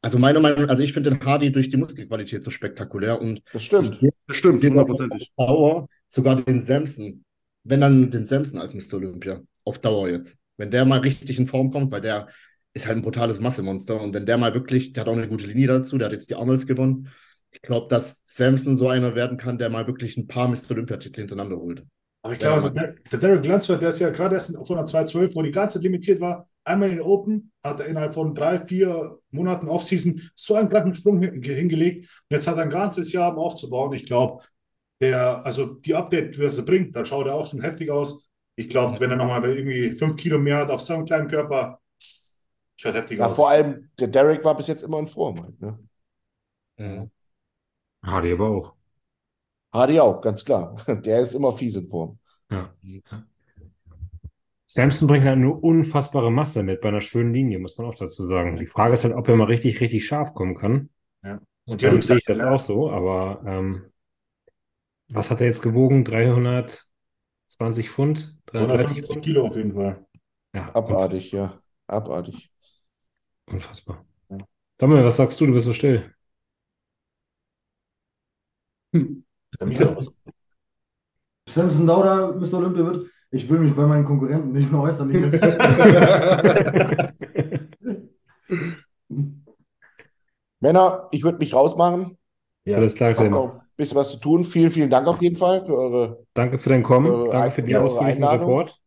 Also meiner Meinung, also ich finde den Hardy durch die Muskelqualität so spektakulär und
das stimmt.
Das stimmt, hundertprozentig.
auf Dauer sogar den Samson, wenn dann den Samson als Mr. Olympia, auf Dauer jetzt. Wenn der mal richtig in Form kommt, weil der ist halt ein brutales Massemonster und wenn der mal wirklich, der hat auch eine gute Linie dazu, der hat jetzt die Arnolds gewonnen. Ich glaube, dass Samson so einer werden kann, der mal wirklich ein paar Mr. Olympia-Titel hintereinander holt.
Aber ich glaube, der, der Derek Lunsford, der ist ja gerade erst von der 212, wo die ganze Zeit limitiert war, einmal in den Open, hat er innerhalb von drei, vier Monaten Offseason so einen kranken Sprung hin- hingelegt. Und jetzt hat er ein ganzes Jahr, um aufzubauen. Ich glaube, der, also die Update, was er bringt, dann schaut er auch schon heftig aus. Ich glaube, wenn er nochmal irgendwie fünf Kilo mehr hat auf seinem kleinen Körper, schaut heftig
Ja,
aus.
vor allem, der Derek war bis jetzt immer in Form. Halt, ne?
Mhm.
Hardy aber auch.
Hardy auch, ganz klar. Der ist immer fies in Form.
Ja. Ja. Samson bringt halt eine unfassbare Masse mit bei einer schönen Linie, muss man auch dazu sagen. Die Frage ist halt, ob er mal richtig, richtig scharf kommen kann.
Und
Und
die
dann sehe ich das
ne?
auch so, aber ähm, was hat er jetzt gewogen? 320 Pfund? 330
150
Pfund?
Kilo auf jeden Fall.
Ja,
Abartig, ja. Abartig.
unfassbar.
Ja.
Dommel, was sagst du? Du bist so still.
Ist?
Samson Dauda Mr. Olympia wird. Ich will mich bei meinen Konkurrenten nicht mehr äußern.
Männer, ich würde mich rausmachen.
Ja. Alles klar,
noch ein bisschen was zu tun. Vielen, vielen Dank auf jeden Fall für eure.
Danke für dein Kommen.
Eure
Danke für die ausführlichen. Report.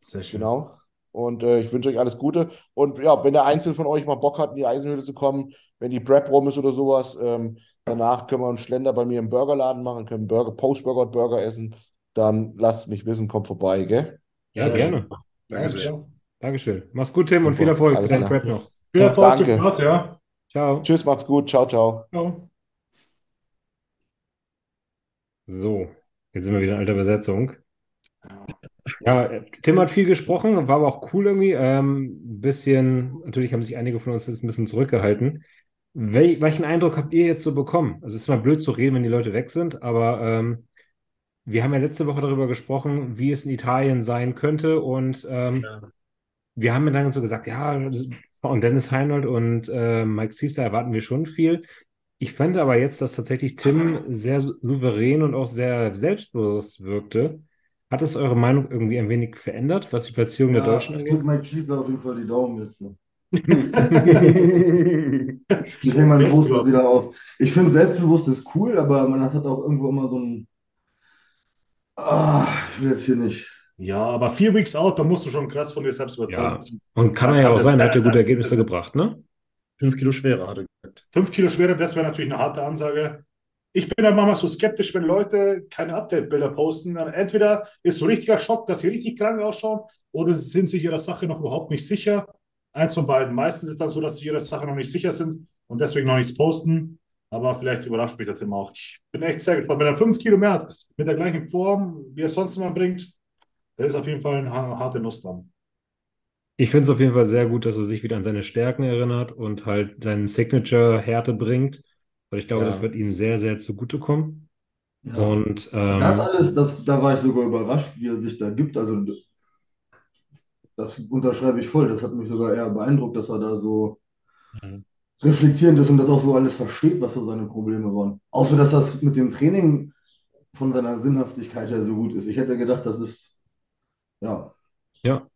Sehr schön.
Genau. Und äh, ich wünsche euch alles Gute. Und ja, wenn der Einzelne von euch mal Bock hat, in die Eisenhöhle zu kommen, wenn die Prep rum ist oder sowas, ähm, danach können wir einen Schlender bei mir im Burgerladen machen, können Burger, Post-Burger und Burger essen. Dann lasst mich wissen, kommt vorbei, gell?
Ja,
Sehr
gerne.
Danke sehr.
Dankeschön. Mach's gut, Tim, und viel Erfolg
Alles klar.
Prep noch.
Viel Erfolg,
Danke.
Spaß, ja.
Ciao.
Tschüss, macht's gut. Ciao, ciao.
Ciao.
So, jetzt sind wir wieder in alter Besetzung. Ja, Tim hat viel gesprochen, war aber auch cool irgendwie. Ähm, ein bisschen, natürlich haben sich einige von uns jetzt ein bisschen zurückgehalten. Wel welchen Eindruck habt ihr jetzt so bekommen? Also es ist immer blöd zu reden, wenn die Leute weg sind, aber ähm, wir haben ja letzte Woche darüber gesprochen, wie es in Italien sein könnte und ähm, wir haben mir dann so gesagt, ja, von Dennis Heinold und äh, Mike Ciesla erwarten wir schon viel. Ich fand aber jetzt, dass tatsächlich Tim sehr souverän und auch sehr selbstbewusst wirkte. Hat es eure Meinung irgendwie ein wenig verändert, was die Platzierung der
Ja,
Deutschen
ich
angeht?
drücke Mike Schießler auf jeden Fall die Daumen jetzt. Ne? Ich hänge meine Poster wieder auf. Ich finde, selbstbewusst ist cool, aber man hat auch irgendwo immer so ein. Ah, ich will jetzt hier nicht.
Ja, aber vier Weeks out, da musst du schon krass von dir selbst
Ja,
überzeugt sein.
und kann er ja auch sein, er hat ja gute Ergebnisse gebracht, ne?
Fünf Kilo schwerer, hat er gesagt.
Fünf Kilo schwerer, das wäre natürlich eine harte Ansage. Ich bin dann manchmal so skeptisch, wenn Leute keine Update-Bilder posten. Dann entweder ist so richtiger Schock, dass sie richtig krank ausschauen, oder sie sind sich ihrer Sache noch überhaupt nicht sicher. Eins von beiden. Meistens ist es dann so, dass sie ihrer Sache noch nicht sicher sind und deswegen noch nichts posten. Aber vielleicht überrascht mich der Tim auch. Ich bin echt sehr gespannt. Wenn er fünf Kilo mehr hat, mit der gleichen Form, wie er es sonst immer bringt, da ist auf jeden Fall eine ha- harte Nuss dran.
Ich finde es auf jeden Fall sehr gut, dass er sich wieder an seine Stärken erinnert und halt seinen Signature-Härte bringt. Weil ich glaube,
Ja.
das wird ihm sehr, sehr zugutekommen.
Ja.
Und ähm,
Das alles, das, da war ich sogar überrascht, wie er sich da gibt. Also, das unterschreibe ich voll. Das hat mich sogar eher beeindruckt, dass er da so
Mhm.
reflektierend ist und das auch so alles versteht, was so seine Probleme waren. Außer, dass das mit dem Training von seiner Sinnhaftigkeit her so gut ist. Ich hätte gedacht, das ist, ja,
ja,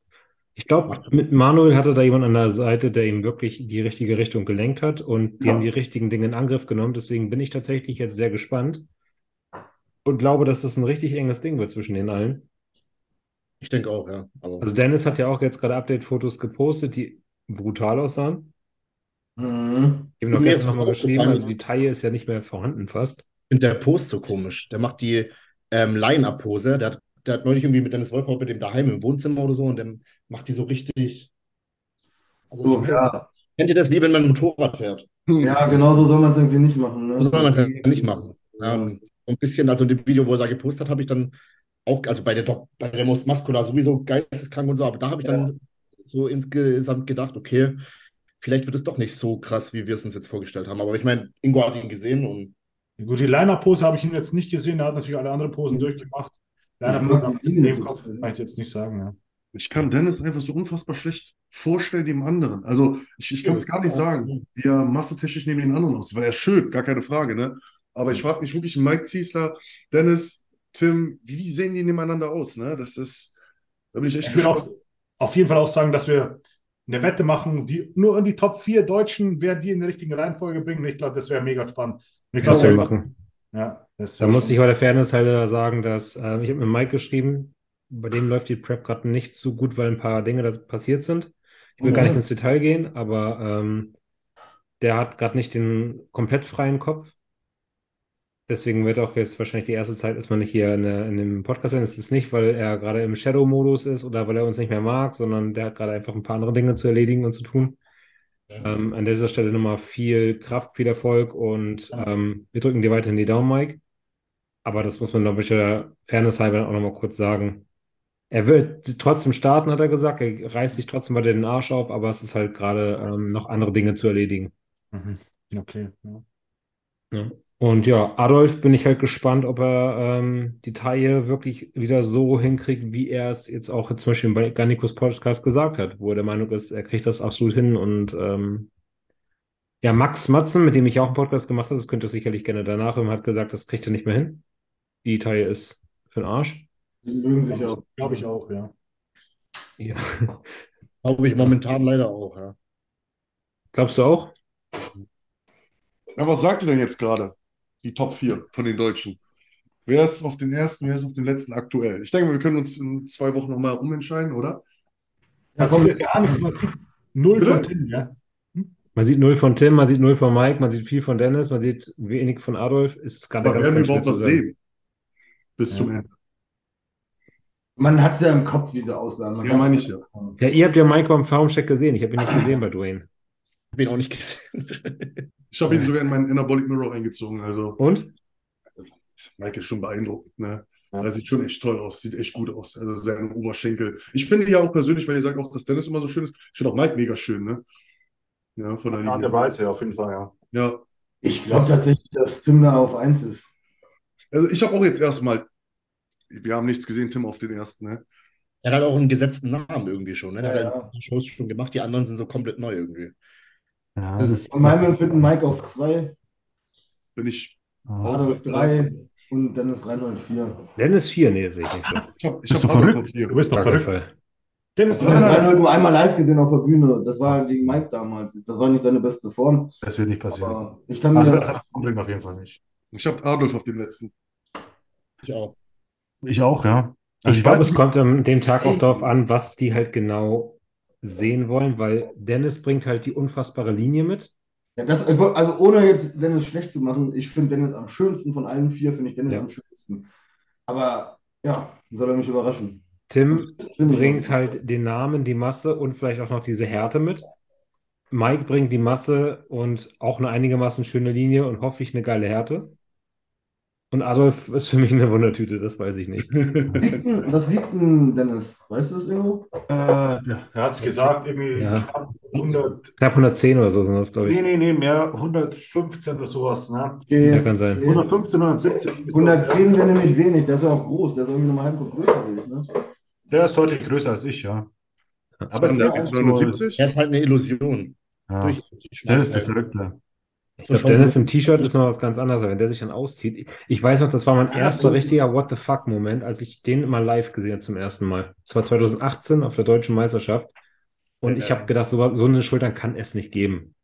ich glaube, mit Manuel hatte da jemand an der Seite, der ihm wirklich die richtige Richtung gelenkt hat und die
Ja.
haben die richtigen Dinge in Angriff genommen. Deswegen bin ich tatsächlich jetzt sehr gespannt und glaube, dass das ein richtig enges Ding wird zwischen den allen.
Ich denke auch, ja. Also,
Also Dennis hat ja auch jetzt gerade Update-Fotos gepostet, die brutal aussahen.
mhm.
Ich habe noch gestern nochmal geschrieben, also die Taille ist ja nicht mehr vorhanden fast.
Ich finde der Post so komisch. Der macht die ähm, Line-Up-Pose. Der hat, der hat neulich irgendwie mit Dennis Wolf mit dem daheim im Wohnzimmer oder so und der macht die so richtig. Also,
so, ja,
Kennt ihr das, wie wenn man ein Motorrad fährt?
ja, genau so soll man es irgendwie nicht machen. Ne?
So soll man es ja nicht machen. Ja, und so ein bisschen, also in dem Video, wo er da gepostet hat, habe ich dann auch, also bei der, Doc- bei der Mus Muscular sowieso geisteskrank und so, aber da habe ich dann so insgesamt gedacht, okay, vielleicht wird es doch nicht so krass, wie wir es uns jetzt vorgestellt haben. Aber ich meine, Ingo hat ihn gesehen und
Gut, die Liner-Pose habe ich ihn jetzt nicht gesehen. Er hat natürlich alle anderen Posen durchgemacht. Liner-Pose
Linie
Nebenkopf
total.
kann ich jetzt nicht sagen. Ja.
Ich kann Dennis einfach so unfassbar schlecht vorstellen dem anderen. Also ich, ich kann es gar nicht sagen, wie er massetechnisch neben den anderen aussieht, weil er ist schön, gar keine Frage, ne? Aber ich frage mich wirklich, Mike Ziesler, Dennis, Tim, wie sehen die nebeneinander aus, ne? Das ist, da bin ich echt
Ich will auch auf jeden Fall auch sagen, dass wir eine Wette machen, die nur in die Top 4 Deutschen, wer die in die richtige Reihenfolge bringen. Ich glaube, das wäre mega spannend. Ich
Das
glaube,
wir machen.
Ja, das
Da muss ich bei der Fairness halber sagen, dass äh, ich habe mit Mike geschrieben, bei dem läuft die Prep gerade nicht so gut, weil ein paar Dinge da passiert sind. Ich will gar nicht
Mhm.
ins Detail gehen, aber ähm, der hat gerade nicht den komplett freien Kopf. Deswegen wird auch jetzt wahrscheinlich die erste Zeit erstmal nicht hier in, in dem Podcast sein. Es ist nicht, weil er gerade im Shadow-Modus ist oder weil er uns nicht mehr mag, sondern der hat gerade einfach ein paar andere Dinge zu erledigen und zu tun. Ähm, an dieser Stelle nochmal viel Kraft, viel Erfolg und ähm, wir drücken dir weiterhin die Daumen, Mike. Aber das muss man, glaube ich, der Fairness halber auch nochmal kurz sagen. Er wird trotzdem starten, hat er gesagt. Er reißt sich trotzdem weiter den Arsch auf, aber es ist halt gerade ähm, noch andere Dinge zu erledigen.
Mhm. Okay. Ja.
Ja. Und ja, Adolf bin ich halt gespannt, ob er ähm, die Taille wirklich wieder so hinkriegt, wie er es jetzt auch zum Beispiel bei Gannikus Podcast gesagt hat, wo er der Meinung ist, er kriegt das absolut hin. Und ähm, ja, Max Matzen, mit dem ich auch einen Podcast gemacht habe, das könnt ihr sicherlich gerne danach hören, hat gesagt, das kriegt er nicht mehr hin. Die Taille ist für den Arsch.
Die mögen sich ja.
Glaube ich auch, ja.
Ja.
glaube ich momentan leider auch, ja.
Glaubst du auch?
Ja, was sagt ihr denn jetzt gerade? Die Top 4 von den Deutschen. Wer ist auf den ersten, wer ist auf den letzten aktuell? Ich denke, wir können uns in zwei Wochen nochmal umentscheiden, oder?
Man sieht gar nichts, man sieht null
Bitte?
von Tim, ja.
Man sieht null von Tim, man sieht null von Mike, man sieht viel von Dennis, man sieht wenig von Adolf. Ist gerade
Aber
ganz,
werden wir
ganz
überhaupt
zu
was sehen? Bis zum Ende.
Man hat es ja im Kopf, wie sie aussahen. Man
Ja, meine ich
nicht-
Ja, ihr habt ja Mike beim Farmcheck gesehen. Ich habe ihn nicht gesehen bei Dwayne.
Hab ihn auch nicht gesehen.
Ich habe ihn sogar in meinen Anabolic Mirror eingezogen. Also,
Und?
Mike ist schon beeindruckend. Ne? Er sieht schon echt toll aus, sieht echt gut aus. Also, seine Oberschenkel. Ich finde ja auch persönlich, weil ihr sagt auch, dass Dennis immer so schön ist, ich finde auch Mike mega schön. Ne? Ja, von der
Ja, der
Linie.
Weiße, auf jeden Fall, ja.
Ja,
Ich glaube tatsächlich, dass Tim da auf 1 ist.
also ich habe auch jetzt erstmal, wir haben nichts gesehen, Tim, auf den ersten. Ne?
Er hat auch einen gesetzten Namen irgendwie schon. Ne? Der
Ja,
hat
ja.
ja Shows schon gemacht, die anderen sind so komplett neu irgendwie.
Ja,
Das
das
ist-
Von meinem Empfinden Mike auf 2,
Bin ich.
Adolf 3 und Dennis Reinhold 4.
Dennis 4, nee, sehe ich nicht.
Ich habe ich
Bist
hab
du
Adolf
verrückt? Du bist doch verrückt.
Fall.
Dennis
Ich Reinhold nur einmal live gesehen auf der Bühne. Das war gegen Mike damals. Das war nicht seine beste Form.
das wird nicht passieren.
Aber ich kann mir
Also,
das
Problem auf jeden Fall nicht.
Ich habe Adolf auf dem letzten.
Ich auch.
Ich auch, ja.
Also ich glaube, es kommt an dem Tag auch darauf an, was die halt genau sehen wollen, weil Dennis bringt halt die unfassbare Linie mit.
Ja, das, also ohne jetzt Dennis schlecht zu machen, ich finde Dennis am schönsten von allen vier, finde ich Dennis
Ja.
am schönsten. Aber ja, soll er mich überraschen.
Tim
ich
bringt halt den Namen, die Masse und vielleicht auch noch diese Härte mit. Mike bringt die Masse und auch eine einigermaßen schöne Linie und hoffentlich eine geile Härte. Und Adolf ist für mich eine Wundertüte, das weiß ich nicht.
Wiegt denn- Was wiegt denn Dennis? Weißt du das irgendwo?
Äh, ja, er hat es gesagt, irgendwie
Ja.
knapp 100,
Knapp 110 oder so sind das, glaube
nee,
ich.
nee, nee, mehr, 115 oder sowas, ne?
Okay.
Ja, kann sein.
115, 117.
110 wäre nämlich wenig, der ist ja auch groß, der ist irgendwie nochmal halb größer wie ich, ne?
Der ist deutlich größer als ich, ja.
Aber
es
der
wäre
hat
auch so-
79?
Er ist halt eine Illusion.
Ja.
Durch
Der ist der Verrückte.
Ich glaube, Dennis im T-Shirt ist noch was ganz anderes, wenn der sich dann auszieht. Ich weiß noch, das war mein
Ja,
erster
so-
richtiger What the fuck-Moment, als ich den mal live gesehen habe zum ersten Mal. Das war 2018 auf der Deutschen Meisterschaft. Und ich
Ja.
habe gedacht, so, so eine Schultern kann es nicht geben.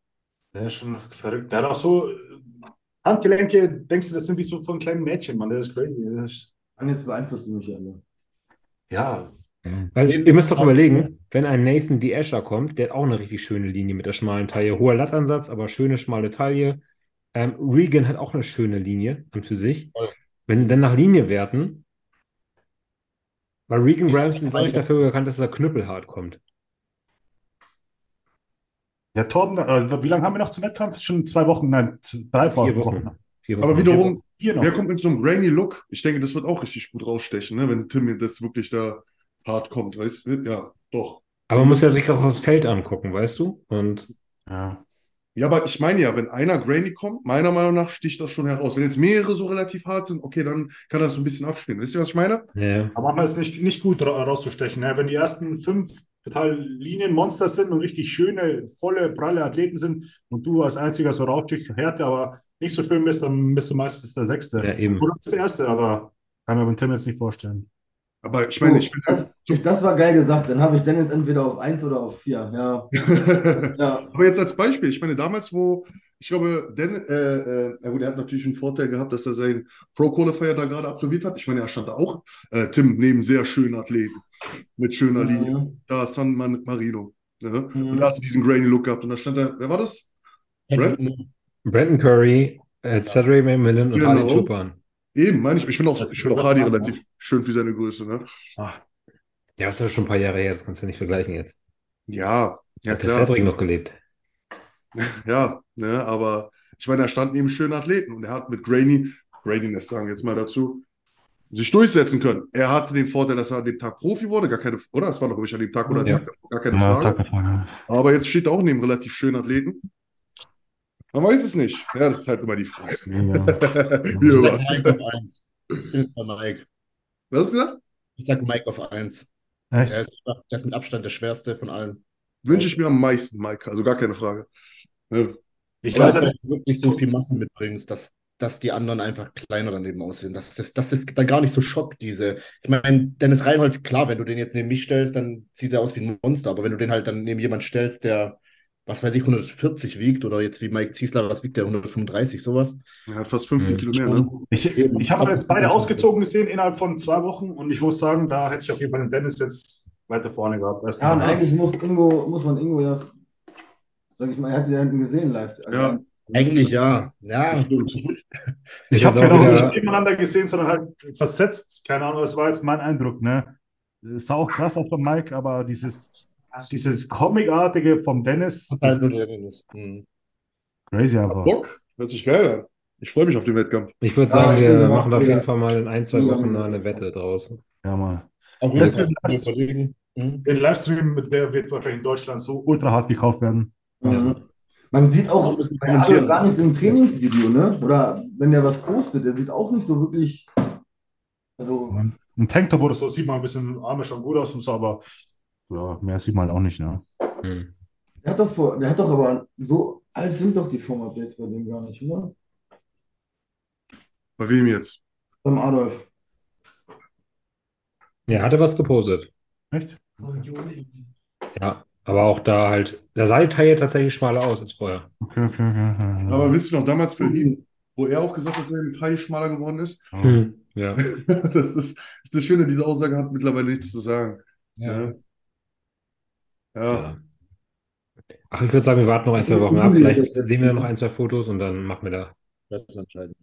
Der ist schon verrückt. Der hat auch so äh, Handgelenke, denkst du, das sind wie so von kleinen Mädchen, Mann. Der ist crazy. Ist,
Und jetzt beeinflusst du mich ja.
Ja,
Weil
Den-
ihr müsst doch überlegen, wenn ein Nathan D. Escher kommt, der hat auch eine richtig schöne Linie mit der schmalen Taille. Hoher Lattansatz, aber schöne schmale Taille. Ähm, Regan hat auch eine schöne Linie an für sich.
Voll.
Wenn sie dann nach Linie werten, weil Regan Ramsey ist auch nicht dafür bekannt, dass er knüppelhart kommt.
ja Torben, äh, wie lange haben wir noch zum Wettkampf? Schon zwei Wochen, nein, drei
Vier
Wochen.
Wochen. Vier
Aber
Wochen.
wiederum,
Hier noch.
wer kommt mit so einem grainy Look? Ich denke, das wird auch richtig gut rausstechen, ne? wenn Tim das wirklich da hart kommt, weißt du? Ja, doch.
Aber man muss ja sich auch das Feld angucken, weißt du? Und
Ja.
Ja, aber ich meine ja, wenn einer grainy kommt, meiner Meinung nach sticht das schon heraus. Wenn jetzt mehrere so relativ hart sind, okay, dann kann das so ein bisschen abspielen. Wisst ihr, was ich meine?
ja,
Aber manchmal ist es nicht, nicht gut ra rauszustechen. Ne? Wenn die ersten fünf total Linienmonster sind und richtig schöne, volle, pralle Athleten sind und du als einziger so rausstichst Härte, aber nicht so schön bist, dann bist du meistens der Sechste.
ja, eben.
Oder bist der Erste, aber kann mir beim Tim jetzt nicht vorstellen.
Aber ich meine, ich
das, ich, das war geil gesagt. Dann habe ich Dennis entweder auf 1 oder auf 4. Ja. ja.
Aber jetzt als Beispiel, ich meine, damals, wo, ich glaube, Dan, äh, äh, ja gut, er hat natürlich einen Vorteil gehabt, dass er seinen Pro-Qualifier da gerade absolviert hat. Ich meine, er stand da auch, äh, Tim, neben sehr schönen Athleten mit schöner Linie.
Mhm.
Da ist San Man Marino. Ne?
Mhm.
Und da hatte diesen grainy Look gehabt. Und da stand da, wer war das? Brad?
Brandon Curry, äh, Cedric McMillan und
Genau.
Harley Chupan.
Eben, meine ich. Ich finde auch, ich finde auch Hardy relativ schön für seine Größe. Ne?
Ach,
Ja, das ist ja schon ein paar Jahre her, das kannst du nicht vergleichen jetzt.
Ja, ja
Hat der
klar.
Cedric noch gelebt.
Ja, ne, aber ich meine, er stand neben schönen Athleten und er hat mit Grainy, Graininess sagen wir jetzt mal dazu, sich durchsetzen können. Er hatte den Vorteil, dass er an dem Tag Profi wurde, gar keine, oder? Es war doch wirklich an dem Tag oder
Ja.
Tag, gar keine
ja,
Frage.
keine Frage.
Aber jetzt steht er auch neben relativ schönen Athleten. Man weiß es nicht. Ja, das ist halt immer die Frage.
Ja.
Wie
Ich sag
immer.
Mike auf 1. Ich bin bei Mike.
Was hast du gesagt?
Ich sag Mike auf 1. Er ist, der ist mit Abstand der schwerste von allen.
Wünsche ich mir am meisten, Mike. Also gar keine Frage. Ne,
Ich
Weil
weiß
du wirklich so viel Massen mitbringst, dass, dass die anderen einfach kleiner daneben aussehen. Das ist, das ist dann gar nicht so schockt, diese. Ich meine, Dennis Reinhold, klar, wenn du den jetzt neben mich stellst, dann sieht er aus wie ein Monster, aber wenn du den halt dann neben jemand stellst, der was weiß ich, 140 wiegt oder jetzt wie Mike Ziesler, was wiegt der, 135, sowas.
Er hat fast 15
Mhm.
Kilo mehr, ne?
Ich, ich habe jetzt beide ausgezogen gesehen innerhalb von zwei Wochen und ich muss sagen, da hätte ich auf jeden Fall den Dennis jetzt weiter vorne gehabt. Erst
Ja, und eigentlich muss, Ingo, muss man Ingo ja, sag ich mal, er hat ihn ja hinten gesehen live. Also,
Ja.
Eigentlich ja. Ja.
Ich habe
auch
genau
wieder-
nicht nebeneinander gesehen, sondern halt versetzt. Keine Ahnung, das war jetzt mein Eindruck. Ne? Es sah auch krass aus von Mike, aber dieses, dieses Comicartige vom Dennis, das ist
Mhm.
crazy einfach.
Bock, hört sich geil an. Ich freue mich auf den Wettkampf.
Ich würde
Ja,
sagen,
ich
wir machen auf jeden Fall mal in ein, zwei Wochen mal eine. Wette draußen.
Ja, mal.
Jeden
wird-
Fall. Mhm.
Den Livestream, der wird wahrscheinlich in Deutschland so ultra hart gekauft werden.
Mhm. Man sieht auch
Ein bisschen
bei Adolf gar nichts im Trainingsvideo, ne? Oder wenn der was postet, der sieht auch nicht so wirklich. Also,
Ein Tanktop oder so sieht man ein bisschen Arme schon gut aus und so, aber ja, mehr sieht man halt auch nicht. Ne?
Hm.
der hat doch vor, der hat doch aber so alt sind doch die Form-Updates bei dem gar nicht, oder?
Bei wem jetzt?
Beim Adolf.
Ja, hat er was gepostet.
Echt?
Ja, aber auch da halt, da sah die Taille tatsächlich schmaler aus als vorher.
Okay, okay, okay.
Aber wisst ihr noch damals für ihn, wo er auch gesagt hat, dass er im Taille schmaler geworden ist?
Hm. Ja.
Das ist, ich finde, diese Aussage hat mittlerweile nichts zu sagen.
Ja.
Ja. Ja.
Ja. Ach, ich würde sagen, wir warten noch ein, zwei Wochen ab. Vielleicht sehen wir noch ein, zwei Fotos und dann machen wir da.
Das ist entscheidend.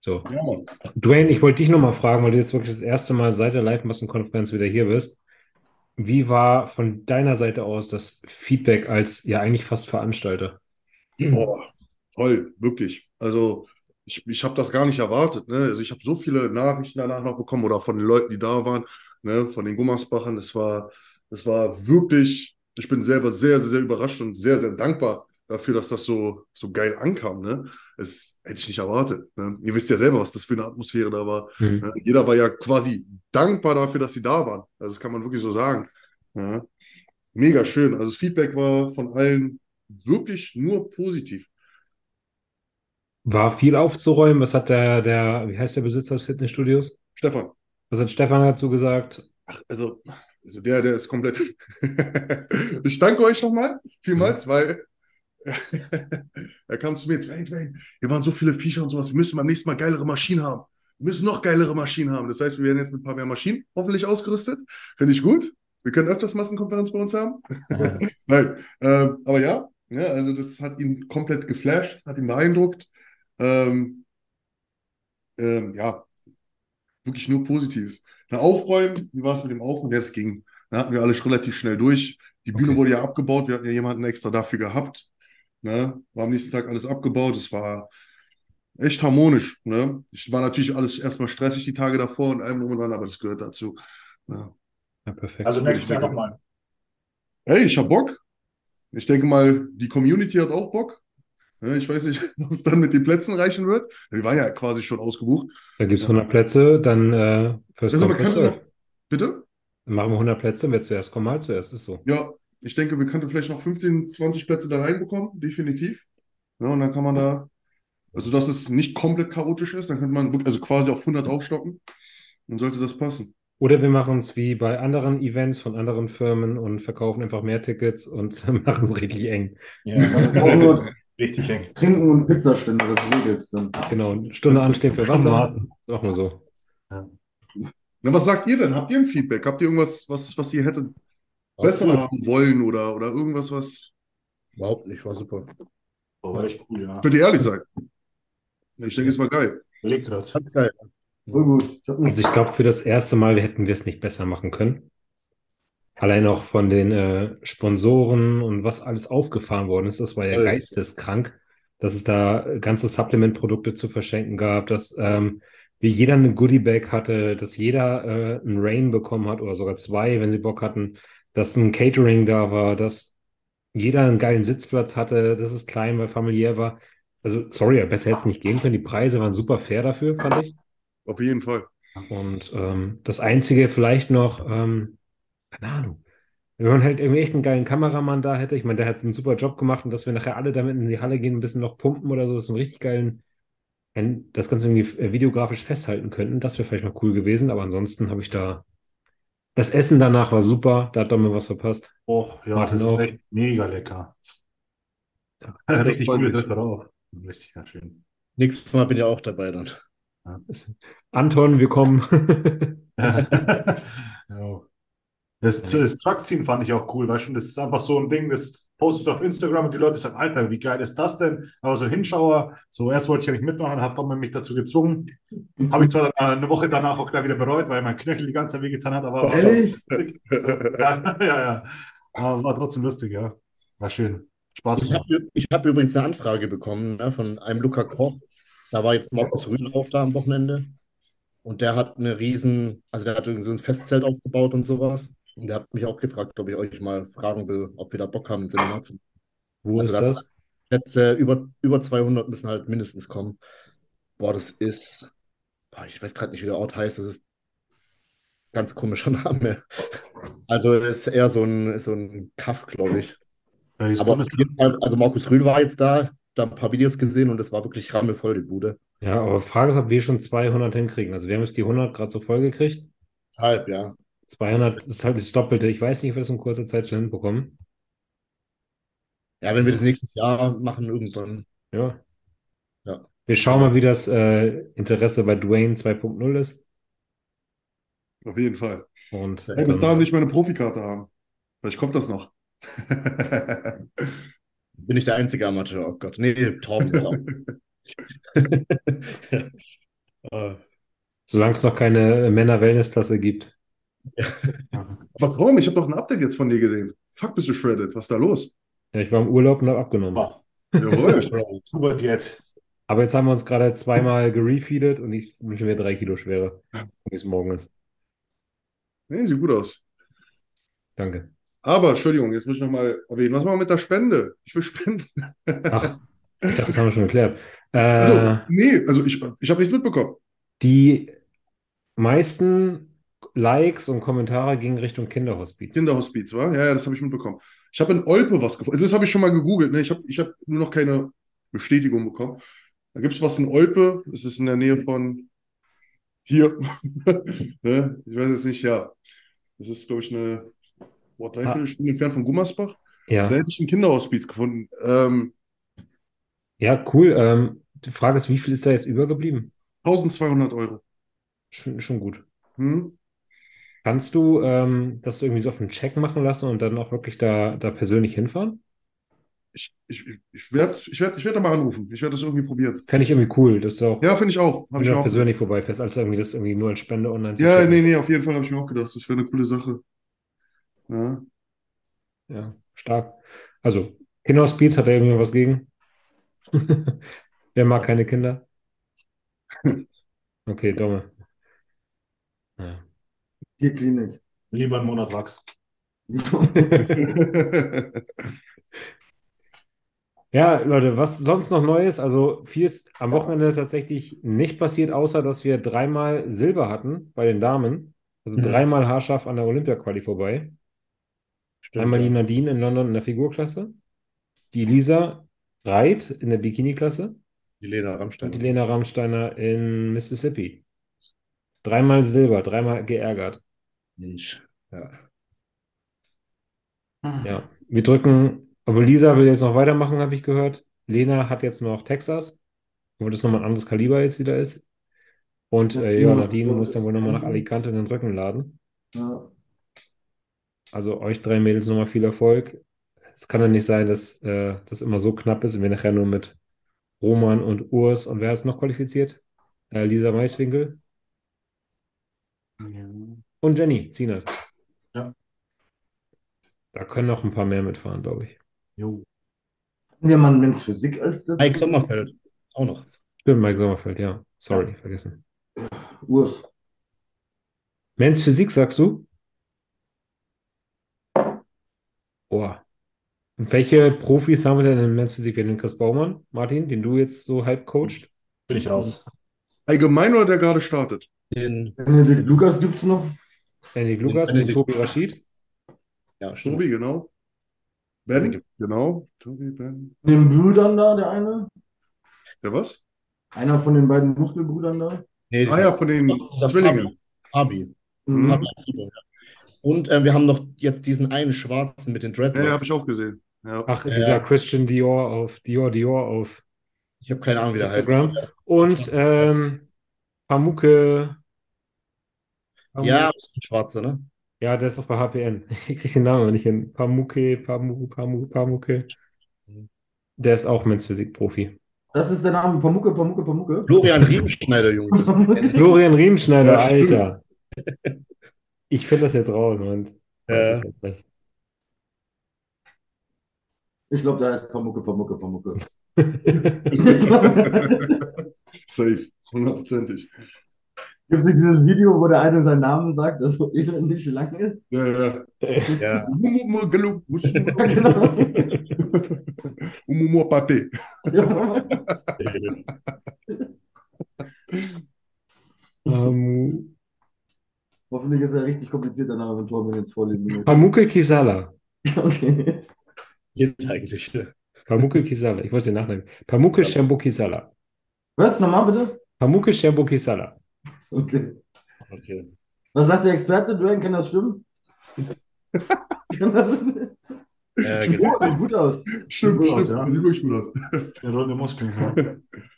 So.
Ja.
Dwayne, ich wollte dich nochmal fragen, weil du jetzt wirklich das erste Mal seit der Live-Massenkonferenz wieder hier bist. Wie war von deiner Seite aus das Feedback als ja eigentlich fast Veranstalter?
Boah, toll, wirklich. Also ich, ich habe das gar nicht erwartet. Ne? Also ich habe so viele Nachrichten danach noch bekommen oder von den Leuten, die da waren, ne? von den Gummersbachern. Das war, das war wirklich, ich bin selber sehr, sehr überrascht und sehr, sehr dankbar dafür, dass das so, so geil ankam. Ne? Das hätte ich nicht erwartet. Ne? Ihr wisst ja selber, was das für eine Atmosphäre da war.
Hm.
Ne? Jeder war ja quasi dankbar dafür, dass sie da waren. Also das kann man wirklich so sagen. Ja. Mega schön. Also das Feedback war von allen wirklich nur positiv.
War viel aufzuräumen. Was hat der, der, wie heißt der Besitzer des Fitnessstudios?
Stefan,
Was hat Stefan dazu gesagt?
also, also der, der ist komplett. ich danke euch nochmal vielmals, weil er kam zu mir, Dwayne, Dwayne, hier waren so viele Viecher und sowas, wir müssen beim nächsten Mal geilere Maschinen haben. Wir müssen noch geilere Maschinen haben. Das heißt, wir werden jetzt mit ein paar mehr Maschinen hoffentlich ausgerüstet. Finde ich gut. Wir können öfters Massenkonferenz bei uns haben. Nein, ähm, aber ja, ja, also das hat ihn komplett geflasht, hat ihn beeindruckt. Ähm, ähm, ja, wirklich nur Positives. Na, aufräumen, wie war es mit dem Aufräumen? Ja, das ging. Da hatten wir alles relativ schnell durch. Die Bühne
Okay.
wurde ja abgebaut, wir hatten ja jemanden extra dafür gehabt. Ne? War am nächsten Tag alles abgebaut. Es war echt harmonisch. Ne? Es war natürlich alles erstmal stressig die Tage davor und allem drum und dran, aber das gehört dazu. Ja.
Ja, perfekt.
Also nächstes Jahr nochmal.
Hey, ich hab Bock. Ich denke mal, die Community hat auch Bock. Ja, Ich weiß nicht, ob es dann mit den Plätzen reichen wird. Wir waren ja quasi schon ausgebucht.
Da gibt es 100 Plätze, dann äh, first
Also
come, first
noch, bitte?
Dann machen wir 100 Plätze, wer zuerst kommt, mal zuerst, ist so.
Ja, ich denke, wir könnten vielleicht noch 15, 20 Plätze da reinbekommen, definitiv. Ja, und dann kann man da, also dass es nicht komplett chaotisch ist, dann könnte man also quasi auf 100 aufstocken. Dann sollte das passen.
Oder wir machen es wie bei anderen Events von anderen Firmen und verkaufen einfach mehr Tickets und machen es richtig eng.
Auch nur
Richtig eng.
Trinken und Pizzastände, das regelt's dann.
Genau, eine Stunde
Das-
anstehen für Wasser.
warten.
Machen wir so.
Na, was sagt ihr denn? Habt ihr ein Feedback? Habt ihr irgendwas, was, was ihr hättet besser
cool.
haben wollen oder, oder irgendwas, was.
Überhaupt nicht, war super.
Oh, war echt cool, ja.
Könnt ihr ehrlich sein? Ich denke, es war geil.
Belegt gerade.
Ganz geil.
Voll gut. Ich
Also ich glaube, für das erste Mal hätten wir es nicht besser machen können. Allein auch von den äh, Sponsoren und was alles aufgefahren worden ist, das war ja geisteskrank, dass es da ganze Supplement-Produkte zu verschenken gab, dass ähm, wie jeder eine Goodie-Bag hatte, dass jeder äh, ein Rain bekommen hat oder sogar zwei, wenn sie Bock hatten, dass ein Catering da war, dass jeder einen geilen Sitzplatz hatte, dass es klein war, familiär war. Also, sorry, aber besser hätte es nicht gehen können. Die Preise waren super fair dafür, fand ich.
Auf jeden Fall.
Und ähm, das Einzige vielleicht noch, ähm, keine Ahnung, wenn man halt irgendwie echt einen geilen Kameramann da hätte, ich meine, der hat einen super Job gemacht und dass wir nachher alle damit in die Halle gehen, ein bisschen noch pumpen oder so, dass wir einen richtig geilen, ein, das Ganze irgendwie äh, videografisch festhalten könnten, das wäre vielleicht noch cool gewesen, aber ansonsten habe ich da Das Essen danach war super, da hat Domme was verpasst.
Oh, ja,
Martin
das war
auch.
echt mega lecker.
Ja,
Richtig
freut
cooles
mich.
Restaurant. Richtig ganz schön.
Nächstes Mal bin ich auch dabei dann.
Anton, wir kommen.
Das, das Truckziehen fand ich auch cool, weißt du, das ist einfach so ein Ding, das postest du auf Instagram und die Leute sagen, Alter, wie geil ist das denn? Aber so Hinschauer, so erst wollte ich ja nicht mitmachen, hat Domme mich dazu gezwungen. Habe ich zwar äh, eine Woche danach auch gleich wieder bereut, weil mein Knöchel die ganze Zeit wehgetan hat, aber war
Ehrlich?
Ja, ja, ja. Aber war trotzdem lustig, ja. War schön. Spaß
Ich habe hab übrigens eine Anfrage bekommen ne, von einem Luca Koch. Da war jetzt Markus Rühl auf da am Wochenende. Und der hat eine riesen, also der hat irgendwie so ein Festzelt aufgebaut und sowas. Und der hat mich auch gefragt, ob ich euch mal fragen will, ob wir da Bock haben, ins Cinema zu.
Wo
Also
ist
das-
das?
Plätze über, über 200 müssen halt mindestens kommen. Boah, das ist, boah, ich weiß gerade nicht, wie der Ort heißt. Das ist ein ganz komischer Name. Also es ist eher so ein, so ein Kaff, glaube ich.
Welches
Aber Fall, also Markus Rühl war jetzt da, da ein paar Videos gesehen und es war wirklich rammelvoll, die Bude.
Ja, aber Frage ist, ob wir schon 200 hinkriegen. Also wir haben jetzt die 100 gerade so voll gekriegt.
Deshalb, ja.
200 ist halt das Doppelte. Ich weiß nicht, ob wir das in kurzer Zeit schon hinbekommen.
Ja, wenn wir das nächstes Jahr machen, irgendwann.
Ja.
Ja.
Wir schauen mal, wie das äh, Interesse bei Dwayne 2.0 ist.
Auf jeden Fall.
Und
Hey, bis dahin nicht meine Profikarte haben. Vielleicht kommt das noch.
Bin ich der einzige Amateur? Oh Gott. Nee, Torben. Torben.
Solange es noch keine Männer-Wellness-Klasse gibt.
Aber Tom, ich habe doch ein Update jetzt von dir gesehen. Fuck, bist du shredded. Was ist da los?
Ja, ich war im Urlaub und habe abgenommen.
oh,
Jawohl.
Hubert jetzt.
Aber jetzt haben wir uns gerade zweimal gerefeedet und ich bin schon wieder drei Kilo schwerer, wie es morgen ist.
Nee, sieht gut aus.
Danke.
Aber, Entschuldigung, jetzt muss ich nochmal erwähnen. Was machen wir mit der Spende? Ich will spenden.
Ach, ich dachte, das haben wir schon geklärt.
Also,
Äh,
nee, also ich, ich habe nichts mitbekommen.
die meisten Likes und Kommentare gingen Richtung Kinderhospiz.
Kinderhospiz, war? Ja, ja, das habe ich mitbekommen. Ich habe in Olpe was gefunden. Also das habe ich schon mal gegoogelt. Ne? Ich habe ich hab nur noch keine Bestätigung bekommen. Da gibt es was in Olpe. Das ist in der Nähe von hier. ne? Ich weiß jetzt nicht, ja. Das ist, glaube ich, eine boah, dreiviertel Stunde entfernt von Gummersbach. Da
Ja,
hätte ich ein Kinderhospiz gefunden. Ähm,
ja, cool. Ähm, die Frage ist, wie viel ist da jetzt übergeblieben?
1200 Euro.
Schon, schon gut.
Hm?
Kannst du ähm, das irgendwie so auf einen Check machen lassen und dann auch wirklich da, da persönlich hinfahren?
Ich, ich, ich werde ich werd, ich werd da mal anrufen. Ich werde das irgendwie probieren.
Fände ich irgendwie cool, dass du auch,
Ja, finde ich auch.
Wenn
ich
du auch persönlich vorbeifährst, als irgendwie das irgendwie nur als Spende online zu
Ja,
schicken.
nee, nee, auf jeden Fall habe ich mir auch gedacht. Das wäre eine coole Sache. Ja.
Ja, stark. Also, Kinderhospiz hat er irgendwie was gegen? Wer mag keine Kinder? Okay, Domme. Ja.
Tierklinik.
Lieber einen Monat Wachs.
Ja, Leute, was sonst noch Neues? Also, viel ist am Wochenende tatsächlich nicht passiert, außer dass wir dreimal Silber hatten bei den Damen. Also
Mhm.
dreimal haarscharf an der Olympia-Quali vorbei.
Stimmt,
Einmal
ja.
die Nadine in London in der Figurklasse, die Lisa Reit in der Bikini-Klasse
Die Lena Rammstein.
und die Lena Rammsteiner in Mississippi. Dreimal Silber, dreimal geärgert.
Mensch. Ja.
Ja, wir drücken, obwohl Lisa will jetzt noch weitermachen, habe ich gehört. Lena hat jetzt noch Texas, wo das nochmal ein anderes Kaliber jetzt wieder ist. Und äh, ja, Nadine muss dann wohl nochmal nach Alicante in den Rücken laden.
Ja.
Also euch drei Mädels nochmal viel Erfolg. Es kann ja nicht sein, dass äh, das immer so knapp ist und wir nachher nur mit Roman und Urs und wer ist noch qualifiziert? Äh, Lisa Maiswinkel und Jenny Zienert.
Ja.
Da können noch ein paar mehr mitfahren, glaube ich.
Jo.
Ja, man Men's Physik als das.
Mike Sommerfeld. Auch noch.
Stimmt, Mike Sommerfeld, ja. Sorry, vergessen.
Urs.
Men's Physik, sagst du? Boah. Und welche Profis haben wir denn in Men's Physik? Wir haben den Chris Baumann, Martin, den du jetzt so halb coacht.
Bin ich raus.
Allgemein oder der gerade startet?
Den,
Benedikt Lukas gibt es noch.
Andy Lukas, den
Benedikt.
Tobi Rashid.
ja, stimmt.
Tobi, genau. Ben, genau. Tobi, Ben.
Den Brüdern da, der eine.
Der was?
Einer von den beiden Muskelbrüdern da.
Nee,
Ah ja, von den Zwillingen.
Fabi.
Mhm.
Und äh, wir haben noch jetzt diesen einen Schwarzen mit den
Ja,
Dreadlocks.
ja habe ich auch gesehen. Ja.
Ach,
Ja.
dieser Christian Dior auf Dior Dior auf
Ich habe keine Ahnung, wie der heißt.
Instagram. Und ähm, Pamuke.
Ja, ist ein Schwarzer, ne?
Ja, der ist auch bei HPN. Ich kriege den Namen nicht hin. Pamuke, Pamu, Pamu, Pamuke. Der ist auch Men's Physik-Profi.
Das ist der Name Pamuke, Pamuke, Pamuke.
Florian Riemenschneider, Jungs.
Florian Riemenschneider. Alter. Ich finde das jetzt raus weiß
Ja.
Ich glaube, der heißt Pamuke, Pamuke, Pamuke.
Safe, hundertprozentig.
Gibt es nicht dieses Video, wo der eine seinen Namen sagt, das so elendig lang ist?
Ja, ja.
Ja.
Genau.
Umumu Pape.
Ja.
Pamu-
Hoffentlich ist er richtig komplizierter Name, wenn Torben jetzt vorlesen will.
Pamuke Kisala.
Okay.
Geht eigentlich. ne?
Pamuke Kisala. Ich weiß den Nachnamen. Pamuke Shambo Kisala.
Was? Nochmal bitte?
Pamuke Shambo Kisala.
Okay.
Okay.
Was sagt der Experte? Dwayne, kann das stimmen? kann das stimmen?
Äh, genau.
sieht gut aus.
Stimmt,
gut aus,
stimmt.
ja.
Sieht wirklich gut aus.
Der runde Muskeln. Ja.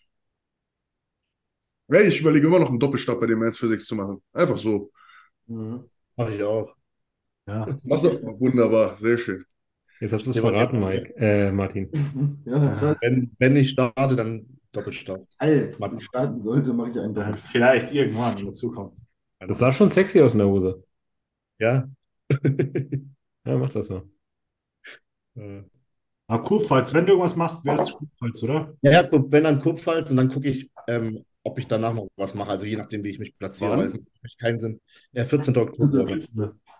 Hey, ich überlege immer noch einen Doppelstab bei den Men's Physics zu machen. Einfach so.
Mhm.
Mach ich auch.
Ja.
Machst du? Wunderbar, sehr schön.
Jetzt hast du es verraten, Mike. Äh, Martin.
Ja.
Wenn, wenn ich starte, dann Doppelstart.
Als
Mann.
ich starten sollte, mache ich einen
Äh,
Doppel.
Vielleicht irgendwann in der Zukunft.
Das sah schon sexy aus in der Hose.
Ja.
Ja, mach das mal.
Äh.
Aber Kurpfalz, wenn du irgendwas machst, wärst du Kurpfalz, oder?
Ja, ja, wenn dann Kurpfalz und dann gucke ich, ähm, ob ich danach noch was mache. Also je nachdem, wie ich mich platziere.
Wann?
Weil es macht keinen Sinn. Ja, 14. Oktober.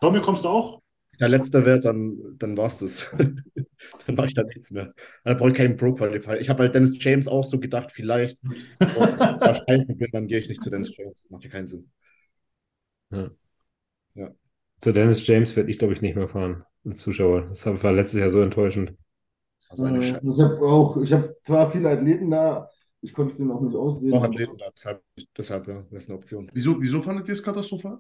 Domi, kommst du auch?
Der letzte wird, dann, dann war es das. dann mache ich da nichts mehr. Dann brauche ich keinen Pro-Qualifier. Ich habe halt Dennis James auch so gedacht, vielleicht, wenn ich da scheiße bin, dann gehe ich nicht zu Dennis James. Macht ja keinen Sinn.
Zu Dennis James werde ich, glaube ich, nicht mehr fahren. Als Zuschauer. Das war letztes Jahr so enttäuschend.
Das war so eine. Scheiße.
Ich habe auch, ich habe zwar viele Athleten da, ich konnte es denen auch nicht ausreden.
Noch Athleten da, deshalb, deshalb ja, das ist eine Option.
Wieso, wieso fandet ihr es katastrophal?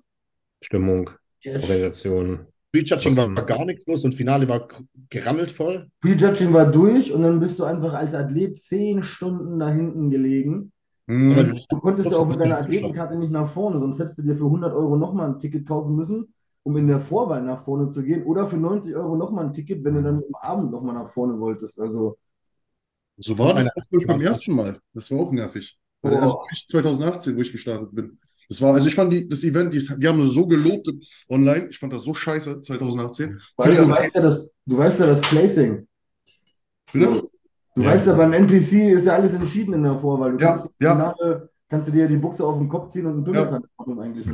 Stimmung,
Yes.
Organisation.
Prejudging war
Trotzdem-
gar nichts los und Finale war gerammelt voll.
Prejudging war durch und dann bist du einfach als Athlet zehn Stunden da hinten gelegen.
Hm.
Aber
Du konntest ja auch mit deiner. Athletenkarte nicht nach vorne, sonst hättest du dir für 100 Euro nochmal ein Ticket kaufen müssen, um in der Vorwahl nach vorne zu gehen. Oder für 90 Euro nochmal ein Ticket, wenn du dann am Abend nochmal nach vorne wolltest. Also,
So war das auch beim ersten Mal. Das war auch nervig. Also
Boah.
ich 2018, wo ich gestartet bin. Das war, also ich fand die, das Event, die, die haben so gelobt online. Ich fand das so scheiße 2018.
weil du weißt ja das, du weißt ja das Placing.
Bitte?
Du
Ja.
weißt ja, beim NPC ist ja alles entschieden in der Vorwahl. Du
Ja,
kannst
ja.
Finale, kannst du dir die Buchse auf den Kopf ziehen und einen
Ja.
Bimmelkant machen eigentlich.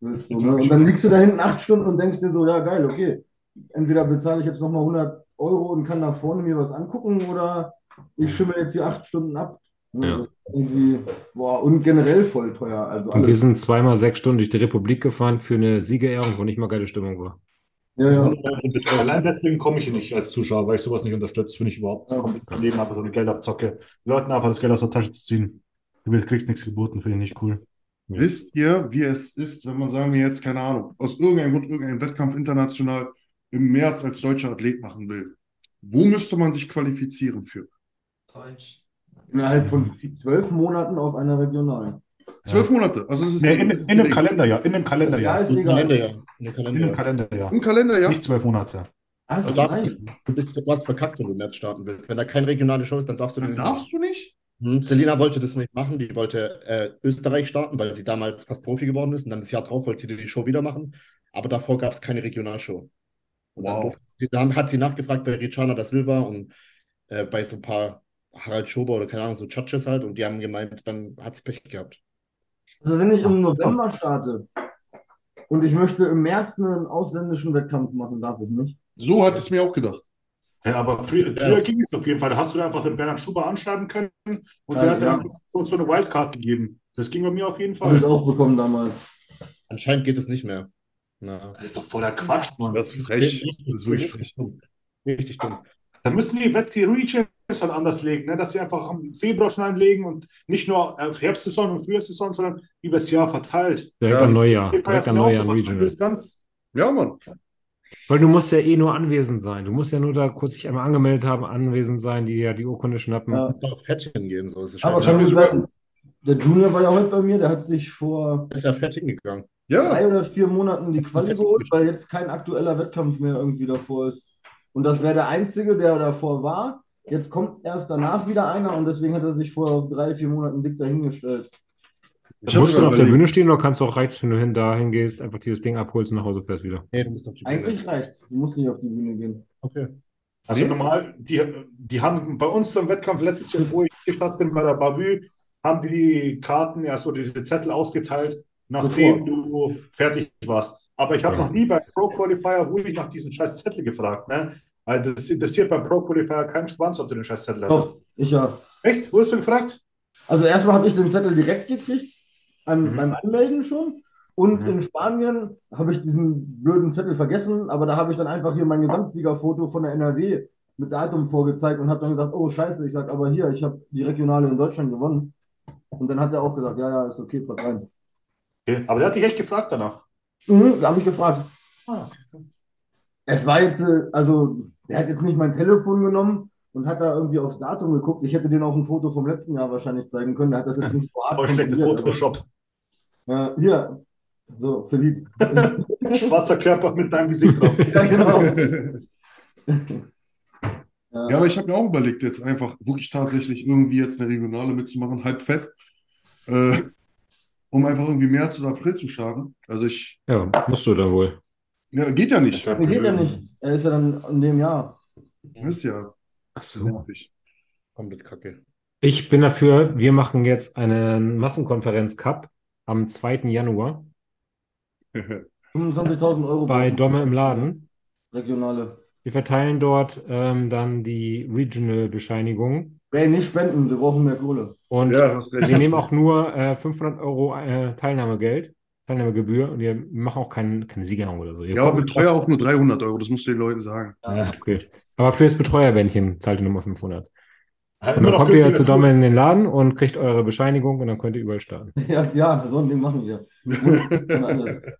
Willst, so, ne? Und dann liegst du da hinten acht Stunden und denkst dir so, ja geil, okay. Entweder bezahle ich jetzt nochmal 100 Euro und kann nach vorne mir was angucken oder ich schimmel jetzt hier acht Stunden ab. Ne,
Ja.
Das ist irgendwie, boah, und generell voll teuer. Also
Und wir sind zweimal sechs Stunden durch die Republik gefahren für eine Siegerehrung, wo nicht mal geile Stimmung war.
Ja, ja.
Allein deswegen komme ich hier nicht als Zuschauer, weil ich sowas nicht unterstütze, finde ich überhaupt.
Ja.
Das Leben einfach so eine Geldabzocke. Leuten einfach das Geld aus der Tasche zu ziehen. Du kriegst nichts geboten, finde ich nicht cool.
Wisst ihr, wie es ist, wenn man, sagen wir jetzt, keine Ahnung, aus irgendeinem Grund irgendeinen Wettkampf international im März als deutscher Athlet machen will? Wo müsste man sich qualifizieren für?
Deutsch.
Innerhalb von zwölf Monaten auf einer regionalen.
Zwölf Monate. Also das ist
Nee, in, in dem Kalenderjahr, in
Ja,
Kalenderjahr.
ist
Im
egal.
Kalenderjahr. Im
In dem
Kalenderjahr.
Kalenderjahr.
Im Kalender, ja.
Nicht zwölf Monate.
Darfst,
nein.
du, bist, du hast verkackt, wenn du im März starten willst. Wenn da keine regionale Show ist, dann darfst du
Dann darfst du nicht?
Hm, Selina wollte das nicht machen. Die wollte äh, Österreich starten, weil sie damals fast Profi geworden ist. Und dann das Jahr drauf wollte sie die Show wieder machen. Aber davor gab es keine Regionalshow. Und dann,
Wow.
durfte- dann hat sie nachgefragt bei Richana da Silva und äh, bei so ein paar Harald Schober oder keine Ahnung, so Judges halt. Und die haben gemeint, dann hat sie Pech gehabt.
Also wenn ich im November starte und ich möchte im März einen ausländischen Wettkampf machen, darf ich nicht.
So hat es mir auch gedacht.
Ja, aber früher, früher ging es auf jeden Fall. Da hast du einfach den Bernhard Schuber anschreiben können und
Ja,
der hat
ja.
dann uns so eine Wildcard gegeben. Das ging bei mir auf jeden
Habe ich
Fall.
auch bekommen damals.
Anscheinend geht es nicht mehr. Na,
Das ist doch voller Quatsch, Mann.
Das ist frech. Das ist wirklich frech.
richtig dumm.
Da müssen die Wett die Regions halt anders legen, ne? dass sie einfach im Februar schon einlegen und nicht nur auf Herbstsaison und Frühjahrssaison, sondern übers Jahr verteilt.
Direkt
Ja.
am Neujahr. Direkt am Neujahr Regional.
Das ganz,
Ja, Mann.
Weil du musst ja eh nur anwesend sein. Du musst ja nur da kurz dich einmal angemeldet haben, anwesend sein, die ja die Urkunde schnappen.
Ja.
Doch fett hingehen, so ist es
Aber kann
mir
sagen, der Junior war ja heute bei mir, der hat sich vor
Ist ja fett hingegangen.
Ja,
drei oder vier Monaten die Quali geholt, weil jetzt kein aktueller Wettkampf mehr irgendwie davor ist. Und das wäre der einzige, der davor war. Jetzt kommt erst danach wieder einer und deswegen hat er sich vor drei, vier Monaten dick dahingestellt.
ich
musst du auf der Bühne stehen oder kannst du auch reicht, wenn du hin da hingehst, einfach dieses Ding abholst und nach Hause fährst wieder?
Nee, du musst auf die Bühne.
Eigentlich reicht's. Du musst nicht auf die Bühne gehen.
Okay.
Also
Nee.
normal, die, die haben bei uns im Wettkampf letztes Jahr, wo ich gestartet bin, bei der Bavü, haben die die Karten, ja so diese Zettel ausgeteilt, nachdem du fertig warst. Aber ich habe
Ja.
noch nie bei Pro Qualifier ruhig nach diesen scheiß Zettel gefragt. Ne? Weil das interessiert beim Pro Qualifier keinen Schwanz, ob du den scheiß Zettel hast.
Doch, ich ja.
Echt? Wurdest du gefragt?
Also erstmal habe ich den Zettel direkt gekriegt, beim,
Mhm.
beim Anmelden schon. Und
Mhm.
in Spanien habe ich diesen blöden Zettel vergessen, aber da habe ich dann einfach hier mein Gesamtsiegerfoto von der NRW mit Datum vorgezeigt und habe dann gesagt, oh scheiße, ich sage aber hier, ich habe die Regionale in Deutschland gewonnen. Und dann hat er auch gesagt, ja, ja, ist okay, pass rein.
Okay. Aber der hat dich echt gefragt danach.
Mhm, da habe ich gefragt.
Ah.
Es war jetzt, äh, also, der hat jetzt nicht mein Telefon genommen und hat da irgendwie aufs Datum geguckt. Ich hätte den auch ein Foto vom letzten Jahr wahrscheinlich zeigen können. Der hat das jetzt nicht so hart
Voll schlechtes Photoshop.
aber- Äh, hier, so, Philipp.
Schwarzer Körper mit deinem Gesicht drauf.
Ja, genau.
Ja, aber ich habe mir auch überlegt, jetzt einfach wirklich tatsächlich irgendwie jetzt eine Regionale mitzumachen, halb fett, äh, um einfach irgendwie März oder April zu starten. Also ich,
Ja, musst du da wohl.
Ja, geht ja nicht.
Nee, geht ja nicht. Er ist ja dann in dem Jahr.
Ist ja
Ach so.
nervig.
Komplett kacke.
Ich bin dafür, wir machen jetzt einen Massenkonferenz-Cup am 2. Januar
25.000 Euro
bei Domme im Laden.
Regionale.
Wir verteilen dort ähm, dann die Regional-Bescheinigung
Ey, nicht spenden, wir brauchen mehr Kohle.
und
Ja,
wir nehmen auch nur äh, 500 Euro äh, Teilnahmegeld, Teilnahmegebühr und wir machen auch kein, keine Siegerehrung oder so. Ihr
Ja, aber Betreuer auch nur 300 Euro, das musst du den Leuten sagen.
Ja, okay. Aber fürs Betreuerbändchen zahlt ihr nochmal 500.
Halt
Und dann kommt ihr zu Domme in den Laden und kriegt eure Bescheinigung und dann könnt ihr überall starten.
Ja, ja, so ein Ding machen wir.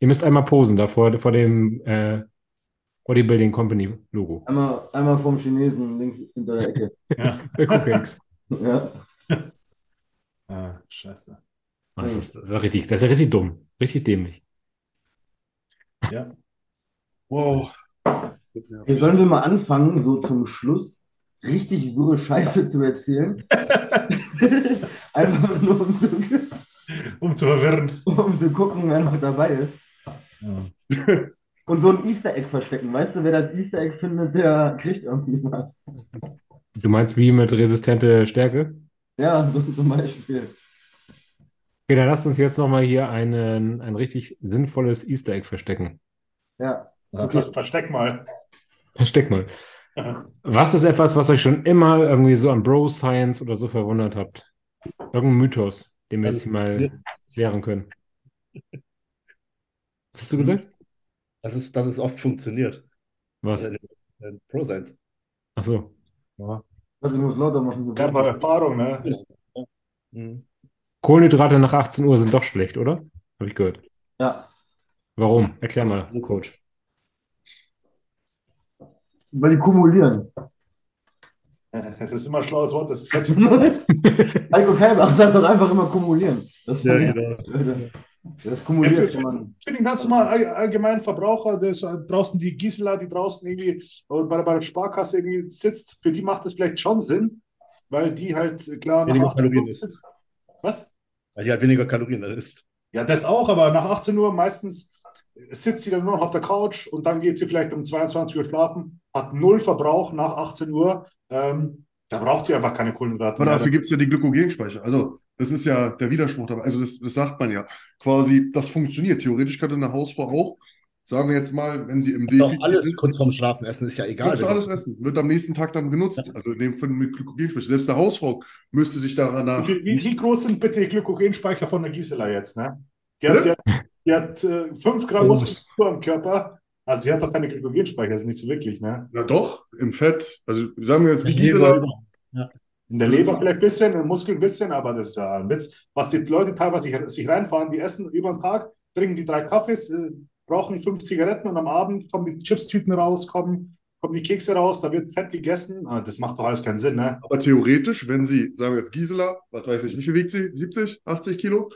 Ihr müsst einmal posen da vor, vor dem äh, Bodybuilding Company Logo.
Einmal, einmal vom Chinesen links hinter der Ecke.
Ja.
Ja.
Ah, scheiße.
Das ist, das ist ja richtig, das ist ja richtig dumm. Richtig dämlich.
Ja.
Wow.
Hier sollen wir mal anfangen, so zum Schluss richtig wirre Scheiße zu erzählen. Einfach nur um zu,
Um zu verwirren.
um zu gucken, wer noch dabei ist. Und so ein Easter Egg verstecken. Weißt du, wer das Easter Egg findet, der kriegt irgendwie was.
Du meinst wie mit resistente Stärke?
Ja, so zum Beispiel.
Okay, dann lasst uns jetzt nochmal hier einen, ein richtig sinnvolles Easter Egg verstecken.
Ja.
Okay. Versteck mal.
Versteck mal. Was ist etwas, was euch schon immer irgendwie so an Bro Science oder so verwundert habt? Irgendein Mythos, den wir jetzt hier mal klären können. Was hast du gesagt?
Das ist, dass es oft funktioniert.
Was?
Äh, äh, Pro Science.
Ach so.
Also ich muss lauter machen.
Ich habe Erfahrung, ne?
Mhm.
Kohlenhydrate nach 18 Uhr sind doch schlecht, oder? Habe ich gehört.
Ja,
Warum? Erklär mal, Coach.
weil die kumulieren.
Das ist immer ein schlaues Wort. Das schätze ich.
Heiko Kalbach sagt doch einfach immer kumulieren. Das,
Ja, genau.
das
Ja,
kumuliert
für,
man.
für den ganz normalen all- allgemeinen Verbraucher, der ist, draußen die Gisela, die draußen irgendwie oder bei, bei der Sparkasse irgendwie sitzt, für die macht das vielleicht schon Sinn, weil die halt klar nach
Weniger
18
Kalorien
Uhr sitzt. Was?
Weil die halt weniger Kalorien ist.
Ja, das auch, aber nach 18 Uhr meistens sitzt sie dann nur noch auf der Couch und dann geht sie vielleicht um 22 Uhr schlafen, hat null Verbrauch nach 18 Uhr. Ähm, da braucht sie einfach keine Kohlenhydrate
Aber
mehr.
dafür gibt es ja die Glykogenspeicher. Also, das ist ja der Widerspruch dabei. Also, das, das sagt man ja. Quasi, das funktioniert. Theoretisch könnte eine Hausfrau auch, sagen wir jetzt mal, wenn sie im
Doch
Defizit
alles
ist,
kurz vorm Schlafen essen ist ja egal.
kannst du alles essen. Wird am nächsten Tag dann genutzt. Also, in dem Fall mit Glykogenspeicher. Selbst eine Hausfrau müsste sich daran nach.
Wie, wie, wie groß sind bitte die Glykogenspeicher von der Gisela jetzt? Ne? Die hat, die hat, die hat äh, 5 Gramm
Oh.
Muskulatur am Körper. Also sie hat doch keine Glykogenspeicher, das ist nicht so wirklich. Ne?
Na doch, im Fett. Also, sagen wir jetzt, wie
Gisela.
Gisela.
In der Leber vielleicht ein bisschen, in den Muskeln ein bisschen, aber das ist ja ein Witz. Was die Leute teilweise sich, sich reinfahren, die essen über den Tag, trinken die drei Kaffees, äh, rauchen fünf Zigaretten und am Abend kommen die Chipstüten raus, kommen, kommen die Kekse raus, da wird Fett gegessen. Ah, Das macht doch alles keinen Sinn, ne?
Aber theoretisch, wenn sie, sagen wir jetzt Gisela, was weiß ich, wie viel wiegt sie? 70, 80 Kilo?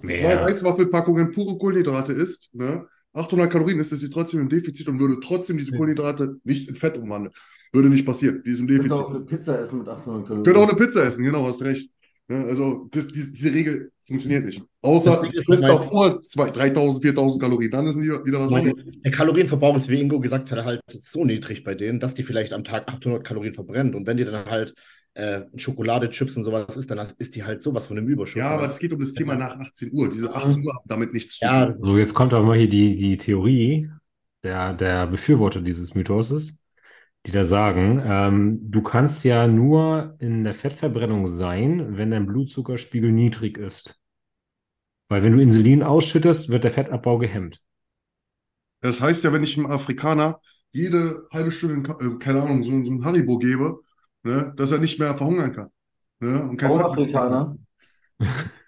Zwei
Mehr.
Reiswaffelpackungen pure Kohlenhydrate isst, ne? 800 Kalorien ist sie trotzdem im Defizit und würde trotzdem diese Kohlenhydrate nicht in Fett umwandeln. Würde nicht passieren, die ist im
Ich könnte
Defizit.
auch eine Pizza essen mit 800 Kalorien.
Könnte auch eine Pizza essen, genau, hast recht. Ja, also das, diese, diese Regel funktioniert nicht. Außer du davor zwei- 3000, 4000 Kalorien, dann ist wieder, wieder was anderes.
der Kalorienverbrauch ist, wie Ingo gesagt hat, halt so niedrig bei denen, dass die vielleicht am Tag 800 Kalorien verbrennt. Und wenn die dann halt äh, Schokolade, Chips und sowas ist, dann ist die halt sowas von einem Überschuss.
Ja, aber es geht um das Thema nach 18 Uhr. Diese 18 Uhr haben damit nichts zu
Ja,
tun.
So, jetzt kommt aber mal hier die, die Theorie der, der Befürworter dieses Mythoses, die da sagen, ähm, du kannst ja nur in der Fettverbrennung sein, wenn dein Blutzuckerspiegel niedrig ist. Weil wenn du Insulin ausschüttest, wird der Fettabbau gehemmt.
Das heißt ja, wenn ich einem Afrikaner jede halbe Stunde, äh, keine Ahnung, so, so ein Haribo gebe, ne, dass er nicht mehr verhungern kann. Ne, und kein
Afrikaner.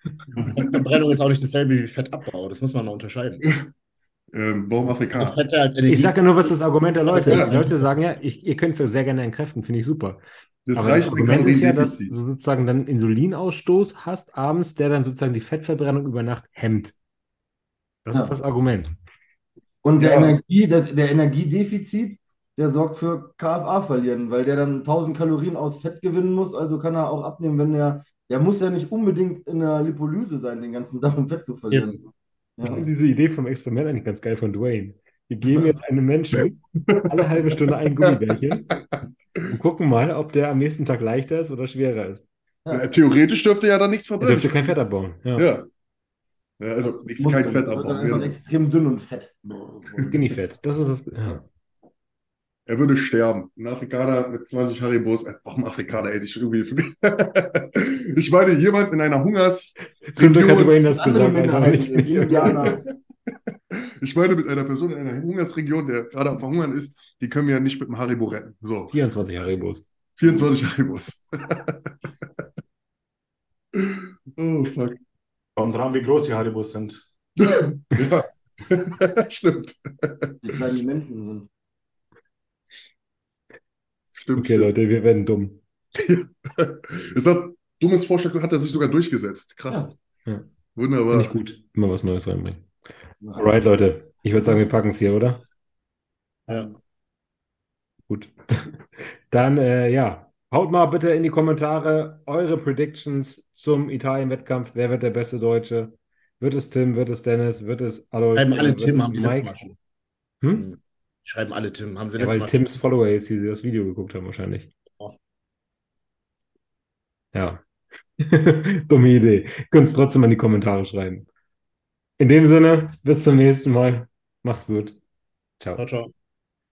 Verbrennung ist auch nicht dasselbe wie Fettabbau. Das muss man noch unterscheiden.
Ähm, warum Afrikaner?
Energie.
Ich sage ja nur, was das Argument der Leute ist.
Ja.
Die Leute sagen ja, ich, ihr könnt es ja sehr gerne entkräften, finde ich super.
Das
Aber das
reicht mit
Argument ist ja, dass du sozusagen dann Insulinausstoß hast abends, der dann sozusagen die Fettverbrennung über Nacht hemmt. Das
Ja.
ist das Argument.
Und der
Ja.
Energie, das, der Energiedefizit, der sorgt für KFA verlieren, weil der dann 1000 Kalorien aus Fett gewinnen muss, also kann er auch abnehmen, wenn er, der muss ja nicht unbedingt in der Lipolyse sein, den ganzen Tag, um Fett zu verlieren.
Ich
Ja.
finde diese Idee vom Experiment eigentlich ganz geil von Dwayne. Wir geben jetzt einem Menschen alle halbe Stunde ein Gummibärchen und gucken mal, ob der am nächsten Tag leichter ist oder schwerer ist.
Ja, theoretisch dürfte ja dann nichts
Er
verbrennen.
dürfte kein Fett abbauen. Ja.
Ja. ja also nichts, kein Fett abbauen. Ja.
extrem dünn und fett.
Skinny-Fett. Das ist das. Ja.
Er würde sterben. Ein Afrikaner mit 20 Haribos. Äh, Warum Afrikaner? Ey, ich, irgendwie, ich meine, jemand in einer Hungers.
Zum Glück hat Dwayne das gesagt. Alter. Ich,
meine, mit einer Person in einer Hungersregion, der gerade am Verhungern ist, die können wir ja nicht mit dem Haribo retten. So,
24 Haribos.
24 Haribos. oh, fuck.
Kommt dran, wie groß die Haribos sind.
Ja, stimmt.
Wie klein die Menschen sind.
Stimmt.
Okay, Leute, wir werden dumm.
Es hat dummes Vorschlag, hat er sich sogar durchgesetzt. Krass.
Ja. Ja.
Wunderbar.
Finde ich gut. Immer was Neues reinbringen. Alright, Leute. Ich würde sagen, wir packen es hier, oder?
Ja.
Gut. Dann, äh, ja, haut mal bitte in die Kommentare eure Predictions zum Italien-Wettkampf. Wer wird der beste Deutsche? Wird es Tim? Wird es Dennis? Wird es Adolf?
Schreiben alle
wird
Tim, haben die
Mike?
Schon.
Hm?
Schreiben alle Tim, haben sie
Ja, weil
Mal
Tims Follower jetzt hier das Video geguckt haben, wahrscheinlich.
Oh.
Ja. Dumme Idee. Könnt es trotzdem in die Kommentare schreiben. In dem Sinne, bis zum nächsten Mal. Macht's gut. Ciao.
Ciao, ciao.